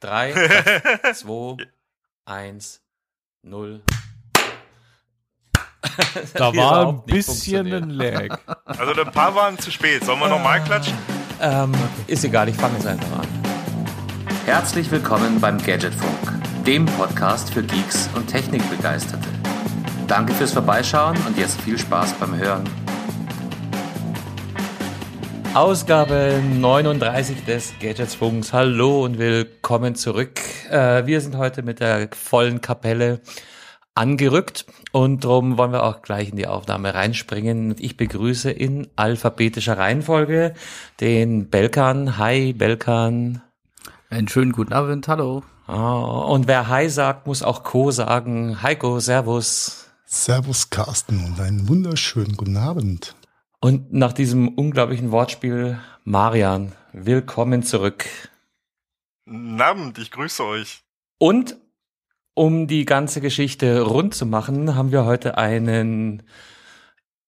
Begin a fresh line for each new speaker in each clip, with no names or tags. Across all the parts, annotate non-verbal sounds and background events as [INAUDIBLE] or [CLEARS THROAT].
3, 2, 1, 0.
Da [LAUGHS] war ein bisschen ein Lag. [LAUGHS]
Also ein paar waren zu spät. Sollen wir nochmal klatschen?
Ähm, ist egal, ich fange jetzt einfach an.
Herzlich willkommen beim Gadgetfunk, dem Podcast für Geeks und Technikbegeisterte. Danke fürs Vorbeischauen und jetzt viel Spaß beim Hören.
Ausgabe 39 des Gadgetsfunks. Hallo und willkommen zurück. Äh, wir sind heute mit der vollen Kapelle angerückt und darum wollen wir auch gleich in die Aufnahme reinspringen. Ich begrüße in alphabetischer Reihenfolge den Belkan. Hi Belkan.
Einen schönen guten Abend, hallo.
Oh, und wer Hi sagt, muss auch Co sagen. Heiko, Servus.
Servus Carsten und einen wunderschönen guten Abend.
Und nach diesem unglaublichen Wortspiel, Marian, willkommen zurück.
Guten Abend, ich grüße euch.
Und um die ganze Geschichte rund zu machen, haben wir heute einen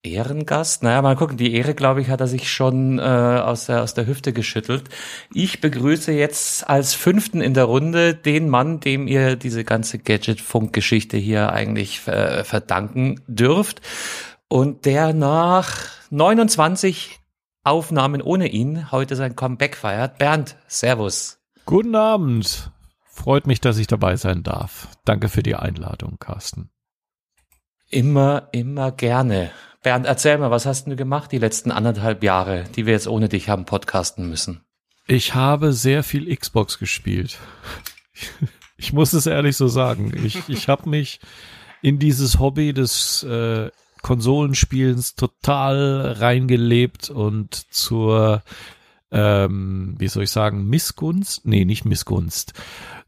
Ehrengast. Naja, mal gucken, die Ehre, glaube ich, hat er sich schon äh, aus, der, aus der Hüfte geschüttelt. Ich begrüße jetzt als fünften in der Runde den Mann, dem ihr diese ganze Gadget-Funk-Geschichte hier eigentlich äh, verdanken dürft. Und der nach 29 Aufnahmen ohne ihn heute sein Comeback feiert. Bernd, Servus.
Guten Abend. Freut mich, dass ich dabei sein darf. Danke für die Einladung, Carsten.
Immer, immer gerne. Bernd, erzähl mal, was hast du gemacht die letzten anderthalb Jahre, die wir jetzt ohne dich haben podcasten müssen?
Ich habe sehr viel Xbox gespielt. Ich muss es ehrlich so sagen. Ich, ich habe mich in dieses Hobby des äh, Konsolenspielens total reingelebt und zur, ähm, wie soll ich sagen, Missgunst? Nee, nicht Missgunst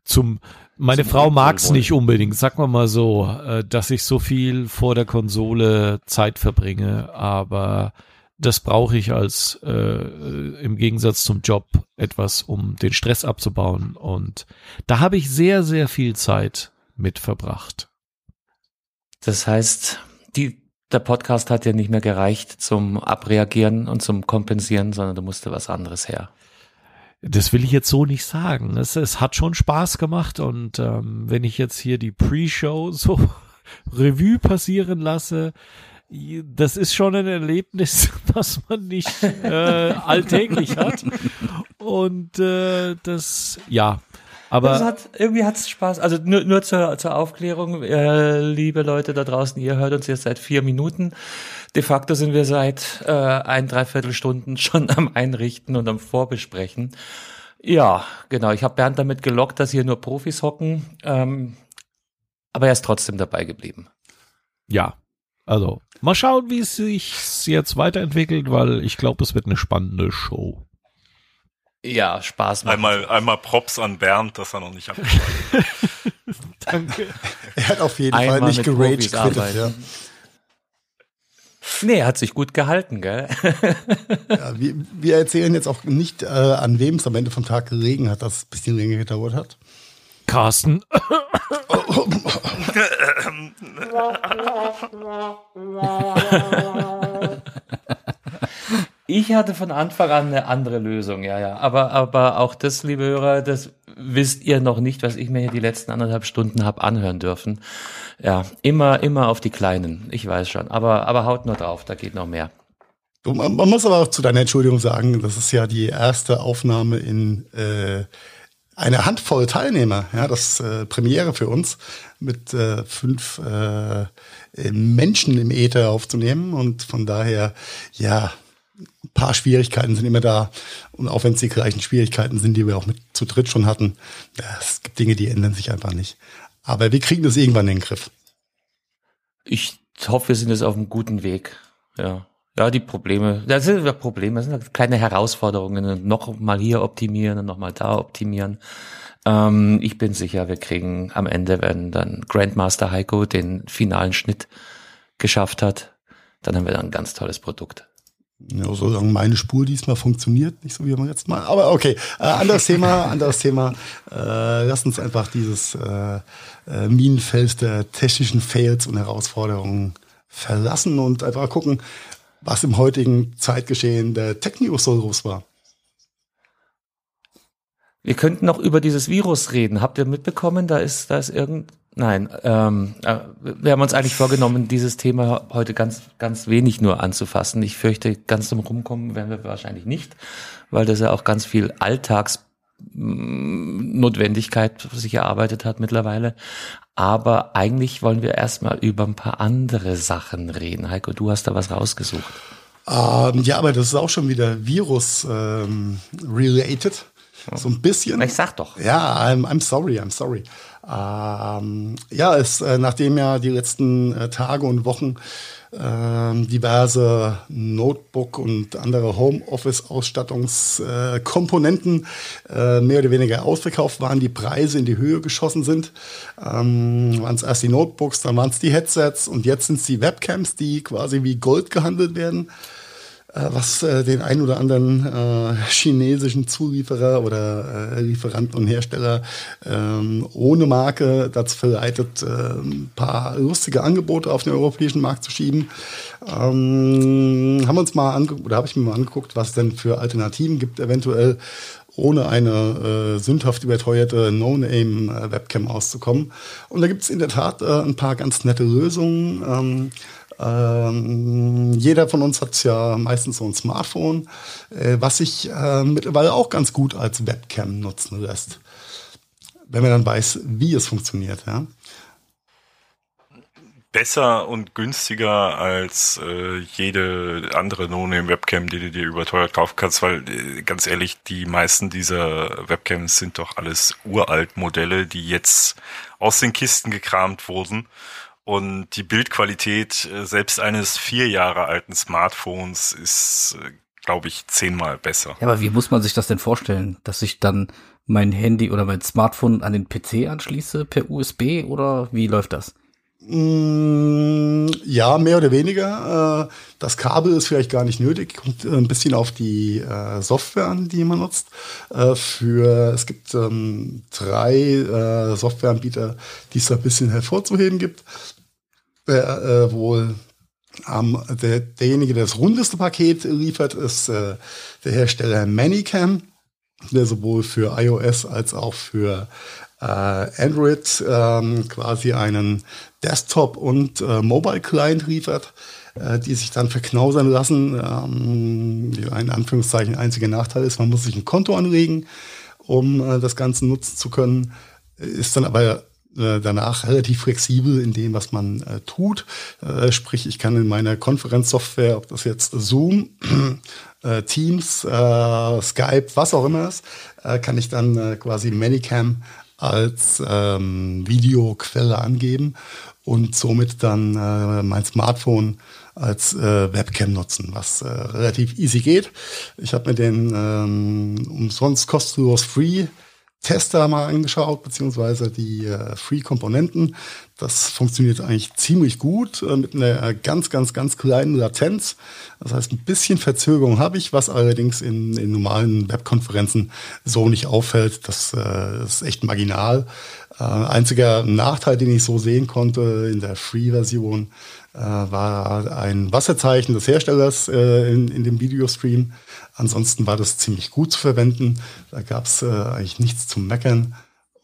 zum meine Frau mag's nicht unbedingt, sag mal mal so, äh, dass ich so viel vor der Konsole Zeit verbringe, aber das brauche ich als äh, im Gegensatz zum Job etwas, um den Stress abzubauen. Und da habe ich sehr, sehr viel Zeit mit verbracht.
Das heißt, die, der Podcast hat ja nicht mehr gereicht zum Abreagieren und zum Kompensieren, sondern du musste was anderes her.
Das will ich jetzt so nicht sagen. Es, es hat schon Spaß gemacht und ähm, wenn ich jetzt hier die Pre-Show [LAUGHS] so Revue passieren lasse, das ist schon ein Erlebnis, [LAUGHS] was man nicht äh, alltäglich hat. [LAUGHS] Und äh, das, ja, aber
das hat, irgendwie hat's Spaß. Also nur, nur zur, zur Aufklärung, äh, liebe Leute da draußen, ihr hört uns jetzt seit vier Minuten. De facto sind wir seit äh, ein, dreiviertel Stunden [LAUGHS] schon am Einrichten und am Vorbesprechen. Ja, genau. Ich habe Bernd damit gelockt, dass hier nur Profis hocken. Ähm, aber er ist trotzdem dabei geblieben.
Ja, also mal schauen, wie es sich jetzt weiterentwickelt, weil ich glaube, es wird eine spannende Show.
Ja, Spaß macht.
Einmal, einmal Props an Bernd, dass er noch nicht abgeschaltet [LAUGHS]
Danke. Er hat auf jeden Einmal Fall nicht geraged ja.
Nee, er hat sich gut gehalten, gell? [LAUGHS]
ja, wir, wir, erzählen jetzt auch nicht, äh, an wem es am Ende vom Tag gelegen hat, dass es ein bisschen länger gedauert hat.
Carsten. [LAUGHS]
Ich hatte von Anfang an eine andere Lösung, ja, ja. Aber, aber auch das, liebe Hörer, das wisst ihr noch nicht, was ich mir hier die letzten anderthalb Stunden habe anhören dürfen. Ja, immer, immer auf die Kleinen. Ich weiß schon. Aber, aber haut nur drauf, da geht noch mehr.
Man, man muss aber auch zu deiner Entschuldigung sagen, das ist ja die erste Aufnahme in äh, eine Handvoll Teilnehmer. Ja, das äh, Premiere für uns mit äh, fünf äh, Menschen im Äther aufzunehmen und von daher ja ein paar Schwierigkeiten sind immer da. Und auch wenn es die gleichen Schwierigkeiten sind, die wir auch mit zu dritt schon hatten, es gibt Dinge, die ändern sich einfach nicht. Aber wir kriegen das irgendwann in den Griff.
Ich hoffe, wir sind jetzt auf einem guten Weg. Ja. Ja, die Probleme, das sind ja Probleme, das sind halt kleine Herausforderungen. Noch mal hier optimieren und noch mal da optimieren. Ähm, ich bin sicher, wir kriegen am Ende, wenn dann Grandmaster Heiko den finalen Schnitt geschafft hat, dann haben wir dann ein ganz tolles Produkt.
Ja, solange meine Spur diesmal funktioniert, nicht so wie beim letzten Mal. Aber okay, äh, anderes Thema, [LAUGHS] anderes Thema. Äh, lass uns einfach dieses äh, äh, Minenfeld der technischen Fails und Herausforderungen verlassen und einfach gucken, was im heutigen Zeitgeschehen der Tech News so groß war.
Wir könnten noch über dieses Virus reden. Habt ihr mitbekommen? Da ist, da ist irgend, nein, ähm, äh, wir haben uns eigentlich vorgenommen, dieses Thema heute ganz, ganz wenig nur anzufassen. Ich fürchte, ganz zum Rumkommen werden wir wahrscheinlich nicht, weil das ja auch ganz viel Alltagsnotwendigkeit sich erarbeitet hat mittlerweile. Aber eigentlich wollen wir erstmal über ein paar andere Sachen reden. Heiko, du hast da was rausgesucht.
Ähm, ja, aber das ist auch schon wieder Virus-related. Ähm, so ein bisschen.
Ich sag doch.
Ja, I'm, I'm sorry, I'm sorry. Ähm, ja, es, äh, nachdem ja die letzten äh, Tage und Wochen ähm, diverse Notebook und andere Homeoffice-Ausstattungskomponenten äh, mehr oder weniger ausverkauft waren, die Preise in die Höhe geschossen sind. Ähm, waren es erst die Notebooks, dann waren es die Headsets und jetzt sind es die Webcams, die quasi wie Gold gehandelt werden. Äh, was äh, den ein oder anderen äh, chinesischen Zulieferer oder äh, Lieferanten und Hersteller ähm, ohne Marke dazu verleitet, äh, ein paar lustige Angebote auf den europäischen Markt zu schieben. Ähm, haben wir uns mal angeguckt, oder habe ich mir mal angeguckt, was denn für Alternativen gibt, eventuell ohne eine äh, sündhaft überteuerte No-Name-Webcam auszukommen. Und da gibt es in der Tat äh, ein paar ganz nette Lösungen. Ähm, ähm, jeder von uns hat ja meistens so ein Smartphone, äh, was sich äh, mittlerweile auch ganz gut als Webcam nutzen lässt. Wenn man dann weiß, wie es funktioniert, ja.
Besser und günstiger als äh, jede andere No-Name-Webcam, die du dir überteuert kaufen kannst, weil äh, ganz ehrlich, die meisten dieser Webcams sind doch alles uralt Modelle, die jetzt aus den Kisten gekramt wurden und die Bildqualität äh, selbst eines vier Jahre alten Smartphones ist, äh, glaube ich, zehnmal besser.
Ja, aber wie muss man sich das denn vorstellen? Dass ich dann mein Handy oder mein Smartphone an den PC anschließe per USB oder wie läuft das?
Mm, ja, mehr oder weniger. Äh, das Kabel ist vielleicht gar nicht nötig. Kommt ein bisschen auf die Software an, die man nutzt. Für es gibt ähm, drei Softwareanbieter, die es ein bisschen hervorzuheben gibt der äh, wohl ähm, der, derjenige, der das rundeste Paket liefert, ist äh, der Hersteller Manicam, der sowohl für iOS als auch für äh, Android ähm, quasi einen Desktop- und äh, Mobile-Client liefert, äh, die sich dann verknausern lassen. Ähm, in Anführungszeichen einziger Nachteil ist, man muss sich ein Konto anlegen, um äh, das Ganze nutzen zu können. Ist dann aber äh, danach relativ flexibel in dem, was man äh, tut. Äh, sprich, ich kann in meiner Konferenzsoftware, ob das jetzt Zoom, [CLEARS THROAT] Teams, Skype, was auch immer ist, kann ich dann quasi Manicam als ähm, Videoquelle angeben und somit dann mein Smartphone als äh, Webcam nutzen, was äh, relativ easy geht. Ich habe mir den ähm, umsonst kostenlos free Tester mal angeschaut, beziehungsweise die äh, Free-Komponenten. Das funktioniert eigentlich ziemlich gut äh, mit einer ganz, ganz, ganz kleinen Latenz. Das heißt, ein bisschen Verzögerung habe ich, was allerdings in, in normalen Webkonferenzen so nicht auffällt. Das äh, ist echt marginal. Äh, einziger Nachteil, den ich so sehen konnte in der Free-Version, äh, war ein Wasserzeichen des Herstellers äh, in, in dem Videostream. Ansonsten war das ziemlich gut zu verwenden. Da gab es äh, eigentlich nichts zu meckern.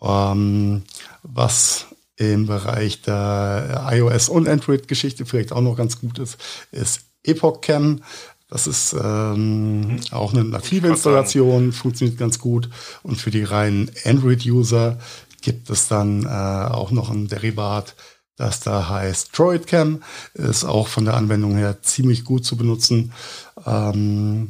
Ähm, was im Bereich der iOS und Android-Geschichte vielleicht auch noch ganz gut ist, ist Epoch Cam. Das ist ähm, auch eine native Installation, funktioniert ganz gut. Und für die reinen Android-User gibt es dann äh, auch noch ein Derivat, das da heißt DroidCam. Ist auch von der Anwendung her ziemlich gut zu benutzen. Ähm,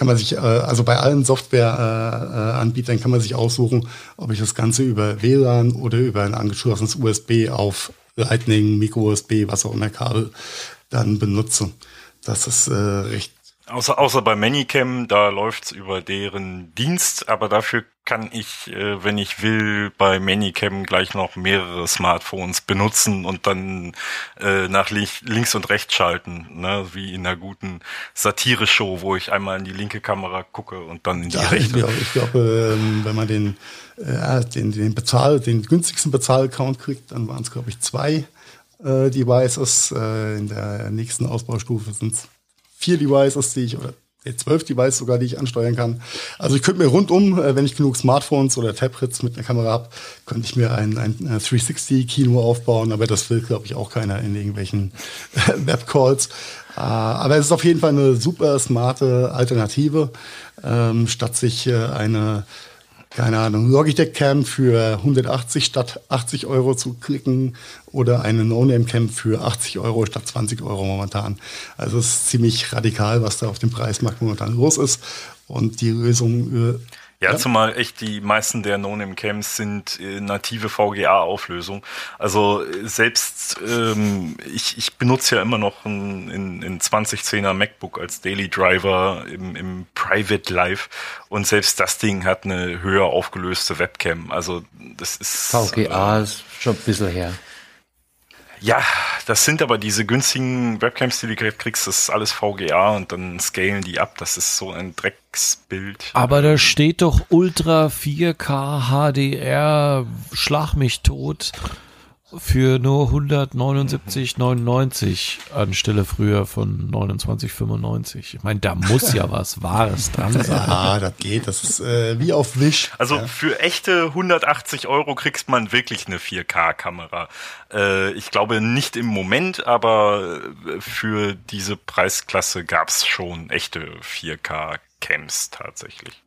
kann man sich, äh, also bei allen Softwareanbietern äh, kann man sich aussuchen, ob ich das Ganze über WLAN oder über ein angeschlossenes USB auf Lightning, Micro-USB, was auch immer Kabel dann benutze. Das ist äh, recht
Außer, außer bei Manicam, da läuft's über deren Dienst, aber dafür kann ich, äh, wenn ich will, bei Manicam gleich noch mehrere Smartphones benutzen und dann äh, nach li links und rechts schalten, ne? wie in einer guten Satire-Show, wo ich einmal in die linke Kamera gucke und dann in die
ja,
rechte.
Ich glaube, glaub, ähm, wenn man den, äh, den, den, Bezahl, den günstigsten Bezahl-Account kriegt, dann waren es, glaube ich, zwei äh, Devices. Äh, in der nächsten Ausbaustufe sind es vier Devices, die ich, oder zwölf Device sogar, die ich ansteuern kann. Also ich könnte mir rundum, äh, wenn ich genug Smartphones oder Tablets mit einer Kamera habe, könnte ich mir ein, ein 360-Kino aufbauen, aber das will, glaube ich, auch keiner in irgendwelchen Webcalls. Äh, aber es ist auf jeden Fall eine super smarte Alternative, ähm, statt sich äh, eine keine Ahnung, Logitech Cam für 180 statt 80 Euro zu klicken oder eine No-Name Cam für 80 Euro statt 20 Euro momentan. Also es ist ziemlich radikal, was da auf dem Preismarkt momentan los ist. Und die Lösung
äh, ja, ja, zumal echt die meisten der No-Name-Cams sind äh, native VGA-Auflösung. Also äh, selbst ähm, ich, ich benutze ja immer noch ein, ein, ein 2010er MacBook als Daily Driver im, im Private Live und selbst das Ding hat eine höher aufgelöste Webcam. Also das ist
VGA äh, ist schon ein bisschen her.
Ja, das sind aber diese günstigen Webcams, die du kriegst, das ist alles VGA und dann scalen die ab. Das ist so ein Drecksbild.
Aber da steht doch Ultra 4K HDR, schlag mich tot für nur 179,99 anstelle früher von 29,95. Ich meine, da muss ja [LAUGHS] was Wahres dran sein.
Ja, [LAUGHS] das geht. Das ist äh, wie auf Wish.
Also
ja.
für echte 180 Euro kriegst man wirklich eine 4K-Kamera. Äh, ich glaube nicht im Moment, aber für diese Preisklasse gab's schon echte 4K-Cams tatsächlich.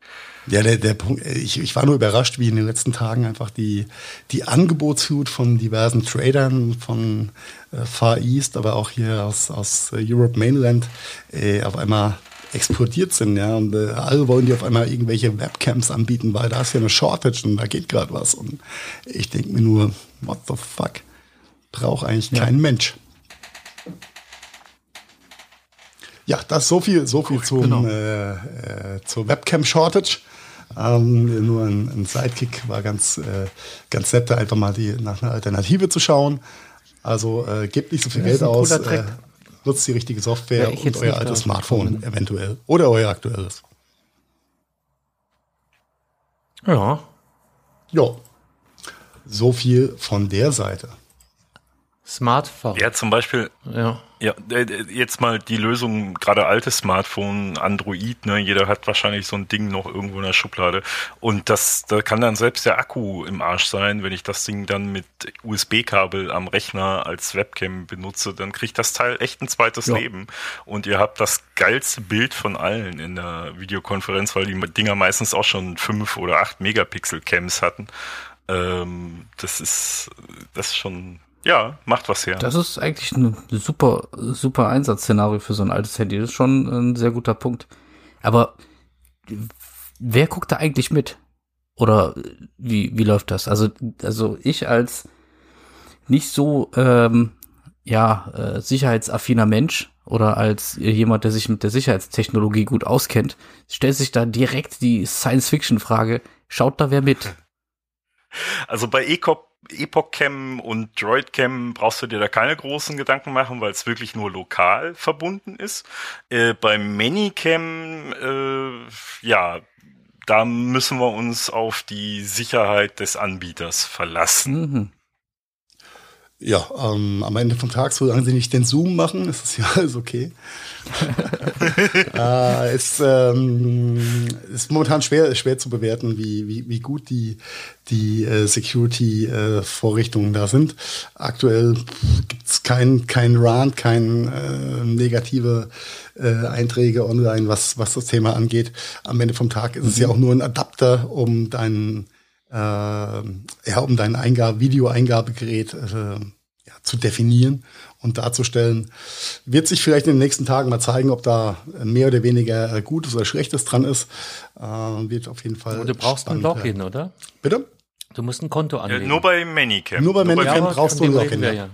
Ja, der, der Punkt, ich, ich war nur überrascht, wie in den letzten Tagen einfach die, die Angebotsflut von diversen Tradern von äh, Far East, aber auch hier aus, aus äh, Europe Mainland äh, auf einmal explodiert sind, ja. Und äh, alle wollen die auf einmal irgendwelche Webcams anbieten, weil da ist ja eine Shortage und da geht gerade was. Und ich denke mir nur, what the fuck? Braucht eigentlich ja. kein Mensch. Ja, das so viel, so viel zum, genau. äh, äh, zur Webcam Shortage. Ähm, nur ein, ein, Sidekick war ganz, äh, ganz nett, da einfach mal die, nach einer Alternative zu schauen. Also äh, gebt nicht so viel Geld aus, äh, nutzt die richtige Software ja, und euer altes Smartphone eventuell oder euer aktuelles.
Ja.
Ja. So viel von der Seite.
Smartphone.
Ja, zum Beispiel. Ja. Ja, jetzt mal die Lösung, gerade altes Smartphone, Android, ne, jeder hat wahrscheinlich so ein Ding noch irgendwo in der Schublade. Und das, da kann dann selbst der Akku im Arsch sein, wenn ich das Ding dann mit USB-Kabel am Rechner als Webcam benutze, dann kriegt das Teil echt ein zweites ja. Leben. Und ihr habt das geilste Bild von allen in der Videokonferenz, weil die Dinger meistens auch schon fünf oder acht Megapixel Cams hatten. Ähm, das ist, das ist schon ja, macht was her.
Das ist eigentlich ein super, super Einsatzszenario für so ein altes Handy. Das ist schon ein sehr guter Punkt. Aber wer guckt da eigentlich mit? Oder wie, wie läuft das? Also, also ich als nicht so, ähm, ja, äh, sicherheitsaffiner Mensch oder als jemand, der sich mit der Sicherheitstechnologie gut auskennt, stellt sich da direkt die Science-Fiction-Frage, schaut da wer mit?
Also bei ECOP Epoch-Cam und Droid-Cam brauchst du dir da keine großen Gedanken machen, weil es wirklich nur lokal verbunden ist. Äh, beim Manycam, äh, ja, da müssen wir uns auf die Sicherheit des Anbieters verlassen. Mhm.
Ja, ähm, am Ende vom Tag, solange sie nicht den Zoom machen, ist es ja alles okay. [LAUGHS] äh, ist, ähm, ist momentan schwer, schwer zu bewerten, wie, wie, wie gut die, die äh, Security-Vorrichtungen äh, da sind. Aktuell gibt es kein, kein Rant, kein äh, negative äh, Einträge online, was, was das Thema angeht. Am Ende vom Tag ist mhm. es ja auch nur ein Adapter, um deinen ja, um dein Eingabe, Videoeingabegerät äh, ja, zu definieren und darzustellen. Wird sich vielleicht in den nächsten Tagen mal zeigen, ob da mehr oder weniger Gutes oder Schlechtes dran ist. Äh, wird auf jeden Fall.
Und du brauchst spannend, ein Login, oder?
Bitte?
Du musst ein Konto anlegen.
Ja, nur bei Manycam.
Nur bei Manycam brauchst du ein Login. Ja.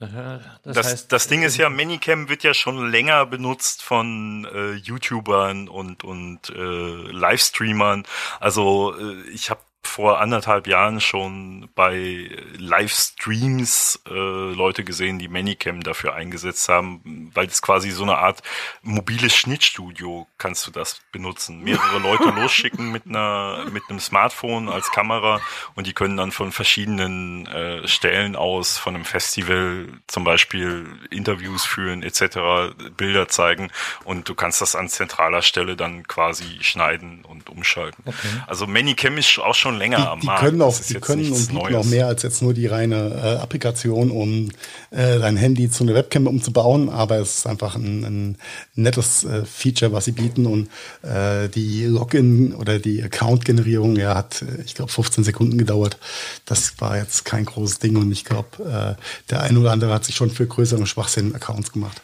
Ja.
Das, das, heißt, das Ding ist ja, Manycam wird ja schon länger benutzt von äh, YouTubern und, und äh, Livestreamern. Also äh, ich habe vor anderthalb Jahren schon bei Livestreams äh, Leute gesehen, die Manicam dafür eingesetzt haben, weil es quasi so eine Art mobiles Schnittstudio kannst du das benutzen. Mehrere Leute [LAUGHS] losschicken mit einer mit einem Smartphone als Kamera und die können dann von verschiedenen äh, Stellen aus, von einem Festival zum Beispiel Interviews führen etc., Bilder zeigen und du kannst das an zentraler Stelle dann quasi schneiden und umschalten. Okay. Also Manicam ist auch schon länger
die,
am
die
Markt.
Können auch, die können und bieten auch mehr als jetzt nur die reine äh, Applikation, um äh, dein Handy zu einer Webcam umzubauen, aber es ist einfach ein, ein nettes äh, Feature, was sie bieten und äh, die Login oder die Account-Generierung, ja, hat, äh, ich glaube, 15 Sekunden gedauert. Das war jetzt kein großes Ding und ich glaube, äh, der eine oder andere hat sich schon für größere Schwachsinn Accounts gemacht.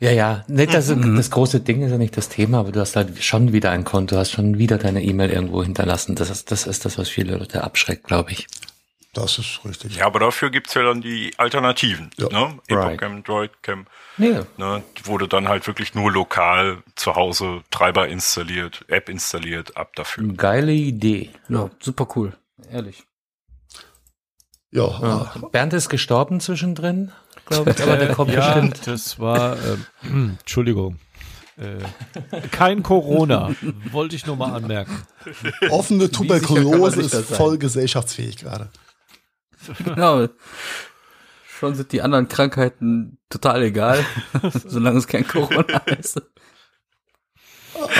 Ja, ja, nicht das, mhm. das große Ding ist ja nicht das Thema, aber du hast halt schon wieder ein Konto, hast schon wieder deine E-Mail irgendwo hinterlassen. Das ist, das ist das, was viele Leute abschreckt, glaube ich.
Das ist richtig.
Ja, aber dafür gibt's ja dann die Alternativen. Ja. Ne? Epocam, right. Droidcam, ja. ne? wo du dann halt wirklich nur lokal zu Hause Treiber installiert, App installiert, ab dafür.
Geile Idee.
Ja, super cool. Ehrlich.
Ja. ja. Bernd ist gestorben zwischendrin glaube ich, aber der kommt
ja, bestimmt. Das war, ähm, [CLEARS THROAT] Entschuldigung. Äh, kein Corona, wollte ich nur mal anmerken.
Offene Tuberkulose ist voll gesellschaftsfähig gerade.
Genau. Schon sind die anderen Krankheiten total egal, [LAUGHS] solange es kein Corona ist.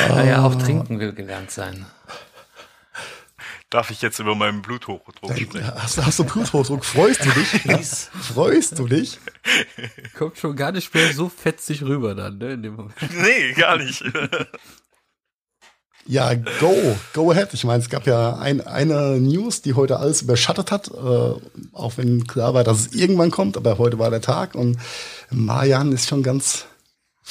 Naja, auch trinken will gelernt sein
darf ich jetzt über meinen Bluthochdruck sprechen.
Hast, hast du Bluthochdruck? Freust du dich? [LAUGHS] Freust du dich? [LAUGHS]
Kommt schon gar nicht mehr so fetzig rüber dann, ne, in dem Moment.
Nee, gar nicht. [LAUGHS]
Ja, go, go ahead. Ich meine, es gab ja ein, eine News, die heute alles überschattet hat, äh, auch wenn klar war, dass es irgendwann kommt, aber heute war der Tag und Marian ist schon ganz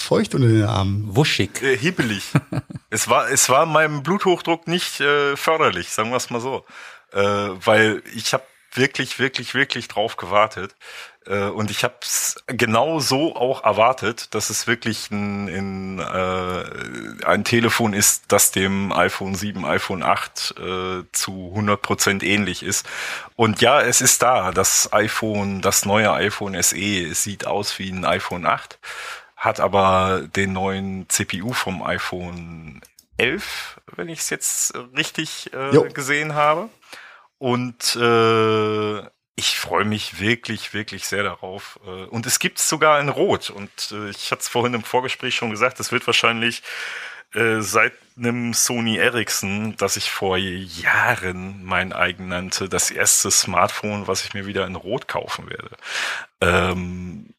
feucht unter den Armen.
Wuschig.
Äh, hibbelig. [LAUGHS] es war, es war meinem Bluthochdruck nicht äh, förderlich, sagen wir es mal so. Äh, weil ich habe wirklich, wirklich, wirklich drauf gewartet. Äh, und ich habe es genau so auch erwartet, dass es wirklich ein, ein, äh, ein Telefon ist, das dem iPhone 7, iPhone 8 äh, zu 100 Prozent ähnlich ist. Und ja, es ist da. Das iPhone, das neue iPhone SE, es sieht aus wie ein iPhone 8 hat aber den neuen CPU vom iPhone 11, wenn ich es jetzt richtig äh, gesehen habe. Und äh, ich freue mich wirklich, wirklich sehr darauf. Äh, und es gibt sogar in Rot. Und äh, ich hatte es vorhin im Vorgespräch schon gesagt, es wird wahrscheinlich äh, seit einem Sony Ericsson, das ich vor Jahren mein eigen nannte, das erste Smartphone, was ich mir wieder in Rot kaufen werde. Ähm,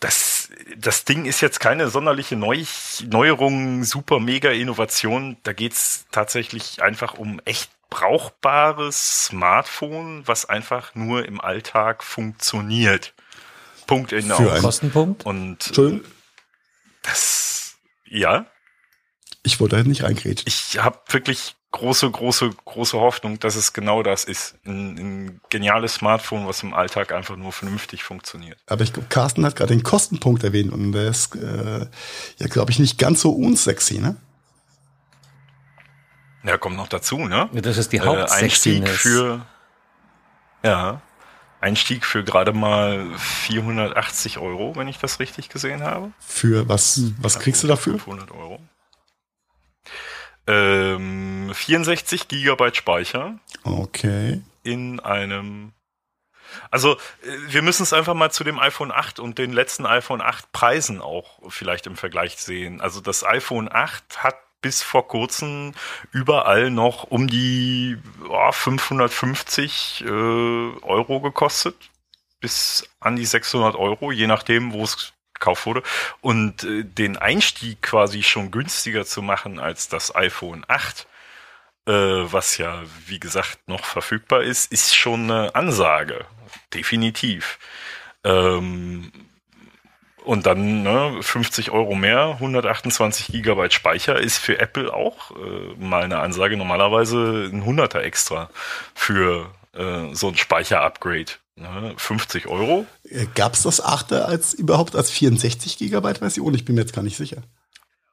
das, das Ding ist jetzt keine sonderliche Neu Neuerung, super mega Innovation. Da geht's tatsächlich einfach um echt brauchbares Smartphone, was einfach nur im Alltag funktioniert. Punkt in
Für einen Kostenpunkt.
Und das, ja.
Ich wollte halt nicht reingrätschen.
Ich habe wirklich große, große, große Hoffnung, dass es genau das ist. Ein, ein geniales Smartphone, was im Alltag einfach nur vernünftig funktioniert.
Aber ich glaube, Carsten hat gerade den Kostenpunkt erwähnt und der ist äh, ja, glaube ich, nicht ganz so unsexy, ne?
Ja, kommt noch dazu, ne?
Ja, das ist die Hauptsexiness.
Äh, Einstieg für, ja, Einstieg für gerade mal 480 Euro, wenn ich das richtig gesehen habe.
Für was, was kriegst du dafür?
500 Euro. Ähm, 64 Gigabyte Speicher.
Okay.
In einem also äh, wir müssen es einfach mal zu dem iPhone 8 und den letzten iPhone 8 Preisen auch vielleicht im Vergleich sehen. Also das iPhone 8 hat bis vor kurzem überall noch um die oh, 550 äh, Euro gekostet, bis an die 600 Euro, je nachdem, wo es gekauft wurde. Und äh, den Einstieg quasi schon günstiger zu machen als das iPhone 8, äh, was ja, wie gesagt, noch verfügbar ist, ist schon eine Ansage. Definitiv. Ähm, und dann ne, 50 Euro mehr, 128 Gigabyte Speicher ist für Apple auch äh, mal eine Ansage. Normalerweise ein Hunderter extra für äh, so ein Speicher-Upgrade. 50 ne, Euro.
Gab es das 8 als überhaupt als 64 Gigabyte Version? Ich bin mir jetzt gar nicht sicher.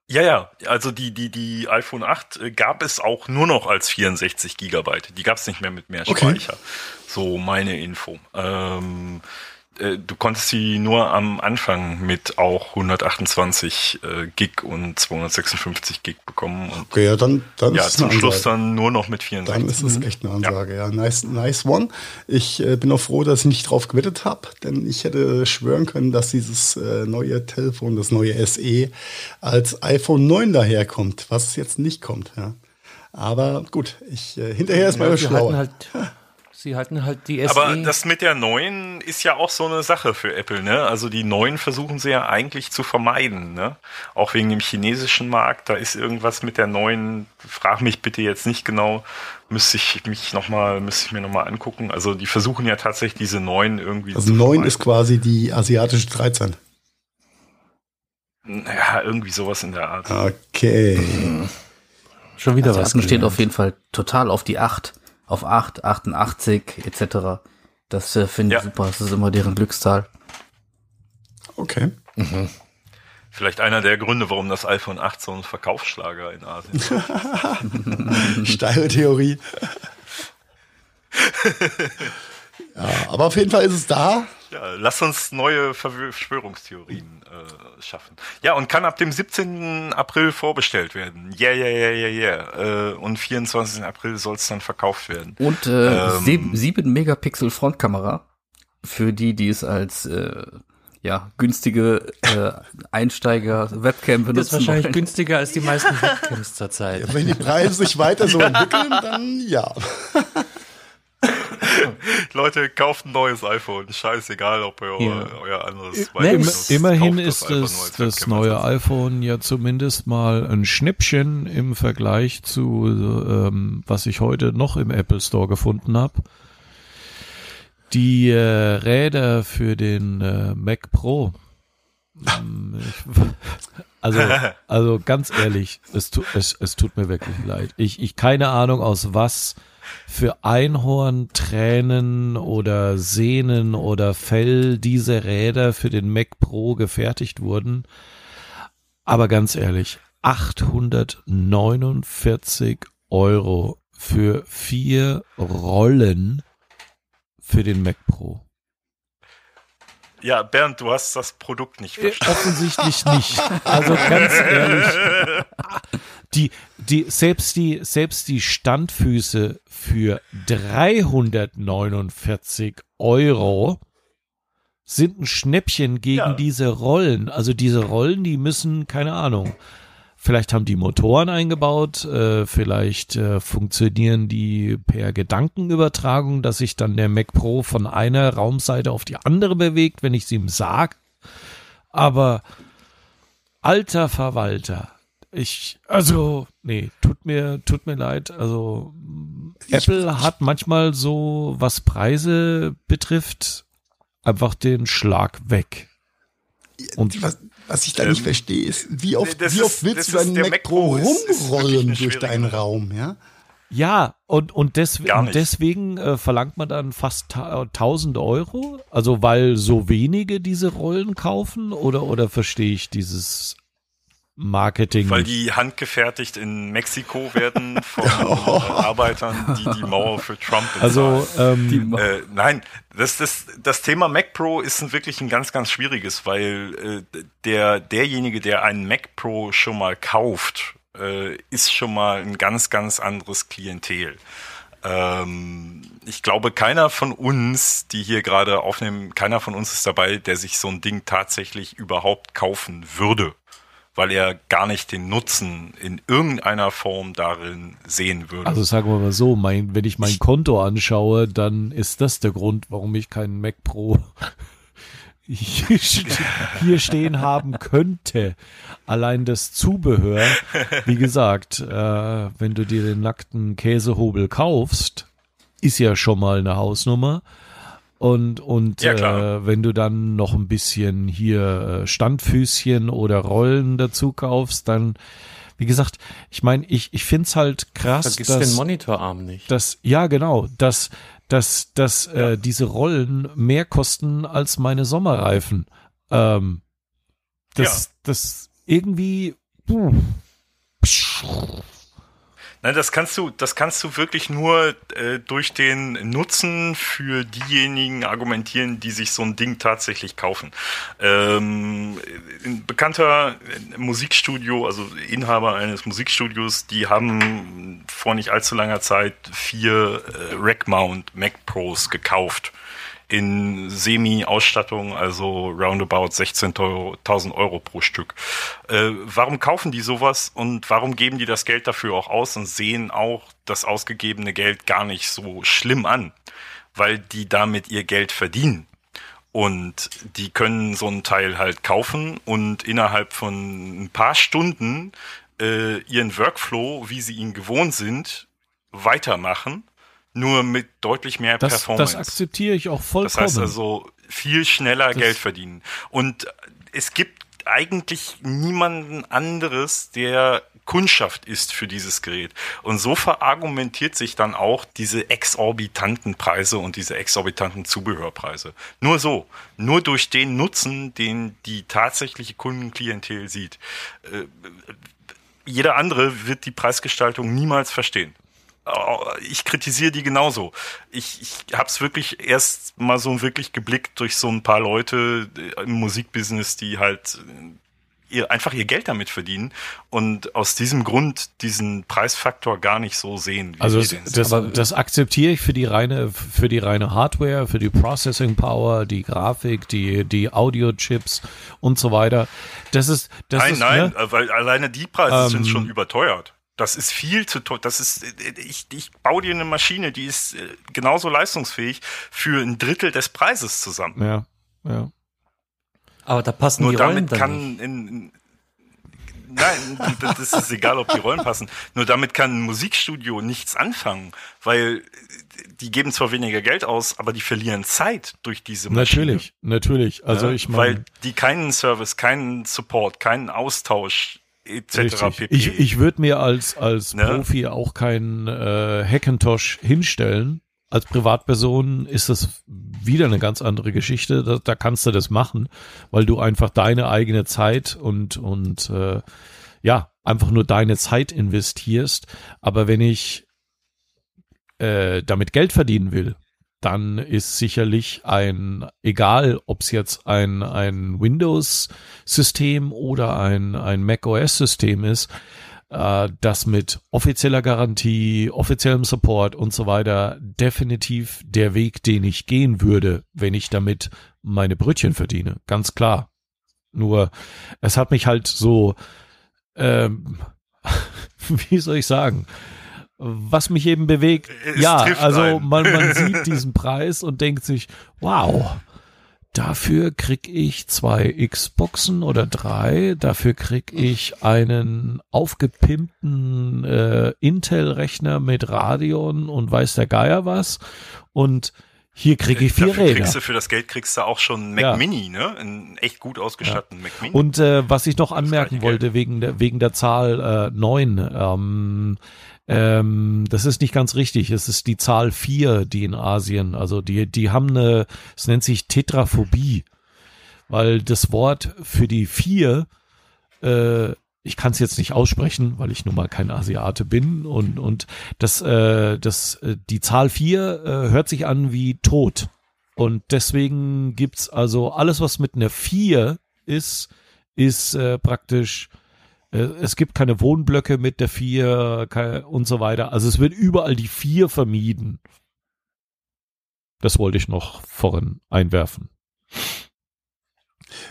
Ja, ja, also die, die, die iPhone 8 äh, gab es auch nur noch als 64 Gigabyte. Die gab es nicht mehr mit mehr
Okay.
Speicher. So meine Info. Ähm, äh, du konntest sie nur am Anfang mit auch 128 äh, Gig und 256 Gig bekommen und
Okay, ja, dann, dann
ja,
ist es
zum Schluss dann nur noch mit
Dann
64.
ist es echt eine Ansage, ja. Nice, nice one. Ich äh, bin auch froh, dass ich nicht drauf gewettet habe, denn ich hätte schwören können, dass dieses äh, neue Telefon, das neue SE, als iPhone 9 daherkommt, was jetzt nicht kommt, ja. Aber gut, ich äh, hinterher ist mal
Ja,
ja, schlauer.
halt, [LAUGHS] sie halten halt die SE.
Aber das mit der neuen ist ja auch so eine Sache für Apple, ne? Also die neuen versuchen sie ja eigentlich zu vermeiden, ne? Auch wegen dem chinesischen Markt, da ist irgendwas mit der neuen, frag mich bitte jetzt nicht genau, müsste ich mich noch mal, müsste ich mir noch mal angucken. Also die versuchen ja tatsächlich diese neuen irgendwie
Also
zu
9
vermeiden.
ist quasi die asiatische 13.
ja, irgendwie sowas in der Art.
Okay.
schon wieder
Also
was.
Atem steht auf jeden Fall total auf die 8, auf 8, 88 etc. Das äh, finde ich
Ja.
super. Das ist immer deren Glückszahl.
Okay.
Vielleicht einer der Gründe, warum das iPhone 8 so ein Verkaufsschlager in Asien ist. [LAUGHS] [LAUGHS]
Steile Theorie. [LAUGHS] ja, aber auf jeden Fall ist es da.
Ja, lass uns neue Verschwörungstheorien äh, schaffen. Ja, und kann ab dem 17. April vorbestellt werden. Yeah, yeah, yeah, yeah, yeah. Äh, und 24. April soll es dann verkauft werden.
Und äh,
Ähm.
sieb- 7 Megapixel Frontkamera für die, die es als äh, ja, günstige äh, Einsteiger Webcam
Das ist
benutzen
wahrscheinlich
wollen.
günstiger als die meisten [LAUGHS] Webcams zurzeit.
Wenn die Preise sich weiter so entwickeln, dann ja. [LAUGHS] [LAUGHS]
Leute, kauft ein neues iPhone. Scheißegal, ob ihr
Ja.
euer, anderes
Im,
benutzt.
immerhin ist das
Webcam
neue
Ersatz.
iPhone ja zumindest mal ein Schnäppchen im Vergleich zu, ähm, was ich heute noch im Apple Store gefunden habe. Die äh, Räder für den äh, Mac Pro. Ähm, [LAUGHS] also, [LAUGHS] also ganz ehrlich, es, tu, es, es tut mir wirklich leid. Ich, ich keine Ahnung aus was für Einhorn, Tränen oder Sehnen oder Fell diese Räder für den Mac Pro gefertigt wurden. Aber ganz ehrlich, 849 Euro für vier Rollen für den Mac Pro.
Ja, Bernd, du hast das Produkt nicht
Äh,
verstanden.
Offensichtlich nicht. Also ganz [LAUGHS] ehrlich, die, die, selbst die, selbst die Standfüße für 349 Euro sind ein Schnäppchen gegen
Ja.
diese Rollen. Also diese Rollen, die müssen, keine Ahnung, vielleicht haben die Motoren eingebaut, äh, vielleicht äh, funktionieren die per Gedankenübertragung, dass sich dann der Mac Pro von einer Raumseite auf die andere bewegt, wenn ich es ihm sag. Aber alter Verwalter, ich, also, nee, tut mir, tut mir leid. Also, Apple hat manchmal so, was Preise betrifft, einfach den Schlag weg. Und
Was, was ich da
Ähm,
nicht verstehe, ist, wie oft, wie
ist-
oft willst du deinen Mac
Mac
Pro rumrollen durch deinen. Raum, ja?
Ja, und, und deswegen,
Gar nicht.
deswegen äh, verlangt man dann fast ta 1000 Euro? Also weil so wenige diese Rollen kaufen? Oder, oder verstehe ich dieses Marketing
Weil die handgefertigt in Mexiko werden von [LAUGHS] äh, Arbeitern, die die Mauer für Trump bezahlen.
Also, ähm,
Äh, nein, das, das, das Thema Mac Pro ist ein, wirklich ein ganz, ganz schwieriges, weil äh, der, derjenige, der einen Mac Pro schon mal kauft, äh, ist schon mal ein ganz, ganz anderes Klientel. Ähm, ich glaube, keiner von uns, die hier gerade aufnehmen, keiner von uns ist dabei, der sich so ein Ding tatsächlich überhaupt kaufen würde, weil er gar nicht den Nutzen in irgendeiner Form darin sehen würde.
also sagen wir mal so, mein, wenn ich mein Konto anschaue, dann ist das der Grund, warum ich keinen Mac Pro [LAUGHS] hier stehen haben könnte. Allein das Zubehör, wie gesagt, äh, wenn du dir den nackten Käsehobel kaufst, ist ja schon mal eine Hausnummer. Und, und
Ja,
äh, wenn du dann noch ein bisschen hier äh, Standfüßchen oder Rollen dazu kaufst, dann, wie gesagt, ich meine, ich, ich find's halt krass,
Vergiss
dass,
den Monitorarm nicht.
dass, ja genau, dass, dass, dass äh, diese Rollen mehr kosten als meine Sommerreifen. Ähm, das, das irgendwie,
Nein, das kannst du, das kannst du wirklich nur äh, durch den Nutzen für diejenigen argumentieren, die sich so ein Ding tatsächlich kaufen. Ähm, ein bekannter Musikstudio, also Inhaber eines Musikstudios, die haben vor nicht allzu langer Zeit vier äh, Rack-Mount Mac Pros gekauft in Semi-Ausstattung, also roundabout 16.000 Euro pro Stück. Äh, warum kaufen die sowas und warum geben die das Geld dafür auch aus und sehen auch das ausgegebene Geld gar nicht so schlimm an? Weil die damit ihr Geld verdienen. Und die können so einen Teil halt kaufen und innerhalb von ein paar Stunden äh, ihren Workflow, wie sie ihn gewohnt sind, weitermachen nur mit deutlich mehr
Das,
Performance.
das akzeptiere ich auch vollkommen.
Das heißt also viel schneller
Das-
Geld verdienen. Und es gibt eigentlich niemanden anderes, der Kundschaft ist für dieses Gerät. Und so verargumentiert sich dann auch diese exorbitanten Preise und diese exorbitanten Zubehörpreise. Nur so. Nur durch den Nutzen, den die tatsächliche Kundenklientel sieht. Äh, jeder andere wird die Preisgestaltung niemals verstehen. Äh, Ich kritisiere die genauso. Ich, ich habe es wirklich erst mal so wirklich geblickt durch so ein paar Leute äh, im Musikbusiness, die halt äh, ihr, einfach ihr Geld damit verdienen und aus diesem Grund diesen Preisfaktor gar nicht so sehen. Wie
Also das, das, das akzeptiere ich für die reine, für die reine Hardware, für die Processing Power, die Grafik, die, die Audio-Chips und so weiter. Das ist, das
nein,
ist,
nein,
ne?
weil alleine die Preise sind
Ähm,
schon überteuert. Das ist viel zu teuer. Das ist, äh, ich, ich baue dir eine Maschine, die ist äh, genauso leistungsfähig für ein Drittel des Preises zusammen.
Ja, ja.
Aber da passen
Nur
die Rollen
damit
dann
kann
nicht.
in, in Nein, das ist egal, ob die Rollen passen. Nur damit kann ein Musikstudio nichts anfangen, weil die geben zwar weniger Geld aus, aber die verlieren Zeit durch diese Maschine.
Natürlich, natürlich. Also
Ja,
ich
weil
meine,
die keinen Service, keinen Support, keinen Austausch etc.
Ich, ich würde mir als, als
Ne?
Profi auch keinen äh, Hackintosh hinstellen. Als Privatperson ist das wieder eine ganz andere Geschichte. Da, da kannst du das machen, weil du einfach deine eigene Zeit und, und äh, ja, einfach nur deine Zeit investierst. Aber wenn ich äh, damit Geld verdienen will, dann ist sicherlich ein, egal ob es jetzt ein, ein Windows-System oder ein, ein macOS-System ist, äh, das mit offizieller Garantie, offiziellem Support und so weiter definitiv der Weg, den ich gehen würde, wenn ich damit meine Brötchen verdiene. Ganz klar. Nur, es hat mich halt so, ähm, [LAUGHS] wie soll ich sagen, was mich eben bewegt.
Es
ja, also man, man [LAUGHS] sieht diesen Preis und denkt sich, wow, dafür krieg ich zwei Xboxen oder drei, dafür krieg ich einen aufgepimpten äh, Intel-Rechner mit Radeon und weiß der Geier was und hier krieg ich vier
Dafür
Räder.
kriegst du für das Geld kriegst du auch schon einen Mac
Ja.
Mini, ne? Einen echt gut ausgestatteten Mac Mini.
Und äh, was ich noch anmerken wollte wegen der wegen der Zahl äh, 9, ähm, ähm, das ist nicht ganz richtig. Es ist die Zahl 4, die in Asien, also die die haben eine, es nennt sich Tetraphobie, weil das Wort für die 4 äh, ich kann es jetzt nicht aussprechen, weil ich nun mal kein Asiate bin und und das äh, das äh, die Zahl 4 äh, hört sich an wie tot und deswegen gibt's also alles was mit einer 4 ist ist äh, praktisch es gibt keine Wohnblöcke mit der 4 ke- und so weiter. Also es wird überall die 4 vermieden. Das wollte ich noch vorhin einwerfen.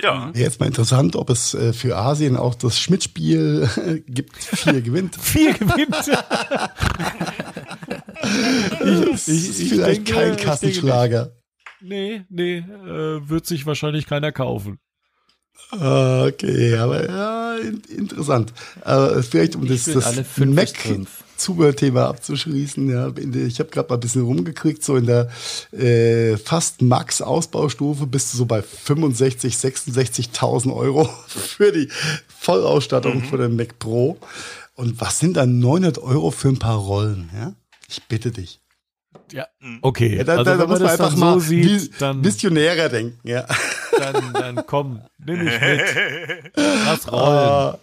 ja.
Wäre jetzt mal interessant, ob es äh, für Asien auch das Schmidt-Spiel äh, gibt, vier [LAUGHS] gewinnt.
4 gewinnt. [LAUGHS]
Das ist vielleicht
denke-
kein
ich
Kassenschlager.
Nee, nee, äh, wird sich wahrscheinlich keiner kaufen.
Ah, Okay, aber ja, in, interessant. Aber vielleicht um das,
will
das
fünf.
Mac-Zubehörthema abzuschließen, ja, der- ich habe gerade mal ein bisschen rumgekriegt, so in der äh, fast Max-Ausbaustufe bist du so bei 65, 66.000 Euro [LAUGHS] für die Vollausstattung von dem Mac Pro. Und was sind dann 900 Euro für ein paar Rollen? Ja? Ich bitte dich.
Ja, okay.
Ja, da,
also
da, da muss man
das
einfach
dann
mal
so sieht,
visionärer denken. Ja.
Dann, dann komm, nimm mich mit. Lass rollen.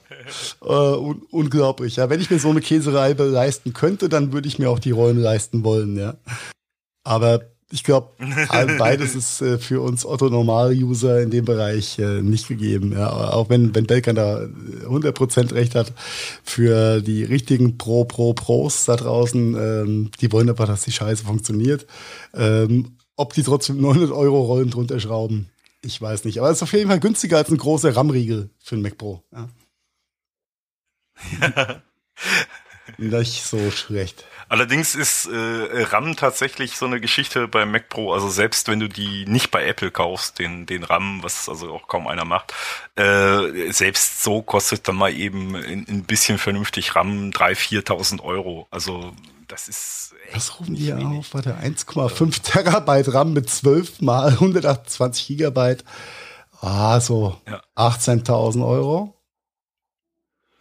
Äh, un unglaublich. Ja, wenn ich mir so eine Käsereibe leisten könnte, dann würde ich mir auch die Rollen leisten wollen, ja. Aber ich glaube, [LAUGHS] beides ist äh, für uns Otto-Normal-User in dem Bereich äh, nicht gegeben. Ja, auch wenn, wenn Belkan da 100% recht hat, für die richtigen Pro-Pro-Pros da draußen, ähm, die wollen aber, dass die Scheiße funktioniert. Ähm, ob die trotzdem 900 Euro Rollen drunter schrauben, ich weiß nicht. Aber es ist auf jeden Fall günstiger als ein großer RAM-Riegel für einen Mac Pro. Ja. [LAUGHS] nicht so schlecht.
Allerdings ist äh, RAM tatsächlich so eine Geschichte bei Mac Pro. Also selbst wenn du die nicht bei Apple kaufst, den den RAM, was also auch kaum einer macht, äh, selbst so kostet dann mal eben ein, ein bisschen vernünftig RAM 3.000, 4.000 Euro. Also das ist
echt Was rufen die auf? Warte, 1,5 Terabyte RAM mit 12 mal 128 Gigabyte. Ah, so ja. 18.000 Euro.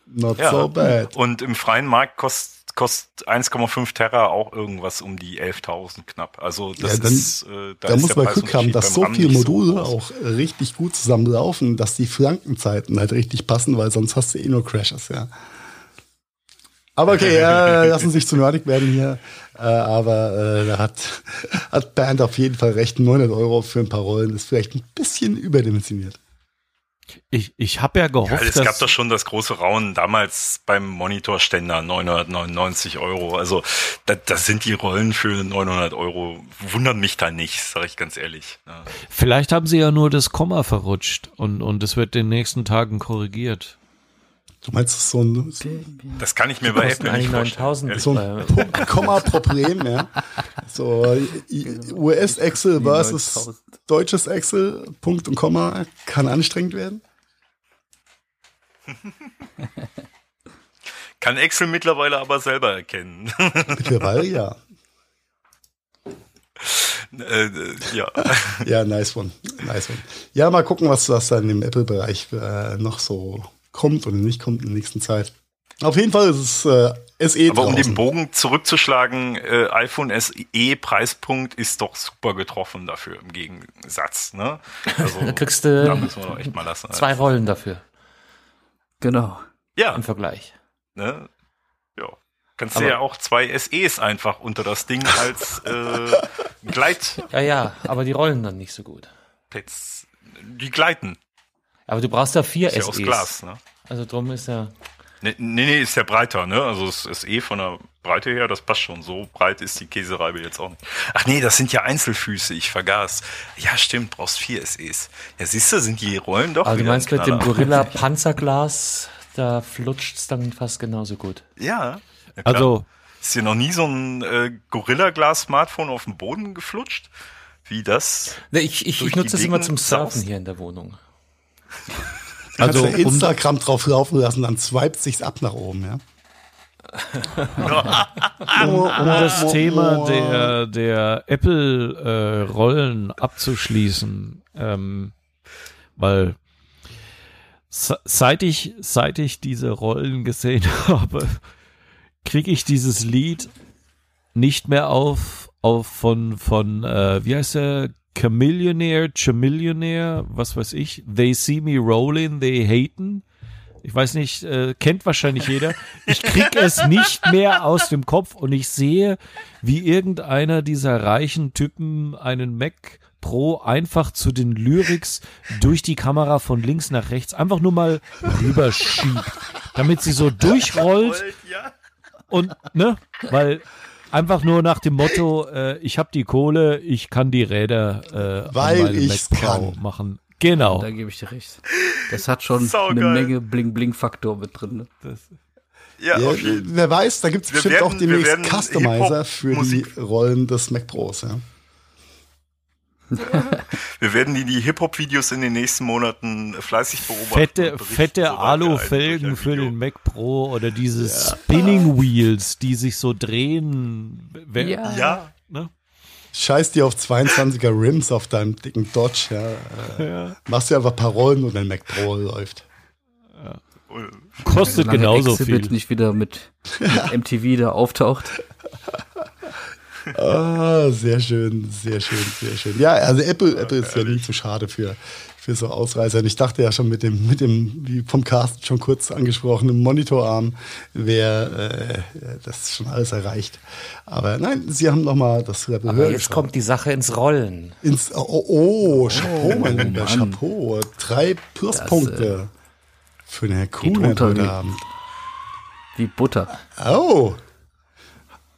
Not ja. so bad. Und im freien Markt kostet kostet 1,5 Terra auch irgendwas um die 11.000 knapp. Also das
ja, dann,
ist,
äh, da, da muss man Glück haben, dass so viele Module so auch richtig gut zusammenlaufen, dass die Flankenzeiten halt richtig passen, weil sonst hast du eh nur Crashes, ja. Aber okay, äh, lassen sich zu nerdig werden hier. Äh, aber äh, da hat, hat Band auf jeden Fall recht. 900 Euro für ein paar Rollen ist vielleicht ein bisschen überdimensioniert.
Ich, ich habe ja gehofft, ja,
es gab doch schon das große Raunen damals beim Monitorständer 999 Euro. Also da, das sind die Rollen für 900 Euro. Wundern mich da nicht, sage ich ganz ehrlich. Ja.
Vielleicht haben sie ja nur das Komma verrutscht und und es wird in den nächsten Tagen korrigiert.
Du meinst das so ein
Das kann ich mir bei Apple nicht vorstellen.
So ein Punkt, Komma Problem, ja. So US Excel versus deutsches Excel, Punkt und Komma kann anstrengend werden. [LAUGHS]
kann Excel mittlerweile aber selber erkennen. [LAUGHS]
Mittlerweile ja.
Äh, ja. [LAUGHS]
Ja, nice one. Nice one. Ja, mal gucken, was, was dann im Apple-Bereich äh, noch so kommt oder nicht kommt in der nächsten Zeit. Auf jeden Fall ist es äh, SE
Aber draußen. um den Bogen zurückzuschlagen, äh, iPhone SE Preispunkt ist doch super getroffen dafür im Gegensatz. Ne?
Also, [LAUGHS] da kriegst du da müssen wir doch echt mal lassen, zwei also. Rollen dafür. Genau. Ja. Im Vergleich.
Ne? Ja. Kannst aber, du ja auch zwei SEs einfach unter das Ding als äh, [LAUGHS] Gleit.
Ja, ja, aber die rollen dann nicht so gut.
Die gleiten.
Aber du brauchst ja vier
ist SEs. Ja aus Glas, ne?
Also drum ist ja.
Nee, nee, nee, ist ja breiter, ne? Also es ist eh von der Breite her, das passt schon. So breit ist die Käsereibe jetzt auch nicht. Ach nee, das sind ja Einzelfüße, ich vergaß. Ja, stimmt, brauchst vier SEs. Ja, siehst du, sind die Rollen doch.
Aber du meinst mit dem Gorilla [LAUGHS] Panzerglas, da flutscht es dann fast genauso gut.
Ja. ja also. Ist hier noch nie so ein äh, Gorilla-Glas-Smartphone auf dem Boden geflutscht? Wie das?
Nee, ich, ich, ich nutze das immer zum Surfen hier in der Wohnung.
Also um Instagram drauf laufen lassen, dann swipet sich's ab nach oben, ja. [LAUGHS]
um, um das Thema der, der Apple-Rollen äh, abzuschließen, ähm, weil seit ich, seit ich diese Rollen gesehen [LAUGHS] habe, kriege ich dieses Lied nicht mehr auf, auf von, von äh, wie heißt der, Chamillionaire, Chamillionaire, was weiß ich, They See Me Rolling, They Haten. Ich weiß nicht, äh, kennt wahrscheinlich jeder. Ich krieg es nicht mehr aus dem Kopf und ich sehe, wie irgendeiner dieser reichen Typen einen Mac Pro einfach zu den Lyrics durch die Kamera von links nach rechts einfach nur mal rüberschiebt, damit sie so durchrollt und ne, weil Einfach nur nach dem Motto, äh, ich habe die Kohle, ich kann die Räder
äh, Weil ich kann.
machen. Genau.
Da gebe ich dir recht. Das hat schon [LAUGHS] Saugeil. eine Menge Bling-Bling-Faktor mit drin. Ne? Das,
ja, ja okay. Wer weiß, da gibt es bestimmt werden, auch demnächst Customizer für die Rollen des Mac Pros. Ja.
Wir werden die, die Hip-Hop-Videos in den nächsten Monaten fleißig beobachten.
Fette, fette Alu-Felgen für den Mac Pro oder diese ja. Spinning Wheels, die sich so drehen.
Ja. ja. Ne?
Scheiß dir auf 22er Rims auf deinem dicken Dodge. Ja. ja. Machst dir einfach ein paar Rollen und dein Mac Pro läuft.
Ja. Kostet genauso Exhibit viel.
nicht wieder mit, mit MTV da auftaucht. [LAUGHS]
Ah, sehr schön, sehr schön, sehr schön. Ja, also Apple, Apple ist ja nie zu schade für, für so Ausreißer. Und ich dachte ja schon mit dem, mit dem, wie vom Cast schon kurz angesprochenen Monitorarm wäre äh, das schon alles erreicht. Aber nein, sie haben nochmal das
Aber
Behörden-
jetzt kommt die Sache ins Rollen.
ins oh, oh, oh Chapeau, mein Lieber. Chapeau. Drei Pluspunkte für den Herr Kuhn
runter
heute
wie-
Abend.
Wie Butter.
Oh.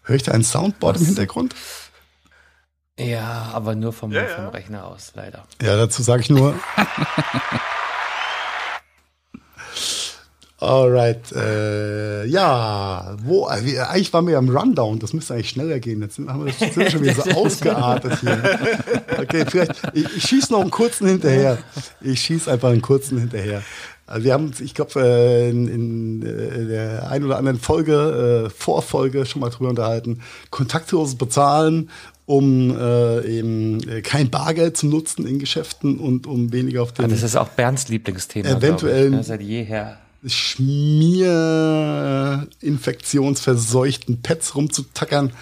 Höre ich da ein Soundboard im Hintergrund?
Ja, aber nur vom,
Ja,
vom
ja.
Rechner aus, leider.
Ja, dazu sage ich nur. [LAUGHS] Alright, äh, ja, wo, äh, eigentlich waren wir ja im Rundown, das müsste eigentlich schneller gehen. Jetzt sind, haben wir, sind wir schon wieder so [LAUGHS] [LAUGHS] ausgeartet hier. Okay, vielleicht, ich, ich schieße noch einen kurzen hinterher. Ich schieße einfach einen kurzen hinterher. Also wir haben, ich glaube, äh, in, in äh, der ein oder anderen Folge, äh, Vorfolge schon mal drüber unterhalten. Kontaktloses Bezahlen, um äh, eben äh, kein Bargeld zu nutzen in Geschäften und um weniger auf
Ah,
den
das ist auch Bernds Lieblingsthema.
Eventuell-
ne, seit jeher.
Schmierinfektionsverseuchten Pets rumzutackern,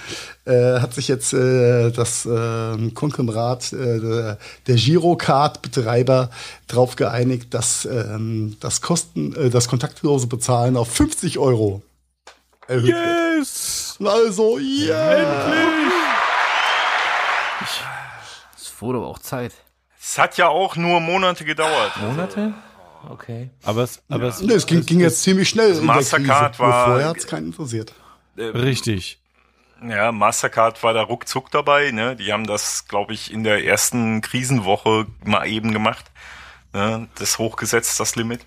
äh, hat sich jetzt äh, das äh, Konglomerat äh, der, Girocard-Betreiber darauf geeinigt, dass ähm, das Kosten, äh, das kontaktlose Bezahlen auf 50 Euro erhöht wird.
Yes!
Also, ja!
Es wurde aber auch Zeit.
Es hat ja auch nur Monate gedauert.
Monate? Okay.
Aber es, aber es,
Nee, es ging, ging jetzt ziemlich schnell in der
Mastercard war-
Vorher hat es keinen interessiert.
richtig.
Ja, Mastercard war da ruckzuck dabei. Ne? Die haben das, glaube ich, in der ersten Krisenwoche mal eben gemacht. Ne? Das hochgesetzt, das Limit.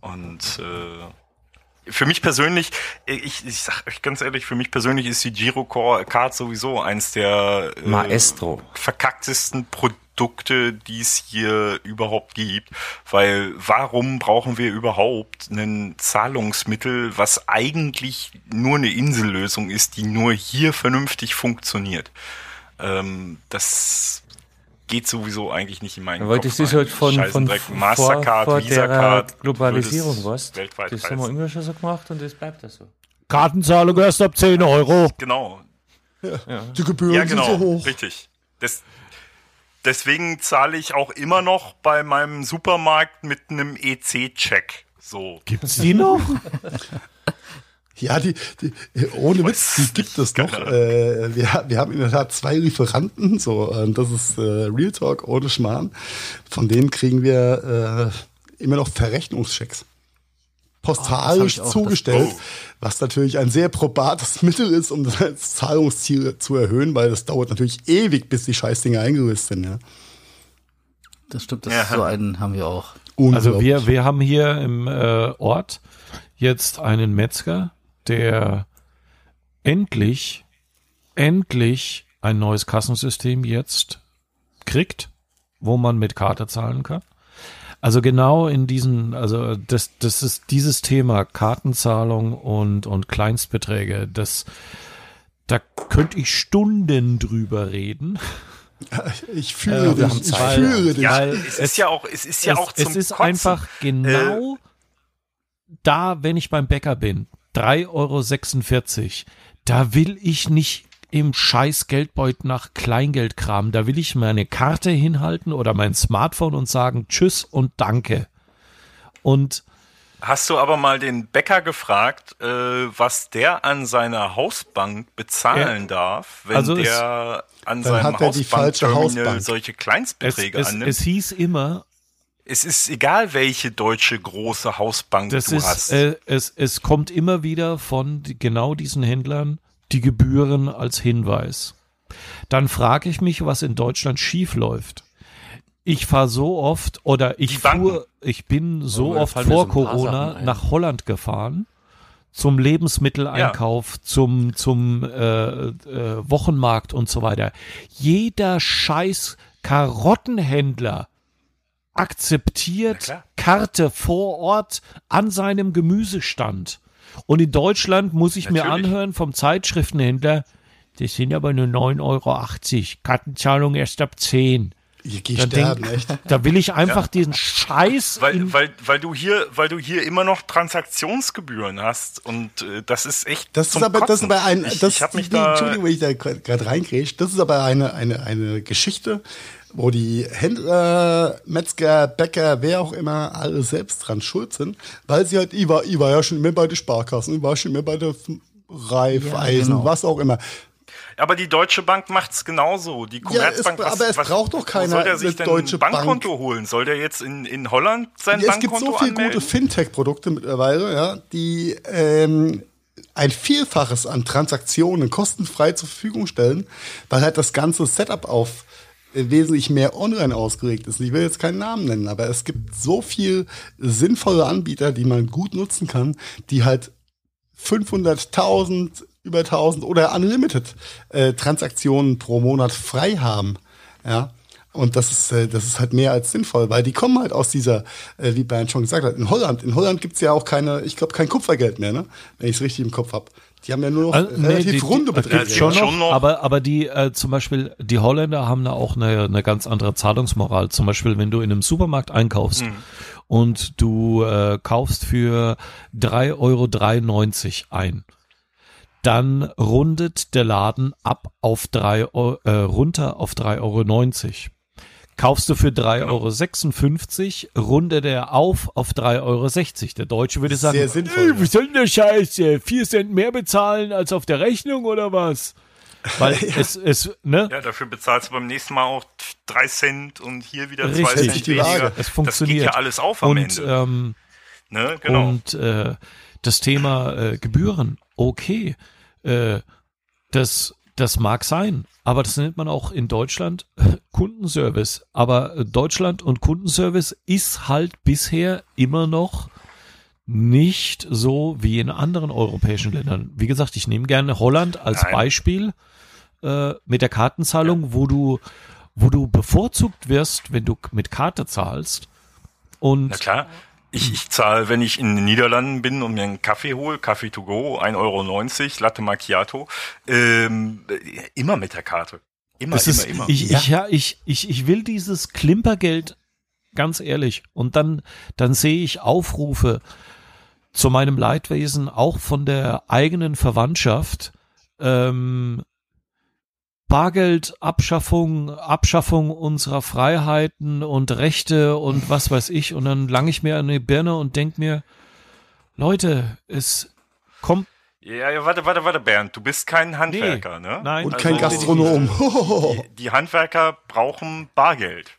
Und äh, für mich persönlich, ich, ich sag euch ganz ehrlich, für mich persönlich ist die Girocard sowieso eins der äh,
Maestro.
verkacktesten Produkte, die es hier überhaupt gibt. Weil warum brauchen wir überhaupt ein Zahlungsmittel, was eigentlich nur eine Insellösung ist, die nur hier vernünftig funktioniert? Ähm, das geht sowieso eigentlich nicht in meinen
ich
Kopf
heute
rein.
von,
Scheißen
von vor,
Mastercard,
vor
Visa
der
Card,
Globalisierung was.
weltweit
Das haben wir immer schon so gemacht und das bleibt das so.
Kartenzahlung erst ab 10 Euro.
Genau,
Die Gebühren
Ja, genau,
sind so hoch.
richtig. Das, deswegen zahle ich auch immer noch bei meinem Supermarkt mit einem EC-Check. So.
Gibt's die noch? [LAUGHS]
Ja, die, die ohne Witz, die gibt es noch.
Keine
Äh, wir, wir haben in der Tat zwei Lieferanten, so äh, das ist äh, Real Talk ohne Schmarrn. Von denen kriegen wir äh, immer noch Verrechnungschecks. Postalisch
ich auch, das-
zugestellt,
Oh.
Was natürlich ein sehr probates [LAUGHS] Mittel ist, um das Zahlungsziel zu erhöhen, weil das dauert natürlich ewig, bis die Scheißdinger eingelöst sind. Ja.
Das stimmt, das
Ja.
ist so einen haben wir auch.
Also wir, wir haben hier im äh, Ort jetzt einen Metzger, der endlich, endlich ein neues Kassensystem jetzt kriegt, wo man mit Karte zahlen kann. Also genau in diesen, also das, das ist dieses Thema Kartenzahlung und, und Kleinstbeträge, das, da könnte ich Stunden drüber reden. [LAUGHS]
ich fühle
Äh,
dich, ich fühle dich.
Ja, es,
es-
ist ja auch, es ist ja
es,
auch zum
es ist
Kotzen.
einfach genau da, wenn ich beim Bäcker bin, 3,46 Euro, da will ich nicht im scheiß Geldbeutel nach Kleingeld kramen. Da will ich meine Karte hinhalten oder mein Smartphone und sagen Tschüss und Danke. Und
Hast du aber mal den Bäcker gefragt, äh, was der an seiner Hausbank bezahlen darf, wenn
Also es-
der an
Dann
seinem
hat er die falsche
Hausbankterminal
Hausbank.
solche
es,
Kleinstbeträge
es,
annimmt?
es hieß immer,
Es ist egal, welche deutsche große Hausbank
das
du
ist,
hast.
äh, es, es kommt immer wieder von genau diesen Händlern die Gebühren als Hinweis. Dann frage ich mich, was in Deutschland schief läuft. Ich fahre so oft oder ich fuhr, ich bin so
mir
oft vor Corona nach Holland gefahren zum Lebensmitteleinkauf, zum zum äh, äh, Wochenmarkt und so weiter. Jeder Scheiß Karottenhändler akzeptiert. Karte vor Ort an seinem Gemüsestand. Und in Deutschland muss ich mir
Natürlich.
anhören vom Zeitschriftenhändler, das sind aber nur 9,80 Euro. Kartenzahlung erst ab 10.
Hier geh
Da,
sterben,
denk,
echt.
da will ich einfach diesen Scheiß.
Weil, weil, weil du hier, weil du hier immer noch Transaktionsgebühren hast und äh, das ist echt.
Das
zum
ist aber, das ist aber ein,
ich,
das,
ich hab mich da,
Entschuldigung, wenn ich da gerade reingrätsch, das ist aber eine, eine, eine Geschichte, wo die Händler, Metzger, Bäcker, wer auch immer, alle selbst dran schuld sind, weil sie halt, ich war, ich war ja schon immer bei der Sparkassen, ich war schon immer bei der Raiffeisen,
genau.
was auch immer.
Aber die Deutsche Bank macht's genauso. Die Commerzbank,
es- aber es braucht doch keiner
soll der sich denn
Deutsche
ein Bankkonto holen? Soll der jetzt in, in Holland sein
Ja, es gibt
Bankkonto
so viele
anmelden?
gute Fintech-Produkte mittlerweile, ja, die ähm, ein Vielfaches an Transaktionen kostenfrei zur Verfügung stellen, weil halt das ganze Setup auf äh, wesentlich mehr online ausgelegt ist. Ich will jetzt keinen Namen nennen, aber es gibt so viel sinnvolle Anbieter, die man gut nutzen kann, die halt 500.000, über 1000 oder unlimited äh, Transaktionen pro Monat frei haben. Ja. Und das ist, äh, das ist halt mehr als sinnvoll, weil die kommen halt aus dieser, äh, wie Bernd schon gesagt hat, in Holland. In Holland gibt's ja auch keine, ich glaube, kein Kupfergeld mehr, ne? Wenn ich es richtig im Kopf hab. Die haben ja nur noch
Also, nee,
relativ
die-
runde Beträge.
Schon noch,
Schon noch.
aber, aber die, äh, zum Beispiel, die Holländer haben da auch eine, eine ganz andere Zahlungsmoral. Zum Beispiel, wenn du in einem Supermarkt einkaufst und du äh, kaufst für 3,93 Euro ein, dann rundet der Laden ab auf drei, äh, runter auf 3,90 Euro. Kaufst du für 3,56 Euro, rundet er auf auf 3,60 Euro. Der Deutsche würde sagen,
Sehr sinnvoll,
"Ey, was soll denn der Scheiß? äh, Vier Cent mehr bezahlen als auf der Rechnung oder was? Weil [LAUGHS] es, es, ne?
Ja, dafür bezahlst du beim nächsten Mal auch drei Cent und hier wieder zwei
Richtig.
Cent
Die Waage.
weniger.
Es
Das
funktioniert.
geht ja alles auf am
und,
Ende.
ähm,
ne? Genau.
Und äh, das Thema äh, Gebühren, okay, äh, das, das mag sein, aber das nennt man auch in Deutschland [LAUGHS] Kundenservice. Aber Deutschland und Kundenservice ist halt bisher immer noch nicht so wie in anderen europäischen Ländern. Wie gesagt, ich nehme gerne Holland als
Nein.
Beispiel äh, mit der Kartenzahlung, wo du wo du bevorzugt wirst, wenn du mit Karte zahlst. Und
Na klar. Ich, ich zahle, wenn ich in den Niederlanden bin und mir einen Kaffee hole, Kaffee to go, 1,90 Euro, Latte Macchiato, ähm, immer mit der Karte. Immer,
Es
immer,
ist,
immer.
Ich, ich, ja, ich, ich, ich will dieses Klimpergeld, ganz ehrlich. Und dann, dann sehe ich Aufrufe zu meinem Leidwesen auch von der eigenen Verwandtschaft. Ähm, Bargeldabschaffung, Abschaffung unserer Freiheiten und Rechte und was weiß ich. Und dann lang ich mir an die Birne und denk mir, Leute, es kommt
ja, ja, warte, warte, warte, Bernd, du bist kein Handwerker, ne?
nein.
Und
Also-
kein Gastronom.
Die, die Handwerker brauchen Bargeld.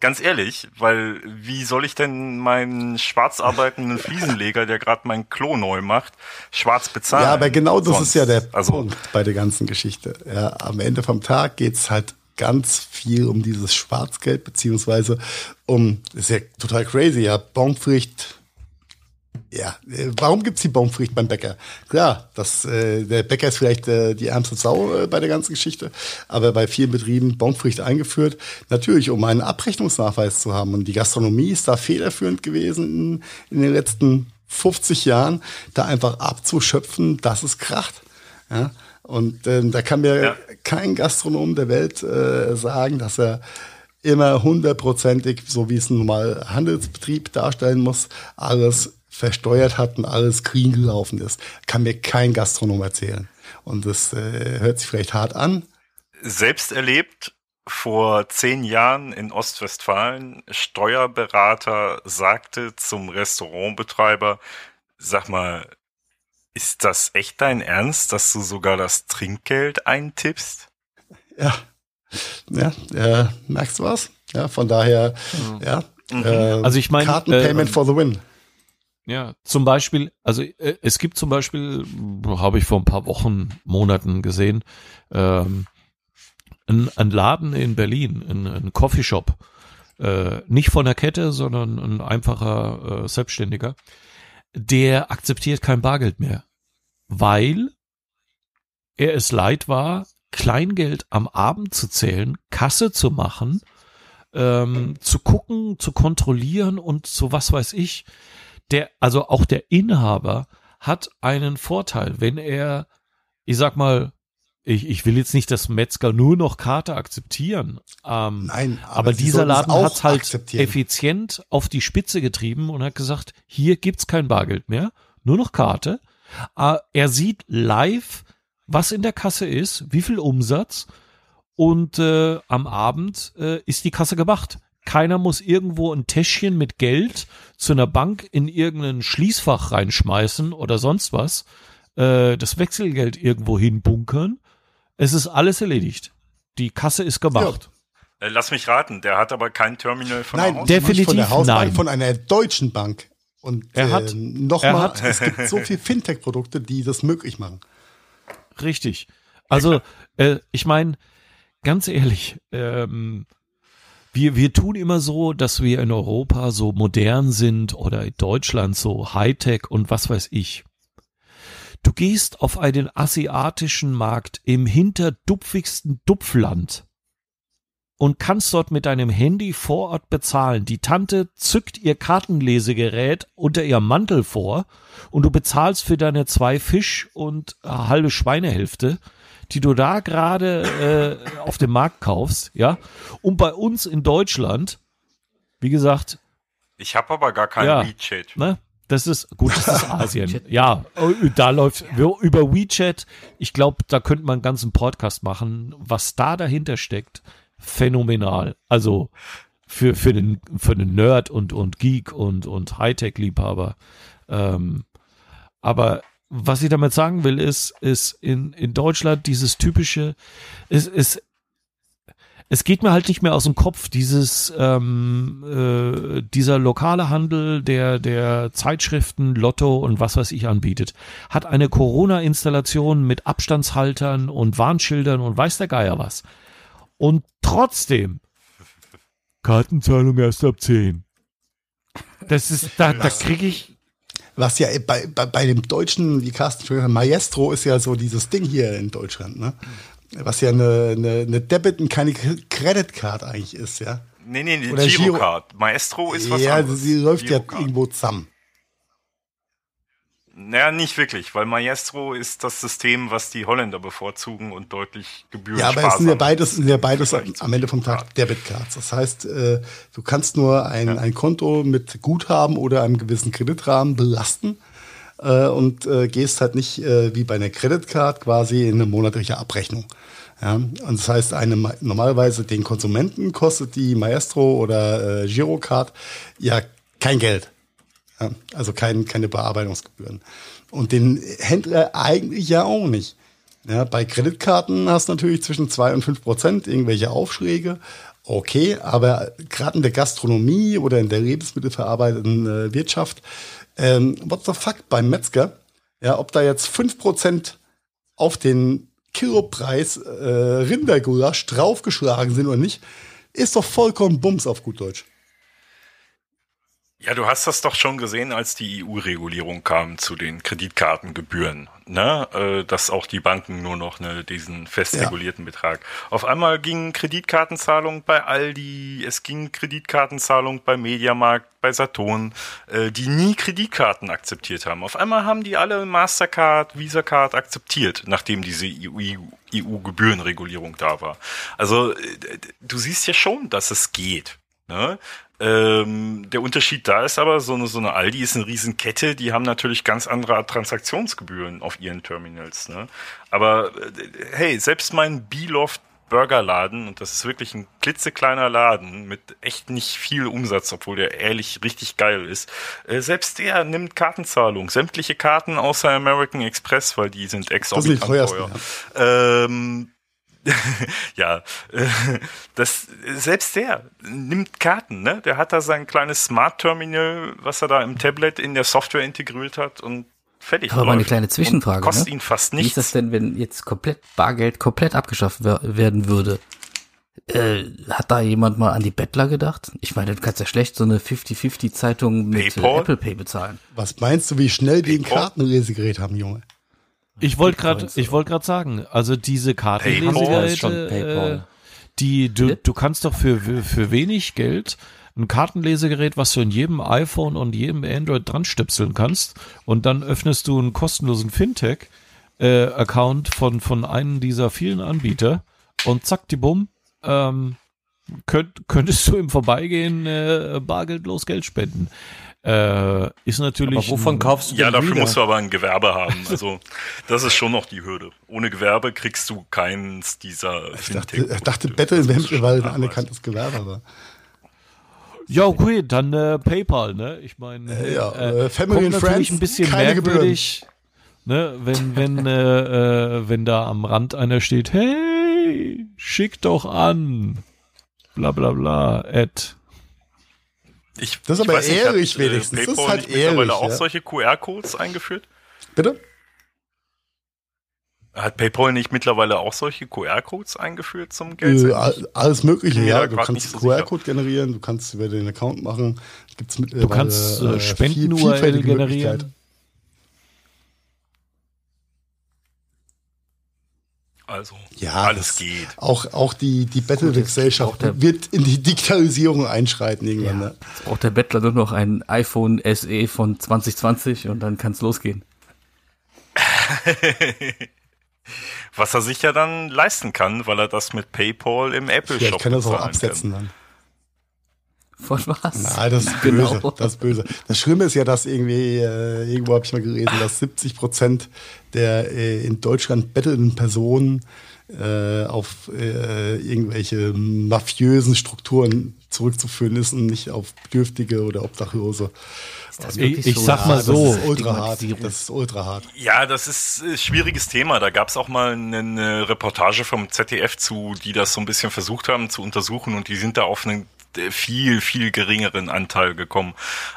Ganz ehrlich, weil wie soll ich denn meinen schwarz arbeitenden [LAUGHS] Fliesenleger, der gerade mein Klo neu macht, schwarz bezahlen?
Ja, aber genau das
Sonst.
ist ja der
also,
Punkt bei der ganzen Geschichte. Ja, am Ende vom Tag geht's halt ganz viel um dieses Schwarzgeld, beziehungsweise um, das ist ja total crazy, ja, Baumfricht. Ja, äh, warum gibt's die Baumfricht beim Bäcker? Klar, das, äh, der Bäcker ist vielleicht äh, die ärmste Sau äh, bei der ganzen Geschichte, aber bei vielen Betrieben Baumfricht eingeführt, natürlich, um einen Abrechnungsnachweis zu haben. Und die Gastronomie ist da federführend gewesen in, in den letzten 50 Jahren, da einfach abzuschöpfen, dass es kracht. Ja? Und ähm, da kann mir
Ja.
kein Gastronom der Welt äh, sagen, dass er immer hundertprozentig, so wie es ein normaler Handelsbetrieb darstellen muss, alles versteuert hat und alles clean gelaufen ist. Kann mir kein Gastronom erzählen. Und das äh, hört sich vielleicht hart an.
selbst erlebt vor zehn Jahren in Ostwestfalen, Steuerberater sagte zum Restaurantbetreiber, sag mal, ist das echt dein Ernst, dass du sogar das Trinkgeld eintippst?
Ja, ja, äh, merkst du was? Ja, von daher, ja. Äh,
Also ich meine,
Kartenpayment
äh,
for the win.
Ja, zum Beispiel, also äh, es gibt zum Beispiel, habe ich vor ein paar Wochen, Monaten gesehen, ähm, ein, ein Laden in Berlin, ein, ein Coffeeshop, äh, nicht von der Kette, sondern ein einfacher äh, Selbstständiger, der akzeptiert kein Bargeld mehr, weil er es leid war, Kleingeld am Abend zu zählen, Kasse zu machen, ähm, zu gucken, zu kontrollieren und so was weiß ich. Der, also auch der Inhaber hat einen Vorteil, wenn er, ich sag mal, ich, ich will jetzt nicht, dass Metzger nur noch Karte akzeptieren. Ähm,
Nein, aber
aber, dieser
es
Laden
auch
hat's halt effizient auf die Spitze getrieben und hat gesagt, hier gibt's kein Bargeld mehr, nur noch Karte. Äh, er sieht live, was in der Kasse ist, wie viel Umsatz und äh, am Abend äh, ist die Kasse gemacht. Keiner muss irgendwo ein Täschchen mit Geld zu einer Bank in irgendein Schließfach reinschmeißen oder sonst was, äh, das Wechselgeld irgendwo hinbunkern. Es ist alles erledigt. Die Kasse ist gemacht.
Äh, lass mich raten, der hat aber kein Terminal von
Nein,
der Haus.
definitiv
nicht von der Hausbank,
nein.
von einer deutschen Bank. Und
Er hat-
äh, noch
er
mal,
hat-
es gibt so viel Fintech-Produkte, die das möglich machen.
Richtig. Also, äh, ich meine, ganz ehrlich, ähm, wir, wir tun immer so, dass wir in Europa so modern sind oder in Deutschland so Hightech und was weiß ich. Du gehst auf einen asiatischen Markt im hinterdupfigsten Dupfland und kannst dort mit deinem Handy vor Ort bezahlen. Die Tante zückt ihr Kartenlesegerät unter ihrem Mantel vor und du bezahlst für deine zwei Fisch und eine halbe Schweinehälfte, die du da gerade äh, auf dem Markt kaufst, ja. Und bei uns in Deutschland, wie gesagt,
Ich habe aber gar keinen
Ja.
WeChat.
Ne? Das ist gut, das ist [LAUGHS] Asien. ja, äh, da läuft über WeChat. Ich glaube, da könnte man einen ganzen Podcast machen, was da dahinter steckt. Phänomenal. Also für für den für den Nerd und und Geek und und Hightech-Liebhaber. Ähm, aber was ich damit sagen will, ist, ist in, in Deutschland dieses typische, es, es, es geht mir halt nicht mehr aus dem Kopf, dieses, ähm, äh, dieser lokale Handel, der, der Zeitschriften, Lotto und was weiß ich anbietet, hat eine Corona-Installation mit Abstandshaltern und Warnschildern und weiß der Geier was. Und trotzdem, Kartenzahlung erst ab 10. Das ist, da, da kriege ich,
Was ja bei, bei, bei dem deutschen, wie Carsten schon gesagt hat, Maestro ist ja so dieses Ding hier in Deutschland, ne? Was ja eine, eine, eine Debit und keine Credit Card eigentlich ist, ja.
Nee, nee, die
Oder Giro-
Girocard. Maestro ist was
ja,
anderes.
sie läuft
Girocard.
ja irgendwo zusammen.
Naja, nicht wirklich, weil Maestro ist das System, was die Holländer bevorzugen und deutlich gebühren.
Ja, aber es sind ja beides, sind ja beides am Ende vom Tag Debitcards. Das heißt, äh, du kannst nur ein, ein Konto mit Guthaben oder einem gewissen Kreditrahmen belasten äh, und äh, gehst halt nicht äh, wie bei einer Creditcard quasi in eine monatliche Abrechnung. Ja, und das heißt, eine, Ma- normalerweise den Konsumenten kostet die Maestro oder äh, Girocard ja kein Geld. Also kein, keine Bearbeitungsgebühren. Und den Händler eigentlich ja auch nicht. Ja, bei Kreditkarten hast du natürlich zwischen zwei und fünf Prozent irgendwelche Aufschläge. Okay, aber gerade in der Gastronomie oder in der lebensmittelverarbeitenden äh, Wirtschaft, ähm, what the fuck, beim Metzger, ja, ob da jetzt fünf Prozent auf den Kilopreis äh, Rindergulasch draufgeschlagen sind oder nicht, ist doch vollkommen Bums auf gut Deutsch.
Ja, du hast das doch schon gesehen, als die EU-Regulierung kam zu den Kreditkartengebühren, ne? Äh, dass auch die Banken nur noch ne, diesen fest
Ja.
regulierten Betrag. Auf einmal ging Kreditkartenzahlung bei Aldi, es ging Kreditkartenzahlung bei Mediamarkt, bei Saturn, äh, die nie Kreditkarten akzeptiert haben. Auf einmal haben die alle Mastercard, Visa Card akzeptiert, nachdem diese EU-Gebührenregulierung da war. Also äh, du siehst ja schon, dass es geht. Ne? Ähm, der Unterschied da ist aber, so eine, so eine Aldi ist eine Riesenkette, die haben natürlich ganz andere Transaktionsgebühren auf ihren Terminals. Ne? Aber äh, hey, selbst mein Beloft Burgerladen, und das ist wirklich ein klitzekleiner Laden mit echt nicht viel Umsatz, obwohl der ehrlich richtig geil ist, äh, selbst der nimmt Kartenzahlung. Sämtliche Karten außer American Express, weil die sind exorbitant teuer. Ähm, [LAUGHS] ja, äh, das selbst der nimmt Karten, ne? Der hat da sein kleines Smart Terminal, was er da im Tablet in der Software integriert hat und fertig.
Aber mal eine kleine Zwischenfrage,
Und Kostet
ne?
ihn fast
Wie ist das
nichts.
denn, wenn jetzt komplett Bargeld komplett abgeschafft wer- werden würde? Äh, hat da jemand mal an die Bettler gedacht? Ich meine, du kannst ja schlecht so eine 50-50-Zeitung mit
PayPal?
Apple Pay bezahlen.
Was meinst du, wie schnell die ein
PayPal?
Kartenlesegerät haben, Junge?
Ich wollte gerade, ich wollte gerade sagen, also diese Kartenlesegeräte, äh, die du, du kannst doch für für wenig Geld ein Kartenlesegerät, was du in jedem iPhone und jedem Android dran stöpseln kannst und dann öffnest du einen kostenlosen Fintech äh, Account von, von einem dieser vielen Anbieter und zack, die Bumm, ähm, könnt, könntest du im Vorbeigehen äh, bargeldlos Geld spenden. Äh, ist natürlich.
Aber wovon
ein-
kaufst du
Ja, dafür
Hühner?
musst du aber ein Gewerbe haben. Also das ist schon noch die Hürde. Ohne Gewerbe kriegst du keins dieser
Ich dachte, ich dachte Battle mittlerweile ein anerkanntes Gewerbe, aber
Ja, okay, dann äh, PayPal, ne? Ich meine,
Äh, ja, äh, Family
kommt
and
natürlich
Friends,
ein bisschen
keine
merkwürdig, ne? Wenn wenn äh, äh, wenn da am Rand einer steht, hey, schick doch an, bla bla bla, Ad.
Ich,
Das ist
ich
aber
weiß nicht,
ehrlich
hat, äh,
wenigstens. Das ist
PayPal
halt
nicht mittlerweile
ehrlich,
auch
ja.
solche QR-Codes eingeführt?
bitte?
Hat PayPal nicht mittlerweile auch solche QR-Codes eingeführt zum
Äh,
Geld?
all- alles Mögliche, ja. Du kannst
nicht so.
QR-Code generieren, du kannst über den Account machen. Gibt's mit,
Du kannst äh, Spenden-URL generieren.
Also,
Ja,
alles geht.
Auch, auch die, die
der-
wird in die Digitalisierung einschreiten irgendwann. Ne?
Jetzt braucht der Bettler nur noch ein iPhone SE von 2020 und dann kann's losgehen. [LAUGHS]
Was er sich ja dann leisten kann, weil er das mit PayPal im Apple Shop
kann das auch absetzen dann.
Von was?
Nein, das ist [LAUGHS]
Genau.
böse. Das ist böse. Das Schlimme ist ja, dass irgendwie, äh, irgendwo habe ich mal gelesen, dass 70 Prozent der äh, in Deutschland bettelnden Personen äh, auf äh, irgendwelche mafiösen Strukturen zurückzuführen ist und nicht auf Bedürftige oder Obdachlose.
das
Ich- ich
so?
sag mal
das
so.
ist ultra hart. Das ist ultra hart.
Ja, das ist ein schwieriges Thema. Da gab es auch mal eine, eine Reportage vom ZDF zu, die das so ein bisschen versucht haben zu untersuchen und die sind da auf einen viel, viel geringeren Anteil gekommen,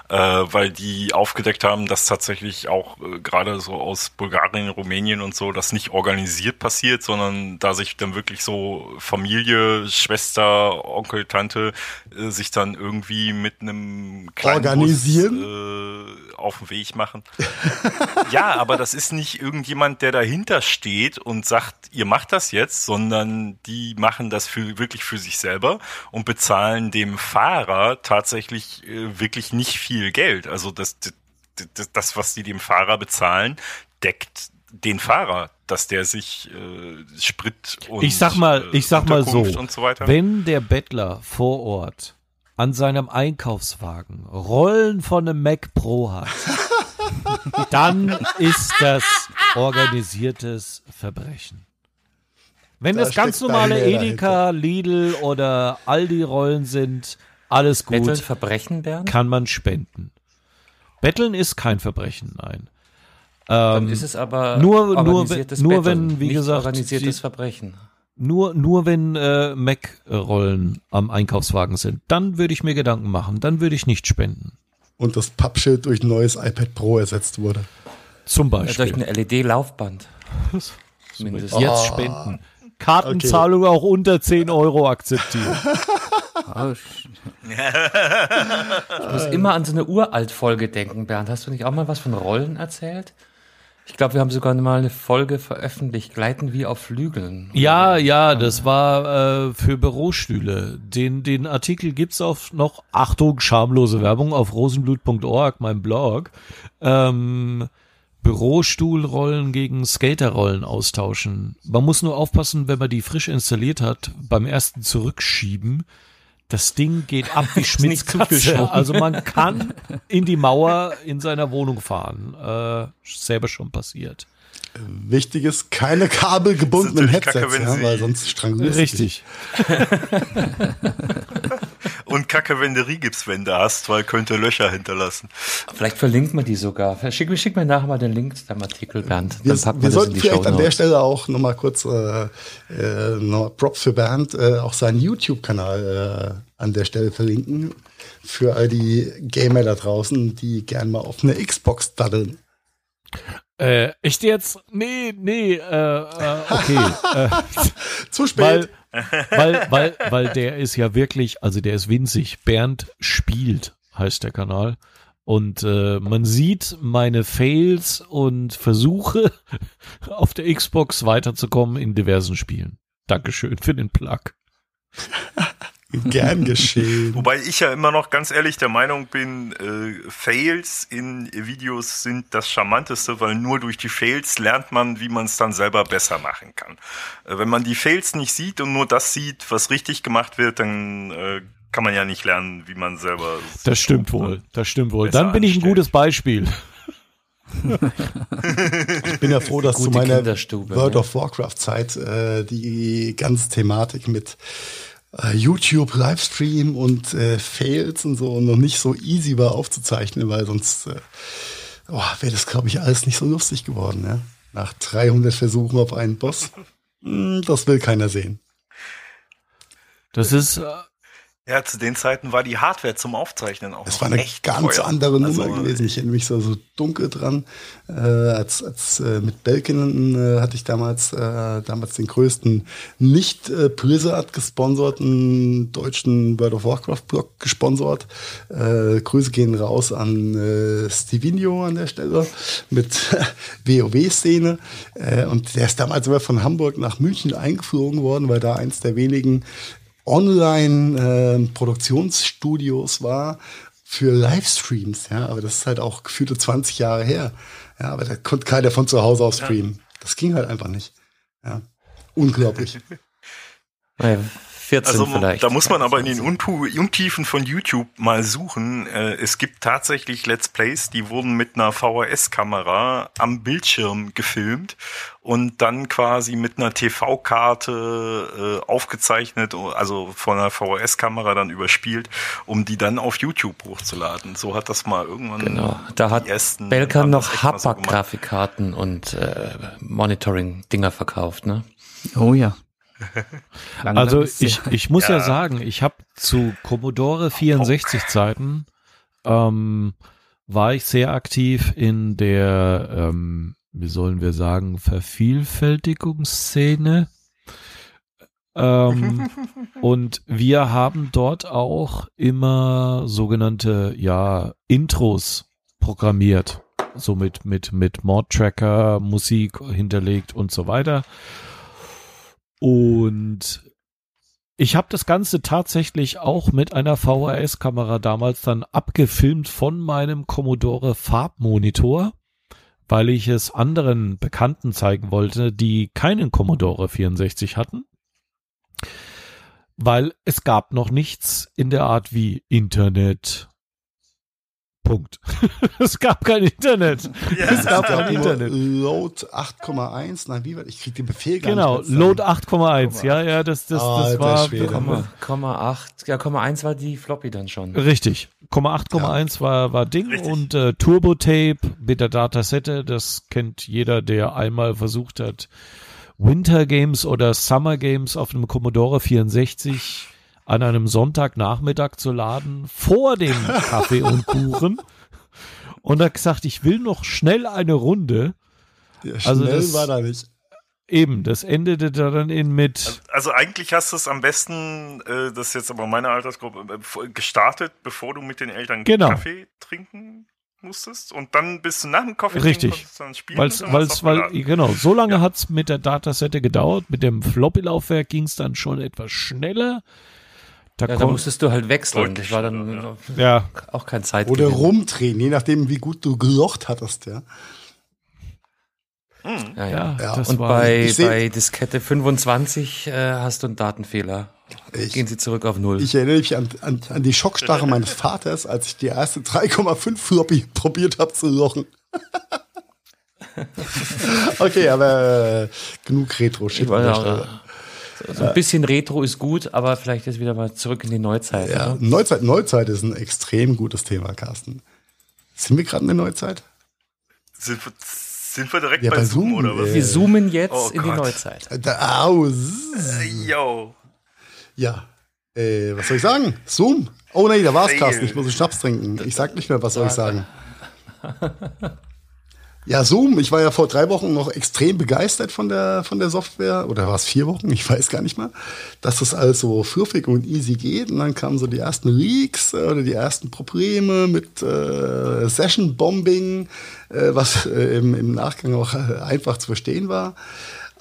äh, weil die aufgedeckt haben, dass tatsächlich auch äh, gerade so aus Bulgarien, Rumänien und so, das nicht organisiert passiert, sondern da sich dann wirklich so Familie, Schwester, Onkel, Tante äh, sich dann irgendwie mit einem kleinen
Organisieren?
Bus, äh, auf den Weg machen. [LAUGHS] Ja, aber das ist nicht irgendjemand, der dahinter steht und sagt, ihr macht das jetzt, sondern die machen das für, wirklich für sich selber und bezahlen dem Fahrer tatsächlich äh, wirklich nicht viel Geld. Also das, das, das, was die dem Fahrer bezahlen, deckt den Fahrer, dass der sich äh, Sprit und
Ich sag mal, ich sag mal so,
Unterkunft und so weiter.
wenn der Bettler vor Ort an seinem Einkaufswagen Rollen von einem Mac Pro hat, [LAUGHS] dann ist das organisiertes Verbrechen. Wenn
Da
das ganz normale Edeka, Lidl oder Aldi Rollen sind, alles
Betteln
gut,
Verbrechen, Bernd?
kann man spenden. Betteln ist kein Verbrechen, nein.
Dann
Ähm,
ist es aber
nur- nur nur
Betteln,
wenn, wie
nicht
gesagt,
organisiertes
die-
Verbrechen.
Nur, nur wenn äh, Mac-Rollen am Einkaufswagen sind, dann würde ich mir Gedanken machen. Dann würde ich nicht spenden.
Und das Pappschild durch ein neues iPad Pro ersetzt wurde.
Zum
Ja, durch
Beispiel.
eine LED-Laufband. Mindestens.
Jetzt spenden. Kartenzahlung auch unter 10 Euro akzeptieren. [LAUGHS]
Ah,
Ich muss immer an so eine Uralt-Folge denken, Bernd. Hast du nicht auch mal was von Rollen erzählt? Ich glaube, wir haben sogar mal eine Folge veröffentlicht, Gleiten wie auf Flügeln.
Ja, ja, das war äh, für Bürostühle. Den, den Artikel gibt's auf noch, Achtung, schamlose Werbung auf rosenblut.org, mein Blog. Ähm, Bürostuhlrollen gegen Skaterrollen austauschen. Man muss nur aufpassen, wenn man die frisch installiert hat, beim ersten Zurückschieben, das Ding geht ab wie [LAUGHS] Schmitz Katze. Also man kann in die Mauer in seiner Wohnung fahren. Äh, selber schon passiert.
Wichtig ist, keine
natürlich
Headsets,
kacke, wenn
ja, weil sonst strangulierst.
Richtig. [LAUGHS]
Und Kacke, wenn du Rigipswände hast, weil könnte Löcher hinterlassen.
Vielleicht verlinkt man die sogar. Schick, mir- schick mir nachher mal den Link zu deinem Artikel, Bernd.
Wir,
Dann packen
wir
wir
sollten
die
vielleicht
Show
an der. Stelle auch nochmal kurz äh, äh, noch Props für Bernd, äh, auch seinen YouTube-Kanal äh, an der Stelle verlinken. Für all die Gamer da draußen, die gern mal auf eine Xbox daddeln.
Äh, echt jetzt? Nee, nee, äh, äh, okay. [LAUGHS] äh,
Zu spät.
weil, weil, weil, weil der ist ja wirklich, also der ist winzig. Bernd spielt, heißt der Kanal. Und äh, man sieht meine Fails und Versuche, [LAUGHS] auf der Xbox weiterzukommen in diversen Spielen. Dankeschön für den Plug. [LAUGHS]
Gern [LAUGHS] geschehen.
Wobei ich ja immer noch ganz ehrlich der Meinung bin, äh, Fails in Videos sind das Charmanteste, weil nur durch die Fails lernt man, wie man es dann selber besser machen kann. Äh, wenn man die Fails nicht sieht und nur das sieht, was richtig gemacht wird, dann äh, kann man ja nicht lernen, wie man selber.
Das stimmt wohl, das stimmt wohl. Dann bin ich ein gutes Beispiel.
ich bin ja froh, dass zu meiner World
ne?
of Warcraft Zeit äh, die ganze Thematik mit äh, YouTube Livestream und äh, Fails und so noch nicht so easy war aufzuzeichnen, weil sonst äh, oh, wäre das glaube ich alles nicht so lustig geworden, ja. Nach 300 Versuchen auf einen Boss. Hm, das will keiner sehen.
Das ist, äh,
Ja, zu den Zeiten war die Hardware zum Aufzeichnen auch
Das war eine
echt
ganz
teuer.
andere Nummer
Also,
gewesen. Ich erinnere mich so, so dunkel dran. Äh, als als äh, mit Belkin äh, hatte ich damals äh, damals den größten nicht äh, Blizzard gesponserten deutschen World of Warcraft Blog gesponsert. Äh, Grüße gehen raus an äh, Stevenio an der Stelle mit WoW-Szene. Äh, und der ist damals sogar von Hamburg nach München eingeflogen worden, weil da eins der wenigen Online-Produktionsstudios war für Livestreams, ja, aber das ist halt auch gefühlte 20 Jahre her. Ja, aber da konnte keiner von zu Hause aus streamen. Das ging halt einfach nicht. Ja. Unglaublich. [LAUGHS]
Naja, 14
Also
vielleicht.
da muss man aber in den Untu Untiefen von YouTube mal suchen. Äh, es gibt tatsächlich Let's Plays, die wurden mit einer VHS-Kamera am Bildschirm gefilmt und dann quasi mit einer TV-Karte äh, aufgezeichnet, also von einer VHS-Kamera dann überspielt, um die dann auf YouTube hochzuladen. So hat das mal irgendwann.
Genau. Da hat
ersten
Belkan noch
mal so
und äh, Monitoring-Dinger verkauft, ne?
Oh ja.
Also ich, ich muss ja,
Ja.
sagen, ich habe zu Commodore 64 Zeiten ähm, war ich sehr aktiv in der, ähm, wie sollen wir sagen, Vervielfältigungsszene. Ähm, [LAUGHS] und wir haben dort auch immer sogenannte, ja, Intros programmiert. So mit, mit, mit Mod-Tracker, Musik hinterlegt und so weiter. Und ich habe das Ganze tatsächlich auch mit einer VHS-Kamera damals dann abgefilmt von meinem Commodore Farbmonitor, weil ich es anderen Bekannten zeigen wollte, die keinen Commodore 64 hatten. Weil es gab noch nichts in der Art wie Internet. Punkt. [LAUGHS] es gab kein Internet. es gab kein
nur
Internet.
Load 8,1. Nein, wie war Ich krieg den Befehl gar
Genau,
nicht. mehr
Load 8,1. Ja, ja, das, das, das
Alter
war.
Komma, Komma 8, ja, Komma 1 war die Floppy dann schon.
Richtig. Komma 8,1 war, war Ding
Richtig.
und äh, Turbo Tape mit der Datasette, das kennt jeder, der einmal versucht hat, Winter Games oder Summer Games auf einem Commodore 64 an einem Sonntagnachmittag zu laden, vor dem Kaffee [LAUGHS] und Kuchen. Und hat gesagt, ich will noch schnell eine Runde.
Ja,
Also
schnell
das-
war da nicht.
Eben, das endete dann in mit,
Also eigentlich hast du es am besten, äh, das ist jetzt aber meine Altersgruppe, äh, gestartet, bevor du mit den Eltern
Genau.
Kaffee trinken musstest und dann bist du nach dem Kaffee
Richtig.
dann spielen.
Weil's, weil's,
hast du
weil, genau, so lange hat's mit der Datasette gedauert. Mit dem Floppy-Laufwerk ging's dann schon etwas schneller. Da
Ja, da musstest du halt wechseln.
Deutlich
Das war dann
ja,
auch kein Zeit.
Oder rumdrehen, je nachdem, wie gut du gelocht hattest, ja.
Ja, ja.
ja,
Ja,
Und bei, bei Diskette 25 äh, hast du einen Datenfehler.
Ich-
Gehen sie zurück auf Null.
Ich erinnere mich an, an, an die Schockstarre [LAUGHS] meines Vaters, als ich die erste 3,5 Floppy [LAUGHS] probiert habe zu lochen. [LAUGHS] okay, aber äh, genug Retro-Shit.
So, ein bisschen Retro ist gut, aber vielleicht ist wieder mal zurück in die Neuzeit.
Ja,
oder?
Neuzeit, Neuzeit ist ein extrem gutes Thema, Carsten. Sind wir gerade in der Neuzeit?
Sind, wir- sind wir direkt
Ja,
bei,
bei
Zoom,
Zoom,
oder was?
äh,
Wir zoomen jetzt
Oh
in die. Neuzeit.
Da, au.
Äh, Yo.
ja. Äh, was soll ich sagen? Zoom? Oh nee, da war's. Carsten. Ich muss einen Schnaps trinken. Ich sag nicht mehr, was soll ich sagen. [LAUGHS] Ja, Zoom. Ich war ja vor drei Wochen noch extrem begeistert von der, von der Software. Oder war es vier Wochen? Ich weiß gar nicht mehr. Dass das alles so fluffig und easy geht. Und dann kamen so die ersten Leaks äh, oder die ersten Probleme mit äh, Session-Bombing, äh, was äh, im, im Nachgang auch äh, einfach zu verstehen war.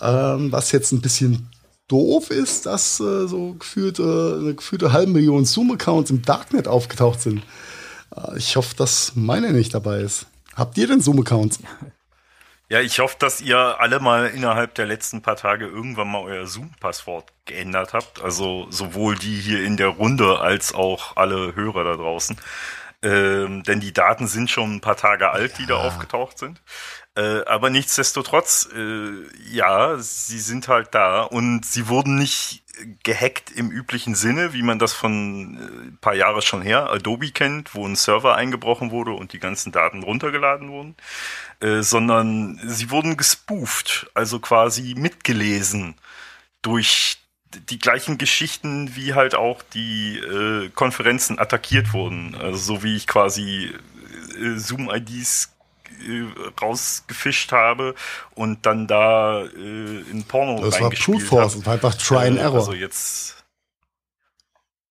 Ähm, was jetzt ein bisschen doof ist, dass äh, so gefühlte, eine gefühlte halbe Million Zoom-Accounts im Darknet aufgetaucht sind. Äh, ich hoffe, dass meine nicht dabei ist. Habt ihr denn Zoom-Accounts?
Ja, ich hoffe, dass ihr alle mal innerhalb der letzten paar Tage irgendwann mal euer Zoom-Passwort geändert habt. Also sowohl die hier in der Runde als auch alle Hörer da draußen. Ähm, denn die Daten sind schon ein paar Tage alt, die da aufgetaucht sind. Äh, aber nichtsdestotrotz, äh, ja, sie sind halt da und sie wurden nicht gehackt im üblichen Sinne, wie man das von äh, paar Jahre schon her Adobe kennt, wo ein Server eingebrochen wurde und die ganzen Daten runtergeladen wurden, äh, sondern sie wurden gespooft, also quasi mitgelesen durch die gleichen Geschichten, wie halt auch die äh, Konferenzen attackiert wurden. Also so wie ich quasi Zoom-IDs rausgefischt habe und dann da äh, in Porno
Das war True Force, das war einfach Try and
äh,
Error.
Also jetzt.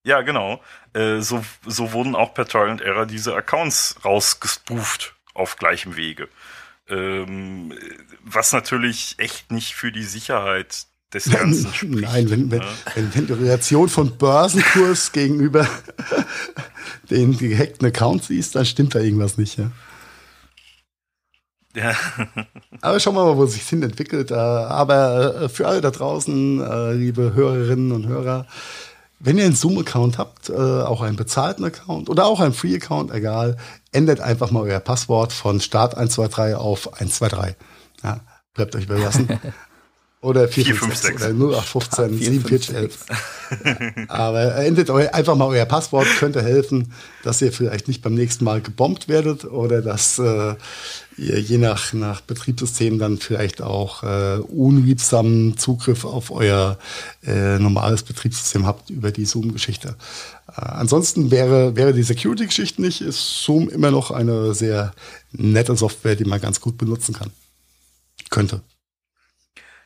Ja, genau. Äh, so, so wurden auch per Try and Error diese Accounts rausgespooft auf gleichem Wege. Ähm, was natürlich echt nicht für die Sicherheit des Ganzen spricht.
Nein, wenn, wenn,
ne?
wenn, wenn die Relation von Börsenkurs [LAUGHS] gegenüber [LAUGHS] den gehackten Accounts siehst, dann stimmt da irgendwas nicht, ja.
Ja. [LAUGHS]
Aber schauen wir mal, wo sich hin entwickelt. Äh, Aber äh, für alle da draußen, äh, liebe Hörerinnen und Hörer, wenn ihr einen Zoom-Account habt, auch einen bezahlten Account oder auch einen Free-Account, egal, ändert einfach mal euer Passwort von Start 123 auf 123. Ja, bleibt euch überlassen. [LAUGHS] Oder 456 oder 0815 4711. [LAUGHS] Aber ändert euer, einfach mal euer Passwort, könnte helfen, dass ihr vielleicht nicht beim nächsten Mal gebombt werdet oder dass äh, je nach, nach Betriebssystem dann vielleicht auch äh, unliebsamen Zugriff auf euer äh, normales Betriebssystem habt über die Zoom-Geschichte. Äh, ansonsten wäre, wäre die Security-Geschichte nicht, ist Zoom immer noch eine sehr nette Software, die man ganz gut benutzen kann. Könnte.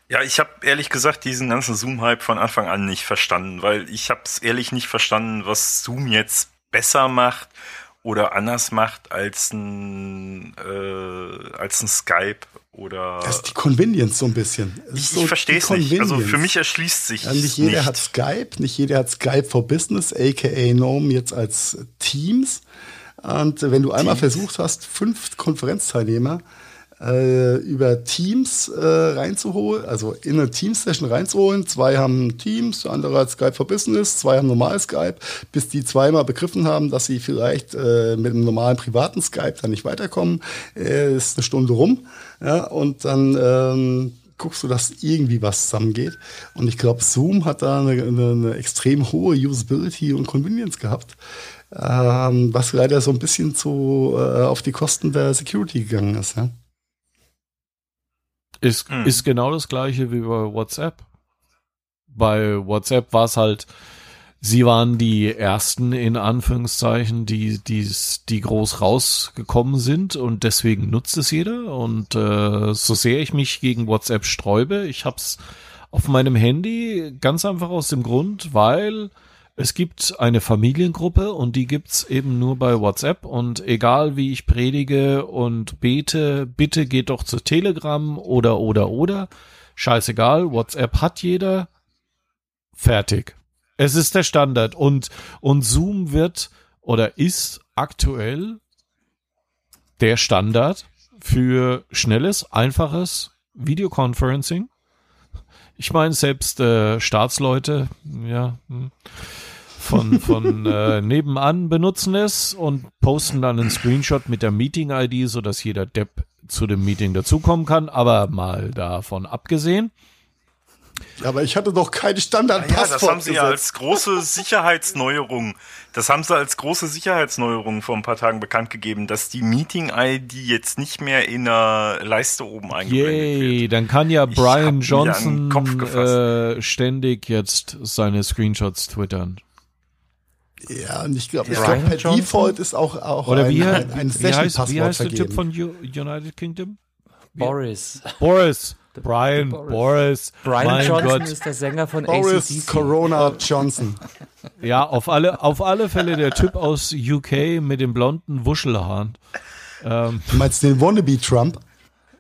Ja, ich habe ehrlich gesagt diesen ganzen Zoom-Hype von Anfang an nicht verstanden, weil ich habe es ehrlich nicht verstanden, was Zoom jetzt besser macht oder anders macht als ein, äh, als ein Skype oder.
Das ist die Convenience so ein bisschen.
Ich
so
ich verstehe es nicht. Also für mich erschließt sich
Ja, nicht jeder
nicht.
hat Skype, nicht jeder hat Skype for Business, aka Gnome jetzt als Teams. Und wenn du einmal versucht hast, fünf Konferenzteilnehmer äh, über Teams äh, reinzuholen, also in eine Teams-Session reinzuholen, zwei haben Teams, der andere hat Skype for Business, zwei haben normal Skype, bis die zweimal begriffen haben, dass sie vielleicht äh, mit einem normalen privaten Skype dann nicht weiterkommen, äh, ist eine Stunde rum. Ja, und dann ähm, guckst du, dass irgendwie was zusammengeht. Und ich glaube, Zoom hat da eine, eine, eine extrem hohe Usability und Convenience gehabt, ähm, was leider so ein bisschen zu äh, auf die Kosten der Security gegangen ist. Ja?
Ist,
Hm.
ist genau das gleiche wie bei WhatsApp. Bei WhatsApp war es halt, sie waren die ersten in Anführungszeichen, die, die, die groß rausgekommen sind und deswegen nutzt es jeder. Und äh, so sehr ich mich gegen WhatsApp sträube, ich hab's auf meinem Handy ganz einfach aus dem Grund, weil es gibt eine Familiengruppe und die gibt's eben nur bei WhatsApp und egal wie ich predige und bete, bitte geht doch zu Telegram oder oder oder. Scheißegal, WhatsApp hat jeder. Fertig. Es ist der Standard und und Zoom wird oder ist aktuell der Standard für schnelles, einfaches Videoconferencing. Ich meine, selbst äh, Staatsleute, ja, hm, von, von [LAUGHS] äh, nebenan benutzen es und posten dann einen Screenshot mit der Meeting-ID, sodass jeder Depp zu dem Meeting dazukommen kann. Aber mal davon abgesehen.
Aber ich hatte doch keine
Ja,
Standardpasswort.
das haben sie ja
gesetzt.
als große [LAUGHS] Sicherheitsneuerung, das haben sie als große Sicherheitsneuerung vor ein paar Tagen bekannt gegeben, dass die Meeting-ID jetzt nicht mehr in der Leiste oben eingeblendet
Yay,
wird.
dann kann ja Brian Johnson äh, ständig jetzt seine Screenshots twittern.
Ja, und ich glaube, ich glaub, per
Johnson?
Default ist auch, auch
Oder
ein,
wie,
ein, ein
wie, heißt, wie
Session-Passwort
heißt der Typ von United Kingdom?
Boris.
Boris. Brian,
Boris.
Boris.
Brian
mein
Johnson
Gott.
ist der Sänger von
Boris
ACDC.
Corona Johnson. [LAUGHS]
Ja, auf alle, auf alle Fälle der Typ aus UK mit dem blonden Wuschelhaaren. Ähm,
Du meinst den Wannabe Trump?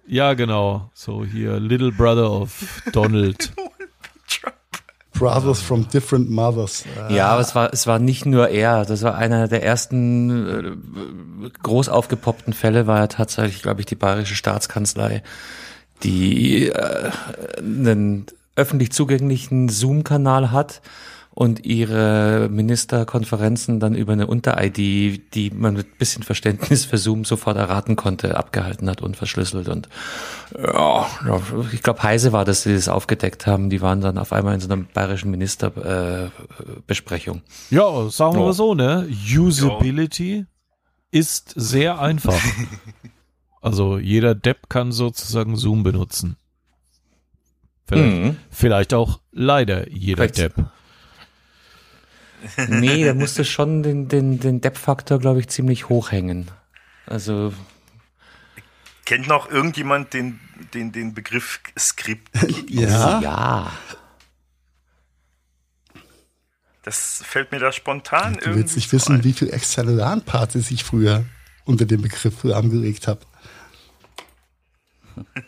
ja, genau. So hier, Little Brother of Donald. [LAUGHS]
Brothers from different mothers.
Ja, aber es war, es war nicht nur er. Das war einer der ersten äh, groß aufgepoppten Fälle, war ja tatsächlich, glaube ich, die bayerische Staatskanzlei, die äh, einen öffentlich zugänglichen Zoom-Kanal hat und ihre Ministerkonferenzen dann über eine Unter-ID, die man mit bisschen Verständnis für Zoom sofort erraten konnte, abgehalten hat und verschlüsselt. Und ja, ich glaube, Heise war, dass sie das aufgedeckt haben. Die waren dann auf einmal in so einer bayerischen Ministerbesprechung.
Äh, ja, sagen wir oh. so, ne? Usability ja. ist sehr einfach. [LAUGHS] also jeder Depp kann sozusagen Zoom benutzen. Vielleicht, mhm. vielleicht auch leider jeder vielleicht, Depp.
Nee, da musste schon den, den, den Depth-Faktor, glaube ich, ziemlich hoch hängen. Also.
Kennt noch irgendjemand den, den, den Begriff Skript? [LAUGHS]
ja.
Ja.
Das fällt mir da spontan
irgendwie. Du willst nicht wissen, ein. wie viel Excelleran-Partys ich früher unter dem Begriff angeregt habe. [LAUGHS]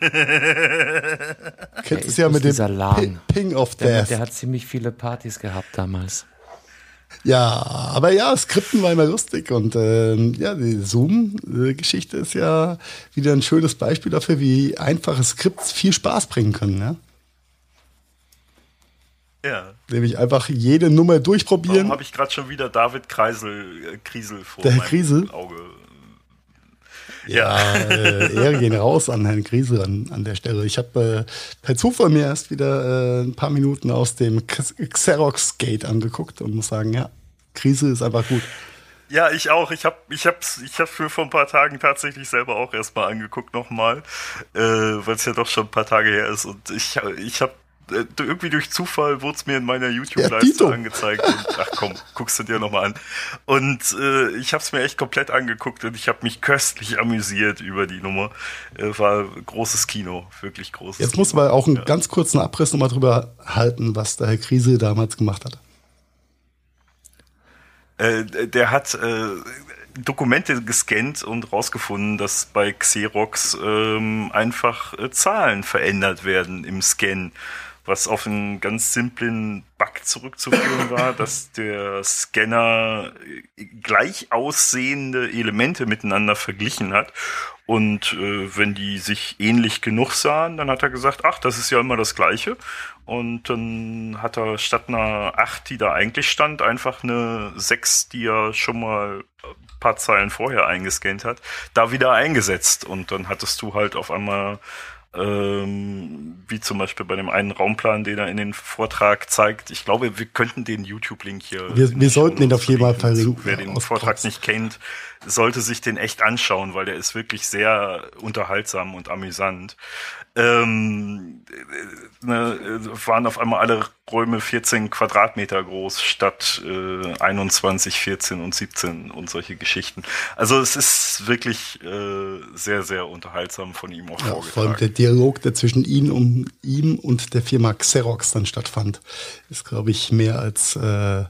Kennst es ja mit dem Ping of Death.
Der, der hat ziemlich viele Partys gehabt damals.
Ja, aber ja, Skripten war immer lustig und ähm, ja, die Zoom-Geschichte ist ja wieder ein schönes Beispiel dafür, wie einfache Skripts viel Spaß bringen können. Ja?
Ja.
Nämlich einfach jede Nummer durchprobieren. Warum
habe ich gerade schon wieder David Kreisel, äh, Kriesel vor
Der Herr Kriesel?
Auge?
Ja, äh, Ehre gehen raus an Herrn Kriesel an, an der Stelle. Ich habe äh, per Zufall mir erst wieder äh, ein paar Minuten aus dem Xerox-Gate angeguckt und muss sagen, ja, Krise ist einfach gut.
Ja, ich auch. Ich habe ich hab's, ich hab's mir vor ein paar Tagen tatsächlich selber auch erstmal angeguckt nochmal, äh, weil es ja doch schon ein paar Tage her ist. Und ich, ich habe irgendwie durch Zufall wurde es mir in meiner YouTube-Leiste ja, angezeigt. Und, ach komm, guckst du dir nochmal an. Und äh, ich habe es mir echt komplett angeguckt und ich habe mich köstlich amüsiert über die Nummer. Äh, war großes Kino, wirklich großes
Jetzt muss man auch einen ja. ganz kurzen Abriss nochmal drüber halten, was der Herr Krise damals gemacht hat.
Äh, der hat äh, Dokumente gescannt und rausgefunden, dass bei Xerox ähm, einfach äh, Zahlen verändert werden im Scan was auf einen ganz simplen Bug zurückzuführen war, [LAUGHS] dass der Scanner gleich aussehende Elemente miteinander verglichen hat. Und äh, wenn die sich ähnlich genug sahen, dann hat er gesagt, ach, das ist ja immer das Gleiche. Und dann hat er statt einer 8, die da eigentlich stand, einfach eine 6, die er schon mal ein paar Zeilen vorher eingescannt hat, da wieder eingesetzt. Und dann hattest du halt auf einmal ähm, wie zum Beispiel bei dem einen Raumplan, den er in den Vortrag zeigt. Ich glaube, wir könnten den YouTube-Link hier.
Wir, wir sollten den auf jeden Fall verlinken.
Wer den Vortrag nicht kennt, sollte sich den echt anschauen, weil der ist wirklich sehr unterhaltsam und amüsant ähm, ne, waren auf einmal alle Räume 14 Quadratmeter groß statt äh, 21, 14 und 17 und solche Geschichten. Also es ist wirklich äh, sehr, sehr unterhaltsam von ihm auch ja, vorgetragen.
Vor allem der Dialog, der zwischen ihm und ihm und der Firma Xerox dann stattfand, ist, glaube ich, mehr als äh,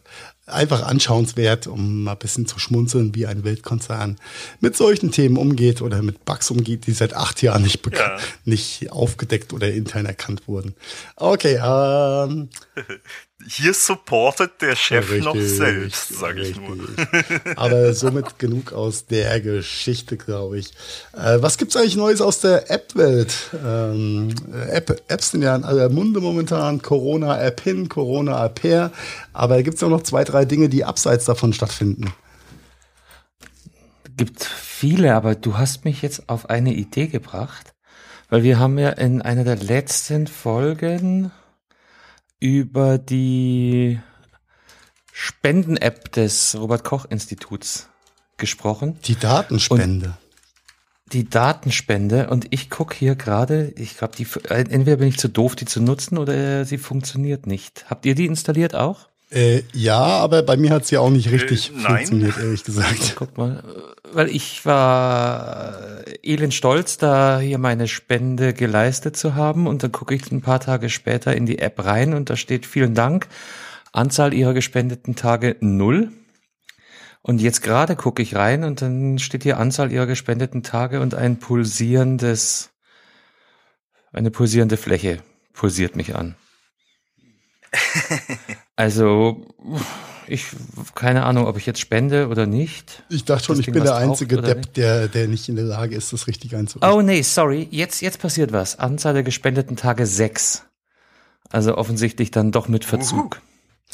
einfach anschauenswert, um mal ein bisschen zu schmunzeln, wie ein Weltkonzern mit solchen Themen umgeht oder mit Bugs umgeht, die seit acht Jahren nicht, ja. nicht aufgedeckt oder intern erkannt wurden. Okay, ähm, [LAUGHS]
hier supportet der Chef richtig, noch selbst, sage ich nur.
Aber somit genug aus der Geschichte, glaube ich. Äh, was gibt's eigentlich Neues aus der App-Welt? Ähm, App, Apps sind ja in aller Munde momentan. Corona-App hin, Corona-App her. Aber gibt's auch noch zwei, drei Dinge, die abseits davon stattfinden?
Gibt viele, aber du hast mich jetzt auf eine Idee gebracht. Weil wir haben ja in einer der letzten Folgen über die Spenden-App des Robert-Koch-Instituts gesprochen.
Die Datenspende.
Und die Datenspende und ich guck hier gerade, ich glaube, die entweder bin ich zu doof, die zu nutzen oder sie funktioniert nicht. Habt ihr die installiert auch?
Äh, ja, aber bei mir hat sie ja auch nicht richtig äh, funktioniert, ehrlich gesagt. [LAUGHS]
Guck mal, weil ich war elend stolz, da hier meine Spende geleistet zu haben und dann gucke ich ein paar Tage später in die App rein und da steht vielen Dank, Anzahl ihrer gespendeten Tage null. Und jetzt gerade gucke ich rein und dann steht hier Anzahl ihrer gespendeten Tage und ein pulsierendes, eine pulsierende Fläche pulsiert mich an. [LAUGHS] Also, ich, keine Ahnung, ob ich jetzt spende oder nicht.
Ich dachte schon, ich
Ding
bin der einzige Depp, der, der nicht in der Lage ist, das richtig einzurichten.
Oh nee, sorry, jetzt, jetzt passiert was. Anzahl der gespendeten Tage sechs. Also offensichtlich dann doch mit Verzug.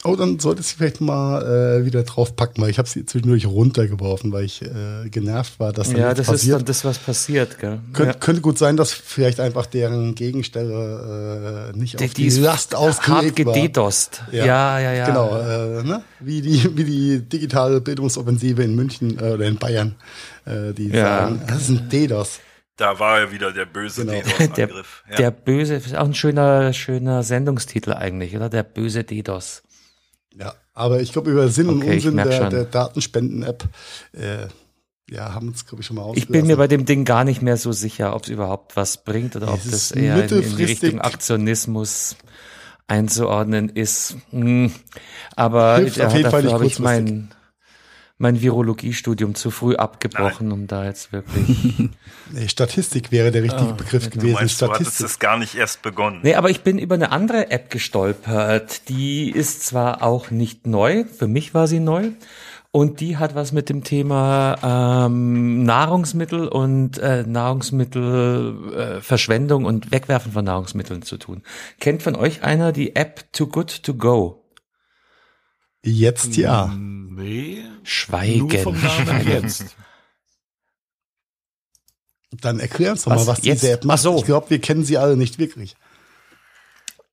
Oh, dann solltest du vielleicht mal äh, wieder draufpacken, weil ich habe sie zwischendurch runtergeworfen, weil ich äh, genervt war, dass da
Ja, das ist
passiert.
dann das, was passiert, gell?
Könnte,
ja.
könnte gut sein, dass vielleicht einfach deren Gegenstelle äh, nicht
Die,
auf
die
die
ist
Last
hart
ausgelegt war.
gededost. Ja, ja, ja.
Genau, äh, ne? wie, die, wie die digitale Bildungsoffensive in München äh, oder in Bayern, äh, die
Ja.
sagen, das ist ein DDoS.
Da war ja wieder der böse
Genau. [LAUGHS]
Der,
DDoS-Angriff. Ja.
der böse, ist auch ein schöner, schöner Sendungstitel eigentlich, oder? Der böse DDoS.
Ja, aber ich glaube, über Sinn und
Okay, ich
Unsinn der, der Datenspenden-App, äh, ja, haben uns, glaube ich, schon mal
Ich bin mir bei dem Ding gar nicht mehr so sicher, ob es überhaupt was bringt oder ob das eher in, in die Richtung Aktionismus einzuordnen ist. Hm. Aber
Hilft jeden Fall
dafür habe ich
kurzfristig.
Mein, Virologiestudium zu früh abgebrochen, um da jetzt wirklich. [LAUGHS]
Nee, Statistik wäre der richtige
Ah,
Begriff
Du
gewesen.
meinst, du hattest
Statistik.
es gar nicht erst begonnen.
Nee, aber ich bin über eine andere App gestolpert. Die ist zwar auch nicht neu, für mich war sie neu. Und die hat was mit dem Thema ähm, Nahrungsmittel und äh, Nahrungsmittelverschwendung äh, Verschwendung und Wegwerfen von Nahrungsmitteln zu tun. Kennt von euch einer die App Too Good To Go?
Jetzt ja.
Nee.
Schweigen.
Nur vom Namen jetzt.
Dann erklär uns doch
Was
mal, was
jetzt?
diese App macht.
Ach so.
Ich glaube, wir kennen sie alle nicht wirklich.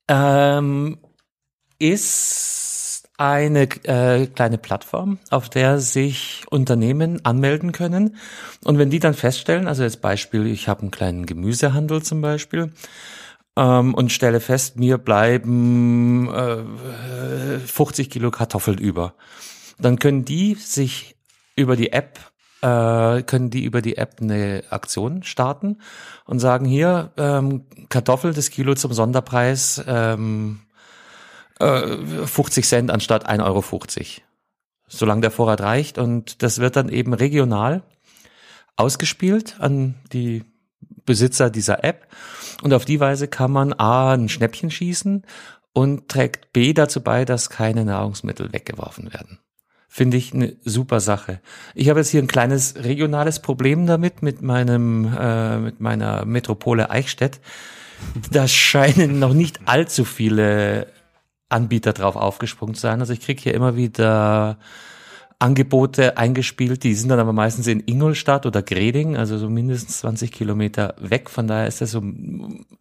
ähm, ist eine äh, kleine Plattform, auf der sich Unternehmen anmelden können. Und wenn die dann feststellen, also jetzt Beispiel, ich habe einen kleinen Gemüsehandel zum Beispiel, ähm, und stelle fest, mir bleiben äh, 50 Kilo Kartoffeln über. Dann können die sich über die App äh, können die über die App eine Aktion starten und sagen hier ähm, Kartoffel das Kilo zum Sonderpreis ähm, äh, 50 Cent anstatt 1,50 Euro. Solange der Vorrat reicht und das wird dann eben regional ausgespielt an die Besitzer dieser App und auf die Weise kann man A ein Schnäppchen schießen und trägt B dazu bei, dass keine Nahrungsmittel weggeworfen werden. Finde ich eine super Sache. Ich habe jetzt hier ein kleines regionales Problem damit mit meinem äh, mit meiner Metropole Eichstätt. Da scheinen noch nicht allzu viele Anbieter drauf aufgesprungen zu sein. Also ich kriege hier immer wieder Angebote eingespielt, die sind dann aber meistens in Ingolstadt oder Greding, also so mindestens 20 Kilometer weg. Von daher ist das so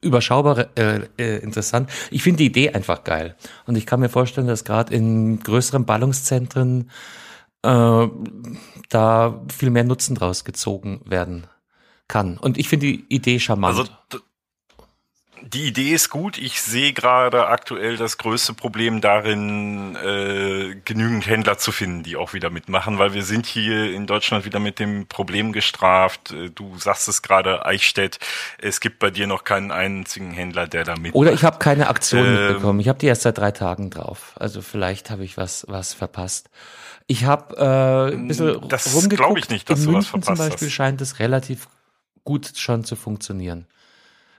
überschaubar äh, äh, interessant. Ich finde die Idee einfach geil. Und ich kann mir vorstellen, dass gerade in größeren Ballungszentren äh, da viel mehr Nutzen draus gezogen werden kann. Und ich finde die Idee charmant.
Also die Idee ist gut. Ich sehe gerade aktuell das größte Problem darin, äh, genügend Händler zu finden, die auch wieder mitmachen, weil wir sind hier in Deutschland wieder mit dem Problem gestraft. Äh, Du sagst es gerade, Eichstätt, es gibt bei dir noch keinen einzigen Händler, der da mitmacht.
Oder ich habe keine Aktion
Ähm.
mitbekommen. Ich habe die erst seit drei Tagen drauf. Also vielleicht habe ich was was verpasst. Ich habe äh, ein bisschen
Das
rumgeguckt.
glaub ich nicht, dass
In
du was
München zum
verpasst
Beispiel
hast.
scheint es relativ gut schon zu funktionieren.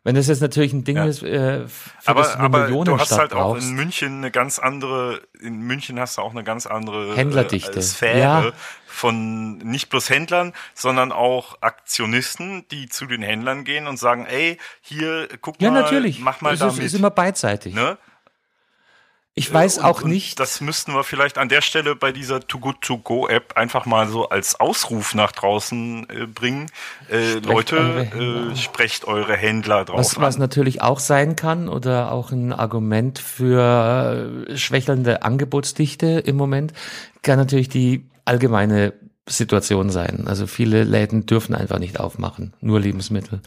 Wenn das jetzt natürlich ein Ding
Ja.
ist, äh, für das
aber,
du eine
aber du hast
Millionenstadt
halt auch
brauchst.
in München eine ganz andere, in München hast du auch eine ganz andere
Händlerdichte.
Äh, Sphäre
Ja.
von nicht bloß Händlern, sondern auch Aktionisten, die zu den Händlern gehen und sagen, ey, hier, guck
ja,
mal,
natürlich.
mach mal
es
da
ist,
mit.
ist immer beidseitig.
ne?
Ich weiß
Und-
auch nicht.
Das müssten wir vielleicht an der Stelle bei dieser Too Good To Go App einfach mal so als Ausruf nach draußen äh, bringen. Äh, Leute,
eure
äh, sprecht eure Händler drauf
Was, was natürlich auch sein kann oder auch ein Argument für äh, schwächelnde Angebotsdichte im Moment, kann natürlich die allgemeine Situation sein. Also viele Läden dürfen einfach nicht aufmachen, nur Lebensmittel.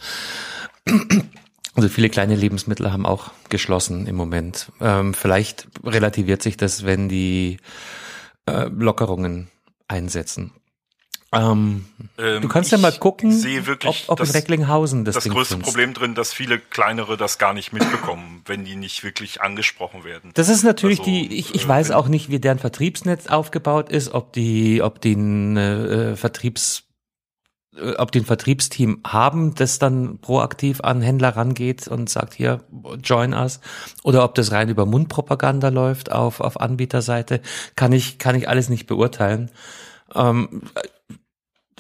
Also viele kleine Lebensmittel haben auch geschlossen im Moment. Ähm, vielleicht relativiert sich das, wenn die äh, Lockerungen einsetzen. Ähm,
Ähm,
du kannst ja mal gucken,
wirklich
ob, ob in
das-
Recklinghausen das,
das
Ding
größte
findest.
Problem drin, dass viele kleinere das gar nicht mitbekommen, wenn die nicht wirklich angesprochen werden.
Das ist natürlich
Also,
die, ich, ich
äh,
weiß auch nicht, wie deren Vertriebsnetz aufgebaut ist, ob die, ob die eine äh, Vertriebs äh, ob die ein Vertriebsteam haben, das dann proaktiv an Händler rangeht und sagt, hier, join us, oder ob das rein über Mundpropaganda läuft auf, auf Anbieterseite, kann ich, kann ich alles nicht beurteilen. Ähm,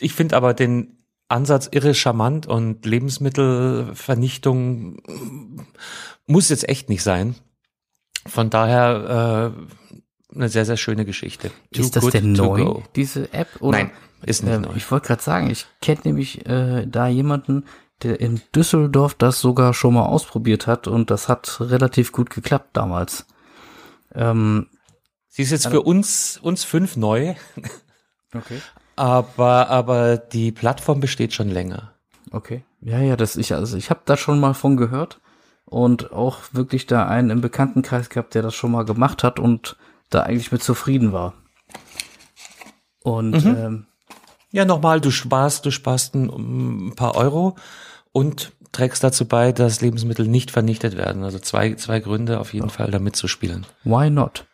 ich finde aber den Ansatz irre charmant und Lebensmittelvernichtung muss jetzt echt nicht sein. Von daher äh, eine sehr, sehr schöne Geschichte.
Too ist das denn neu, diese App?
Oder? Nein, ist nicht
äh,
neu.
Ich wollte gerade sagen, ich kenne nämlich äh, da jemanden, der in Düsseldorf das sogar schon mal ausprobiert hat und das hat relativ gut geklappt damals.
Ähm, Sie ist jetzt also, für uns, uns fünf neu. [LAUGHS]
Okay.
Aber, aber die Plattform besteht schon länger.
Okay. Ja, ja, das ich, also ich habe da schon mal von gehört und auch wirklich da einen im Bekanntenkreis gehabt, der das schon mal gemacht hat und da eigentlich mit zufrieden war. Und mhm. ähm,
ja, nochmal, du sparst, du sparst ein, ein, paar Euro und trägst dazu bei, dass Lebensmittel nicht vernichtet werden. Also zwei, zwei Gründe auf jeden ja. Fall, damit zu spielen.
Why not?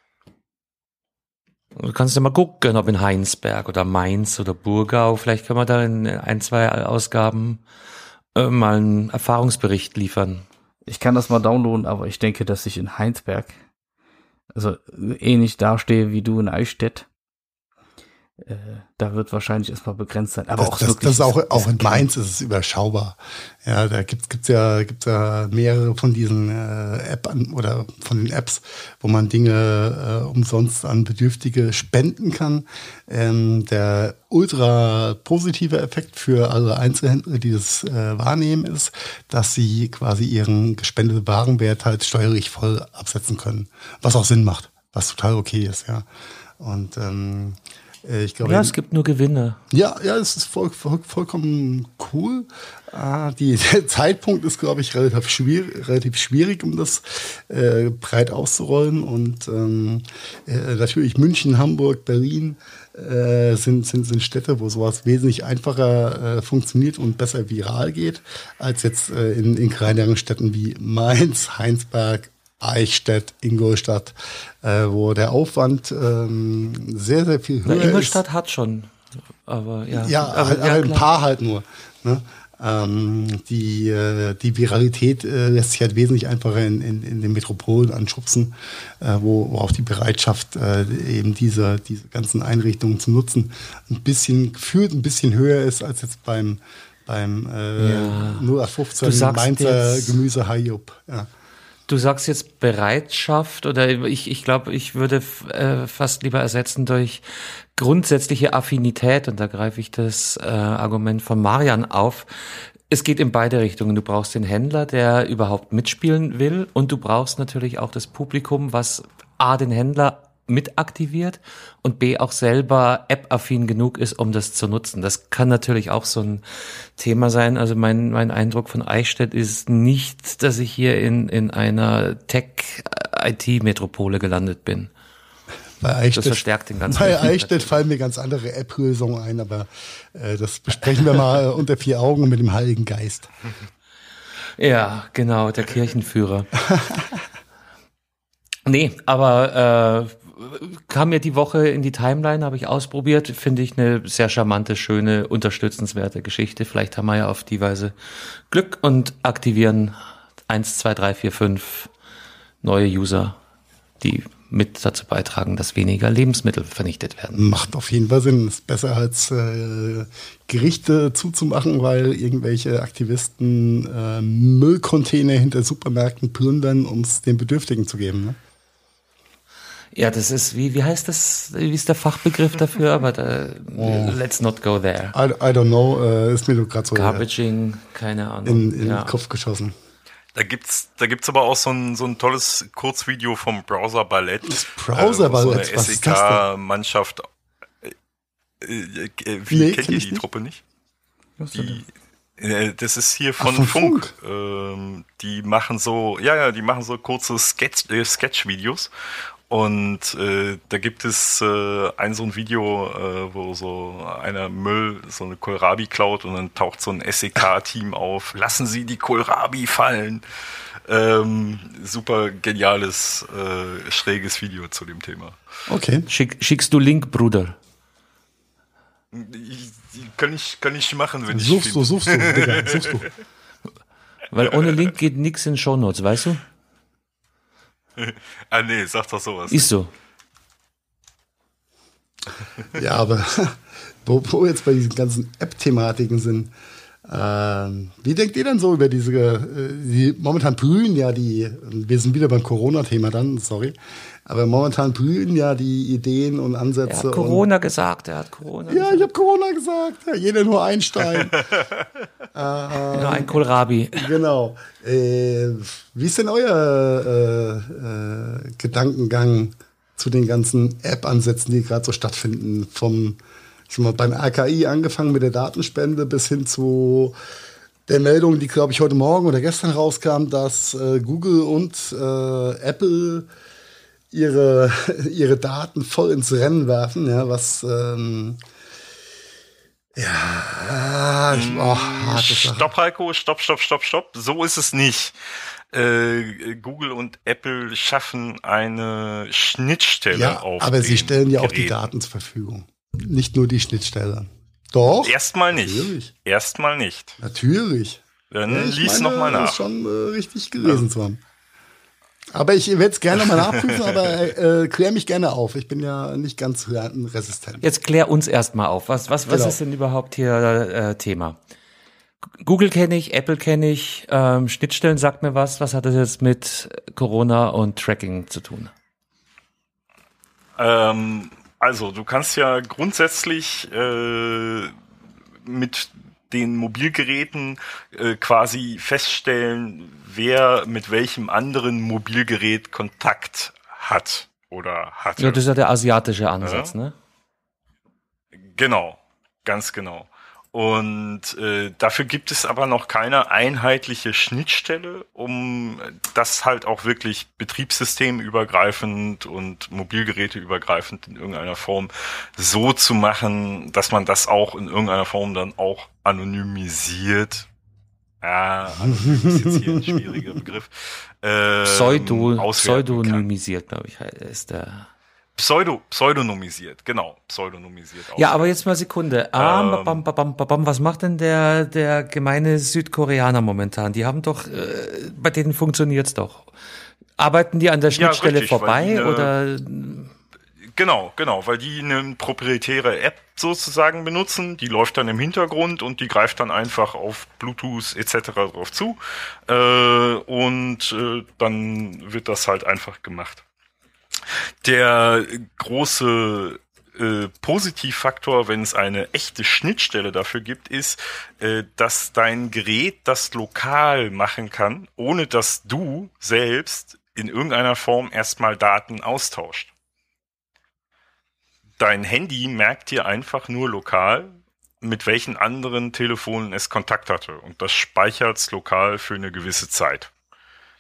Du kannst ja mal gucken, ob in Heinsberg oder Mainz oder Burgau, vielleicht können wir da in ein, zwei Ausgaben äh, mal einen Erfahrungsbericht liefern.
Ich kann das mal downloaden, aber ich denke, dass ich in Heinsberg also ähnlich dastehe wie du in Eichstätt. Äh, da wird wahrscheinlich erstmal begrenzt sein. Aber
das,
auch
das,
wirklich.
Das ist auch, auch in Mainz ist es überschaubar. Ja, da gibt's gibt's ja, gibt's ja mehrere von diesen äh, App an, oder von den Apps, wo man Dinge äh, umsonst an Bedürftige spenden kann. Ähm, der ultra positive Effekt für alle Einzelhändler, die das äh, wahrnehmen, ist, dass sie quasi ihren gespendeten Warenwert halt steuerlich voll absetzen können. Was auch Sinn macht, was total okay ist, ja. Und ähm, äh, ich glaube,
ja, es gibt nur Gewinne.
Ja, ja, es ist voll, voll, vollkommen cool. Ah, die, [LAUGHS] der Zeitpunkt ist, glaube ich, relativ schwierig, relativ schwierig, um das äh, breit auszurollen. Und ähm, äh, natürlich München, Hamburg, Berlin äh, sind, sind, sind Städte, wo sowas wesentlich einfacher äh, funktioniert und besser viral geht, als jetzt äh, in, in kleineren Städten wie Mainz, Heinsberg, Eichstätt, Ingolstadt, äh, wo der Aufwand ähm, sehr, sehr viel höher Na,
Ingolstadt
ist.
hat schon, aber ja.
Ja, aber, halt, ja, ein paar halt nur. Ne? Ähm, die, äh, die Viralität äh, lässt sich halt wesentlich einfacher in, in, in den Metropolen anschubsen, äh, wo, wo auch die Bereitschaft, äh, eben diese, diese ganzen Einrichtungen zu nutzen, ein bisschen gefühlt ein bisschen höher ist als jetzt beim beim äh, ja. 0815 Mainzer Gemüse Hayup. Ja.
Du sagst jetzt Bereitschaft oder ich, ich glaube, ich würde äh, fast lieber ersetzen durch grundsätzliche Affinität und da greife ich das äh, Argument von Marian auf. Es geht in beide Richtungen. Du brauchst den Händler, der überhaupt mitspielen will und du brauchst natürlich auch das Publikum, was A, den Händler mit aktiviert und B auch selber app-affin genug ist, um das zu nutzen. Das kann natürlich auch so ein Thema sein. Also mein, mein Eindruck von Eichstätt ist nicht, dass ich hier in, in einer Tech-IT-Metropole gelandet bin.
Bei Eichstätt,
das verstärkt den ganzen
Bei Eichstätt fallen mir ganz andere App-Lösungen ein, aber äh, das besprechen wir mal [LAUGHS] unter vier Augen mit dem Heiligen Geist.
Ja, genau, der Kirchenführer. [LAUGHS] Nee, aber äh, kam mir die Woche in die Timeline, habe ich ausprobiert, finde ich eine sehr charmante, schöne, unterstützenswerte Geschichte. Vielleicht haben wir ja auf die Weise Glück und aktivieren eins, zwei, drei, vier, fünf neue User, die mit dazu beitragen, dass weniger Lebensmittel vernichtet werden.
Macht auf jeden Fall Sinn. Ist besser als äh, Gerichte zuzumachen, weil irgendwelche Aktivisten äh, Müllcontainer hinter Supermärkten plündern, um es den Bedürftigen zu geben. Ne?
Ja, das ist, wie, wie heißt das, wie ist der Fachbegriff dafür? Aber da, [LAUGHS] oh. let's not go there.
I, I don't know, äh, ist mir nur gerade so.
Garbaging, keine Ahnung.
In, in ja. den Kopf geschossen.
Da gibt's, da gibt's aber auch so ein, so ein tolles Kurzvideo vom Browser Ballett. Das
Browser Ballett,
äh, so eine SEK-Mannschaft. Äh, äh, äh, wie nee, kennt ihr die Truppe nicht? Die, äh, das ist hier von, Ach, von Funk. Funk. Ähm, die machen so, ja, ja, die machen so kurze Sketch, äh, Sketch-Videos und äh, da gibt es äh, ein so ein Video, äh, wo so einer Müll, so eine Kohlrabi klaut und dann taucht so ein SEK-Team auf. Lassen Sie die Kohlrabi fallen. Ähm, super geniales, äh, schräges Video zu dem Thema.
Okay. Schick, schickst du Link, Bruder?
Ich, kann, ich, kann ich machen, wenn
suchst
ich
du, suchst du, Digga, suchst du.
Weil ohne Link geht nix in Shownotes, weißt du? [LAUGHS]
ah, nee, sag doch sowas.
Ist so. [LAUGHS]
Ja, aber [LAUGHS] wo, wo wir jetzt bei diesen ganzen App-Thematiken sind, ähm, wie denkt ihr denn so über diese, äh, die, momentan blühen ja die, wir sind wieder beim Corona-Thema dann, sorry, aber momentan blühen ja die Ideen und
Er
Ansätze.
hat Corona gesagt, er hat Corona
ja, ich habe Corona gesagt, ja, jeder nur Einstein.
gesagt. [LAUGHS] Nur ein Kohlrabi.
genau. Äh, wie ist denn euer äh, äh, Gedankengang zu den ganzen App-Ansätzen, die gerade so stattfinden? Vom, ich sag mal, beim RKI angefangen mit der Datenspende bis hin zu der Meldung, die, glaube ich, heute Morgen oder gestern rauskam, dass äh, Google und äh, Apple ihre, [LAUGHS] ihre Daten voll ins Rennen werfen, ja, was ähm, ja, ich, oh.
Stopp, Heiko, stopp, stopp, stopp, stopp. So ist es nicht. Äh, Google und Apple schaffen eine Schnittstelle
Ja,
auf
aber sie stellen ja auch die. Daten zur Verfügung. Nicht nur die Schnittstelle. Doch,
Erstmal nicht.
Natürlich.
Erstmal nicht.
natürlich.
Dann
Ja,
lies nochmal
das
nach.
ist schon äh, richtig gelesen zu haben. Aber ich werde es gerne nochmal nachprüfen, [LAUGHS] aber äh, klär mich gerne auf. Ich bin ja nicht ganz resistent.
Jetzt klär uns erstmal auf. Was, was, was
Genau.
ist denn überhaupt hier äh, Thema? Google kenne ich, Apple kenne ich, ähm, Schnittstellen sagt mir was. Was hat das jetzt mit Corona und Tracking zu tun?
Ähm, also, du kannst ja grundsätzlich äh, mit den Mobilgeräten äh, quasi feststellen, wer mit welchem anderen Mobilgerät Kontakt hat oder hatte.
Ja, das ist ja der asiatische Ansatz,
Ja.
ne?
Genau, ganz genau. Und äh, dafür gibt es aber noch keine einheitliche Schnittstelle, um das halt auch wirklich betriebssystemübergreifend und mobilgeräteübergreifend in irgendeiner Form so zu machen, dass man das auch in irgendeiner Form dann auch anonymisiert. Ja, anonym ist jetzt hier ein schwieriger Begriff. Ähm,
Pseudo, pseudonymisiert, glaube ich, ist der.
Pseudo, pseudonymisiert, genau, pseudonymisiert.
Ja, aber jetzt mal Sekunde. Ah,
Ähm.
bam, bam, bam, bam, bam. Was macht denn der, der gemeine Südkoreaner momentan? Die haben doch, äh, bei denen funktioniert's doch. Arbeiten die an der Schnittstelle
richtig, weil
vorbei
die
oder?
Genau, genau, weil die eine proprietäre App sozusagen benutzen, die läuft dann im Hintergrund und die greift dann einfach auf Bluetooth etc. drauf zu äh, und äh, dann wird das halt einfach gemacht. Der große äh, Positivfaktor, wenn es eine echte Schnittstelle dafür gibt, ist, äh, dass dein Gerät das lokal machen kann, ohne dass du selbst in irgendeiner Form erstmal Daten austauscht dein Handy merkt dir einfach nur lokal, mit welchen anderen Telefonen es Kontakt hatte. Und das speichert's lokal für eine gewisse Zeit.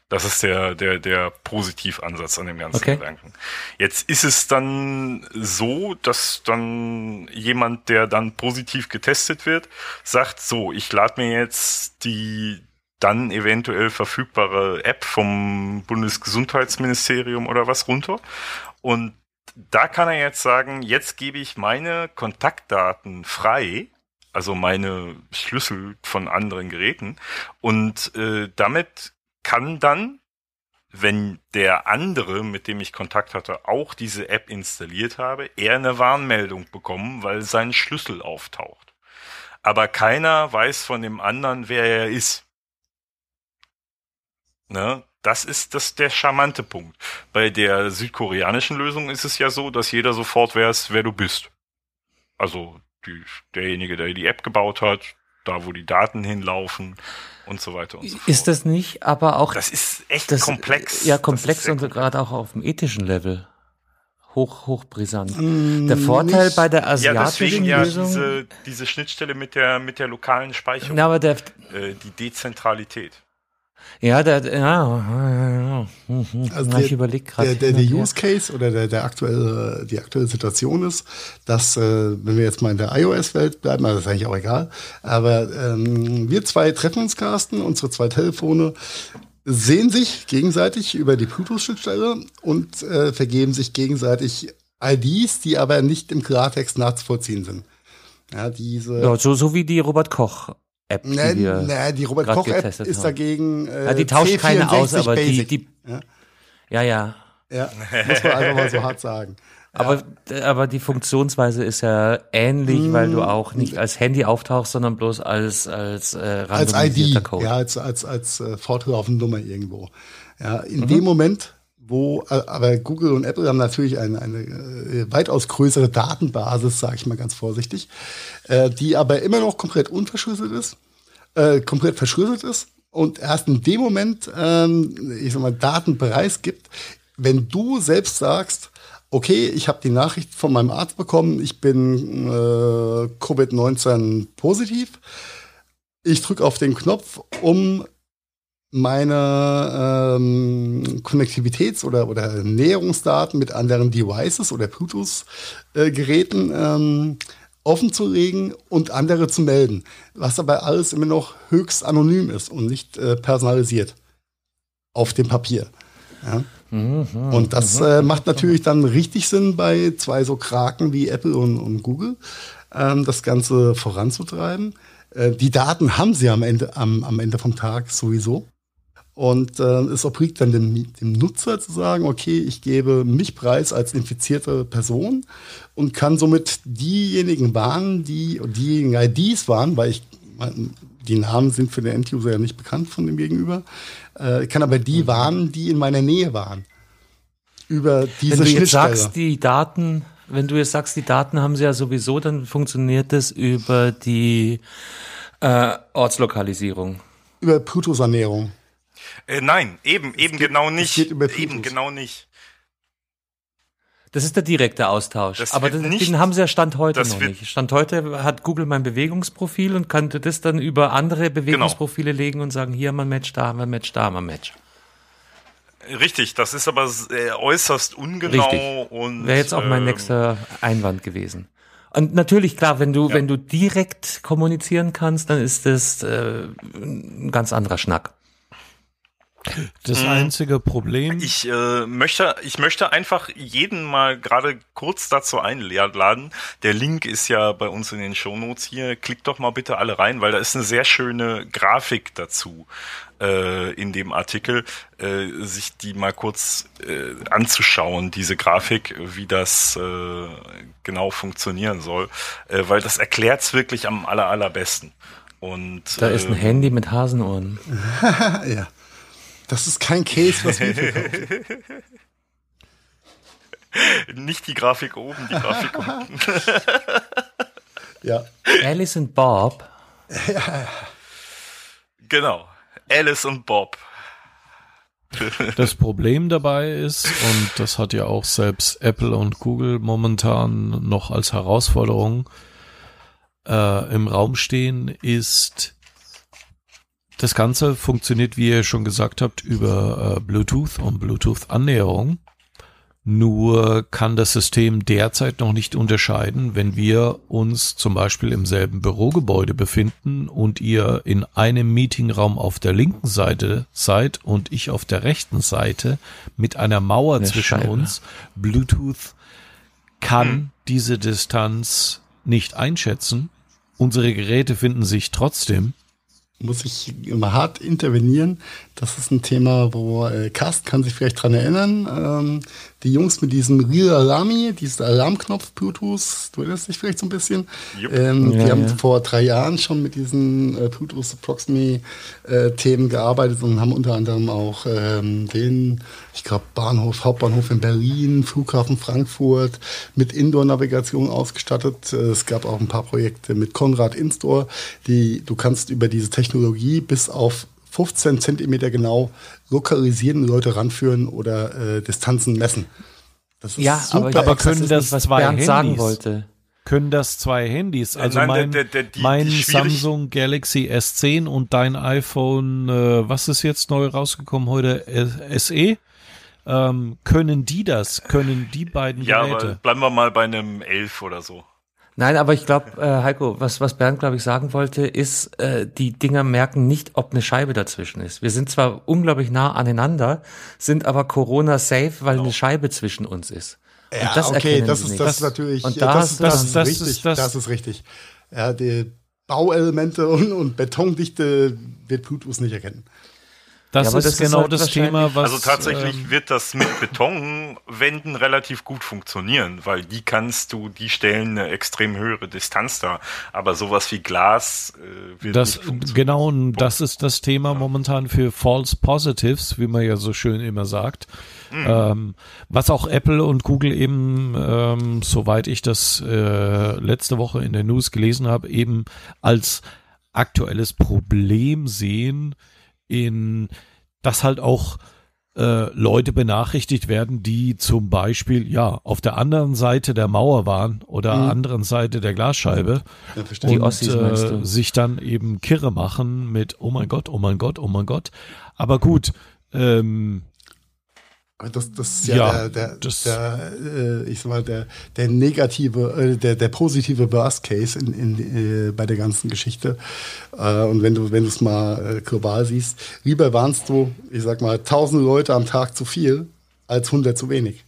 Das ist der, der, der Positivansatz an dem ganzen
Okay.
Gedanken. Jetzt ist es dann so, dass dann jemand, der dann positiv getestet wird, sagt, so, ich lade mir jetzt die dann eventuell verfügbare App vom Bundesgesundheitsministerium oder was runter. Und da kann er jetzt sagen, jetzt gebe ich meine Kontaktdaten frei, also meine Schlüssel von anderen Geräten. Und äh, damit kann dann, wenn der andere, mit dem ich Kontakt hatte, auch diese App installiert habe, er eine Warnmeldung bekommen, weil sein Schlüssel auftaucht. Aber keiner weiß von dem anderen, wer er ist. Ne? Das ist das der charmante Punkt. Bei der südkoreanischen Lösung ist es ja so, dass jeder sofort weiß, wer du bist. Also die, derjenige, der die App gebaut hat, da wo die Daten hinlaufen und so weiter und so fort.
Ist das nicht aber auch
das ist echt
das,
komplex.
Ja, komplex und
komplex.
gerade auch auf dem ethischen Level. Hoch, hochbrisant.
Mm,
Der Vorteil
nicht-
bei der
Ja,
asiatischen
deswegen ja
Lösung.
diese, diese Schnittstelle mit der, mit der lokalen Speicherung,
Na, aber der,
äh, die Dezentralität.
Ja, der, ja.
Also
Na, ich überlege gerade.
Der, der, der Use Case oder der, der aktuelle, die aktuelle Situation ist, dass, äh, wenn wir jetzt mal in der iOS-Welt bleiben, also das ist eigentlich auch egal, aber ähm, wir zwei treffen uns, Carsten, unsere zwei Telefone sehen sich gegenseitig über die Bluetooth-Schnittstelle und äh, vergeben sich gegenseitig IDs, die aber nicht im Klartext nachzuvollziehen sind. Ja, diese.
Ja, so, so wie die Robert Koch App, die
Ne,
wir
ne, die Robert Koch App ist
haben.
dagegen äh,
Ja, die tauscht
C64
keine aus, aber die,
Basic.
die,
Ja.
ja, ja.
Ja, muss man einfach mal so hart sagen. [LAUGHS]
Aber, aber die Funktionsweise ist ja ähnlich, weil du auch nicht als Handy auftauchst, sondern bloß als, als, äh,
als
randomisierter
ID,
Code.
ja, als, als, als äh, fortlaufende Nummer irgendwo. Ja, in
Mhm.
dem Moment, wo, äh, aber Google und Apple haben natürlich eine, eine äh, weitaus größere Datenbasis, sage ich mal ganz vorsichtig, äh, die aber immer noch komplett unverschlüsselt ist, äh, komplett verschlüsselt ist und erst in dem Moment, ähm, ich sag mal, Daten preisgibt, wenn du selbst sagst, okay, ich habe die Nachricht von meinem Arzt bekommen, ich bin äh, Covid-19 positiv, ich drücke auf den Knopf, um meine ähm, Konnektivitäts- oder, oder Näherungsdaten mit anderen Devices oder Bluetooth-Geräten ähm, offen zu legen und andere zu melden. Was dabei alles immer noch höchst anonym ist und nicht äh, personalisiert auf dem Papier. Ja. Und das äh, macht natürlich dann richtig Sinn bei zwei so Kraken wie Apple und, und Google, ähm, das Ganze voranzutreiben. Äh, die Daten haben sie am Ende, am, am Ende vom Tag sowieso. Und äh, es obliegt dann dem, dem Nutzer zu sagen, okay, ich gebe mich preis als infizierte Person und kann somit diejenigen warnen, die diejenigen IDs warnen, weil ich die Namen sind für den End-User ja nicht bekannt von dem Gegenüber, äh, kann aber die warnen, die in meiner Nähe waren. Über diese
Wenn du jetzt sagst, die Daten, wenn du jetzt sagst, die Daten haben sie ja sowieso, dann funktioniert das über die äh, Ortslokalisierung.
über Bluetooth-Ernährung.
Äh, nein, eben, eben
geht-
genau nicht.
geht über
Eben genau nicht.
Das ist der direkte Austausch.
Das
Aber den,
nicht-
den haben sie ja Stand heute
das
noch
wird-
nicht. Stand heute hat Google mein Bewegungsprofil und könnte das dann über andere Bewegungsprofile legen und sagen, hier haben wir ein Match, da haben wir ein Match, da haben wir ein Match.
Richtig, das ist aber äh, äußerst ungenau
Richtig.
und
Wäre jetzt auch mein
ähm,
nächster Einwand gewesen. Und natürlich, klar, wenn du,
Ja.
wenn du direkt kommunizieren kannst, dann ist das äh, ein ganz anderer Schnack.
Das einzige Problem,
Ich äh, möchte, ich möchte einfach jeden mal gerade kurz dazu einladen. Der Link ist ja bei uns in den Shownotes hier. Klickt doch mal bitte alle rein, weil da ist eine sehr schöne Grafik dazu äh, in dem Artikel, äh, sich die mal kurz äh, anzuschauen, diese Grafik, wie das äh, genau funktionieren soll, äh, weil das erklärt's wirklich am aller allerbesten. Und
Da ist ein
äh,
Handy mit Hasenohren. [LAUGHS]
ja. Das ist kein Case, was wir verkaufen. [LAUGHS]
nicht die Grafik oben, die Grafik unten. [LAUGHS]
Ja.
Alice und Bob. [LAUGHS]
Genau. Alice und Bob.
das Problem dabei ist, und das hat ja auch selbst Apple und Google momentan noch als Herausforderung äh, im Raum stehen, ist, das Ganze funktioniert, wie ihr schon gesagt habt, über äh, Bluetooth und Bluetooth-Annäherung. Nur kann das System derzeit noch nicht unterscheiden, wenn wir uns zum Beispiel im selben Bürogebäude befinden und ihr in einem Meetingraum auf der linken Seite seid und ich auf der rechten Seite mit einer Mauer
Eine
zwischen
Scheibe.
uns. Bluetooth kann diese Distanz nicht einschätzen. Unsere Geräte finden sich trotzdem.
Muss ich immer hart intervenieren. Das ist ein Thema, wo äh, Carsten kann sich vielleicht dran erinnern. Ähm, die Jungs mit diesem Real Alarmi, dieser Alarmknopf Bluetooth, du erinnerst dich vielleicht so ein bisschen. Ähm,
Ja,
die haben
ja.
vor drei Jahren schon mit diesen äh, Bluetooth Approximate äh, Themen gearbeitet und haben unter anderem auch ähm, den, ich glaube, Bahnhof, Hauptbahnhof in Berlin, Flughafen Frankfurt mit Indoor-Navigation ausgestattet. Äh, Es gab auch ein paar Projekte mit Konrad Instore, die du kannst über diese Technologie bis auf 15 Zentimeter genau lokalisieren, Leute ranführen oder äh, Distanzen messen. Das ist
Ja, aber,
Aber
das
können das
nicht, was
zwei
Bernd sagen
Handys?
wollte.
Können das zwei Handys? Also
Äh, nein,
mein,
der- der- der- die-
mein
die
Samsung Galaxy S10 und dein iPhone, äh, was ist jetzt neu rausgekommen heute? SE? Ähm, können die das? Können die beiden
Ja, aber
Geräte?
bleiben wir mal bei einem Elf oder so.
Nein, aber ich glaube, äh, Heiko, was, was Bernd, glaube ich, sagen wollte, ist, äh, die Dinger merken nicht, ob eine Scheibe dazwischen ist. Wir sind zwar unglaublich nah aneinander, sind aber Corona-safe, weil eine Scheibe zwischen uns ist. Und
Ja,
das
okay,
erkennen
das
sie
ist, das ist natürlich,
Und da
das, das,
das
richtig,
ist das-
das ist richtig. Ja, die Bauelemente und, und Betondichte wird Bluetooth nicht erkennen.
Das,
Ja,
ist
das ist
genau
halt
das Thema, was.
Also tatsächlich
ähm,
wird das mit Betonwänden relativ gut funktionieren, weil die kannst du, die stellen eine extrem höhere Distanz da. Aber sowas wie Glas äh, wird
das
nicht funktionieren.
genau, und das ist das Thema momentan für False Positives, wie man ja so schön immer sagt. Ähm, was auch Apple und Google eben, ähm, soweit ich das äh, letzte Woche in der News gelesen habe, eben als aktuelles Problem sehen, in dass halt auch äh, Leute benachrichtigt werden, die zum Beispiel ja auf der anderen Seite der Mauer waren oder anderen Seite der Glasscheibe
Ja, verstehe.
Die
und
Ossis
äh, sich dann eben kirre machen mit oh mein Gott, oh mein Gott, oh mein Gott. Aber gut, ähm,
Das, das ist ja,
Ja,
der, der,
das-
der äh, ich sag mal, der, der negative, äh, der, der positive Worst Case in, in, äh, bei der ganzen Geschichte. Äh, und wenn du, wenn du es mal äh, global siehst, lieber warnst du, ich sag mal, tausend Leute am Tag zu viel als 100 zu wenig.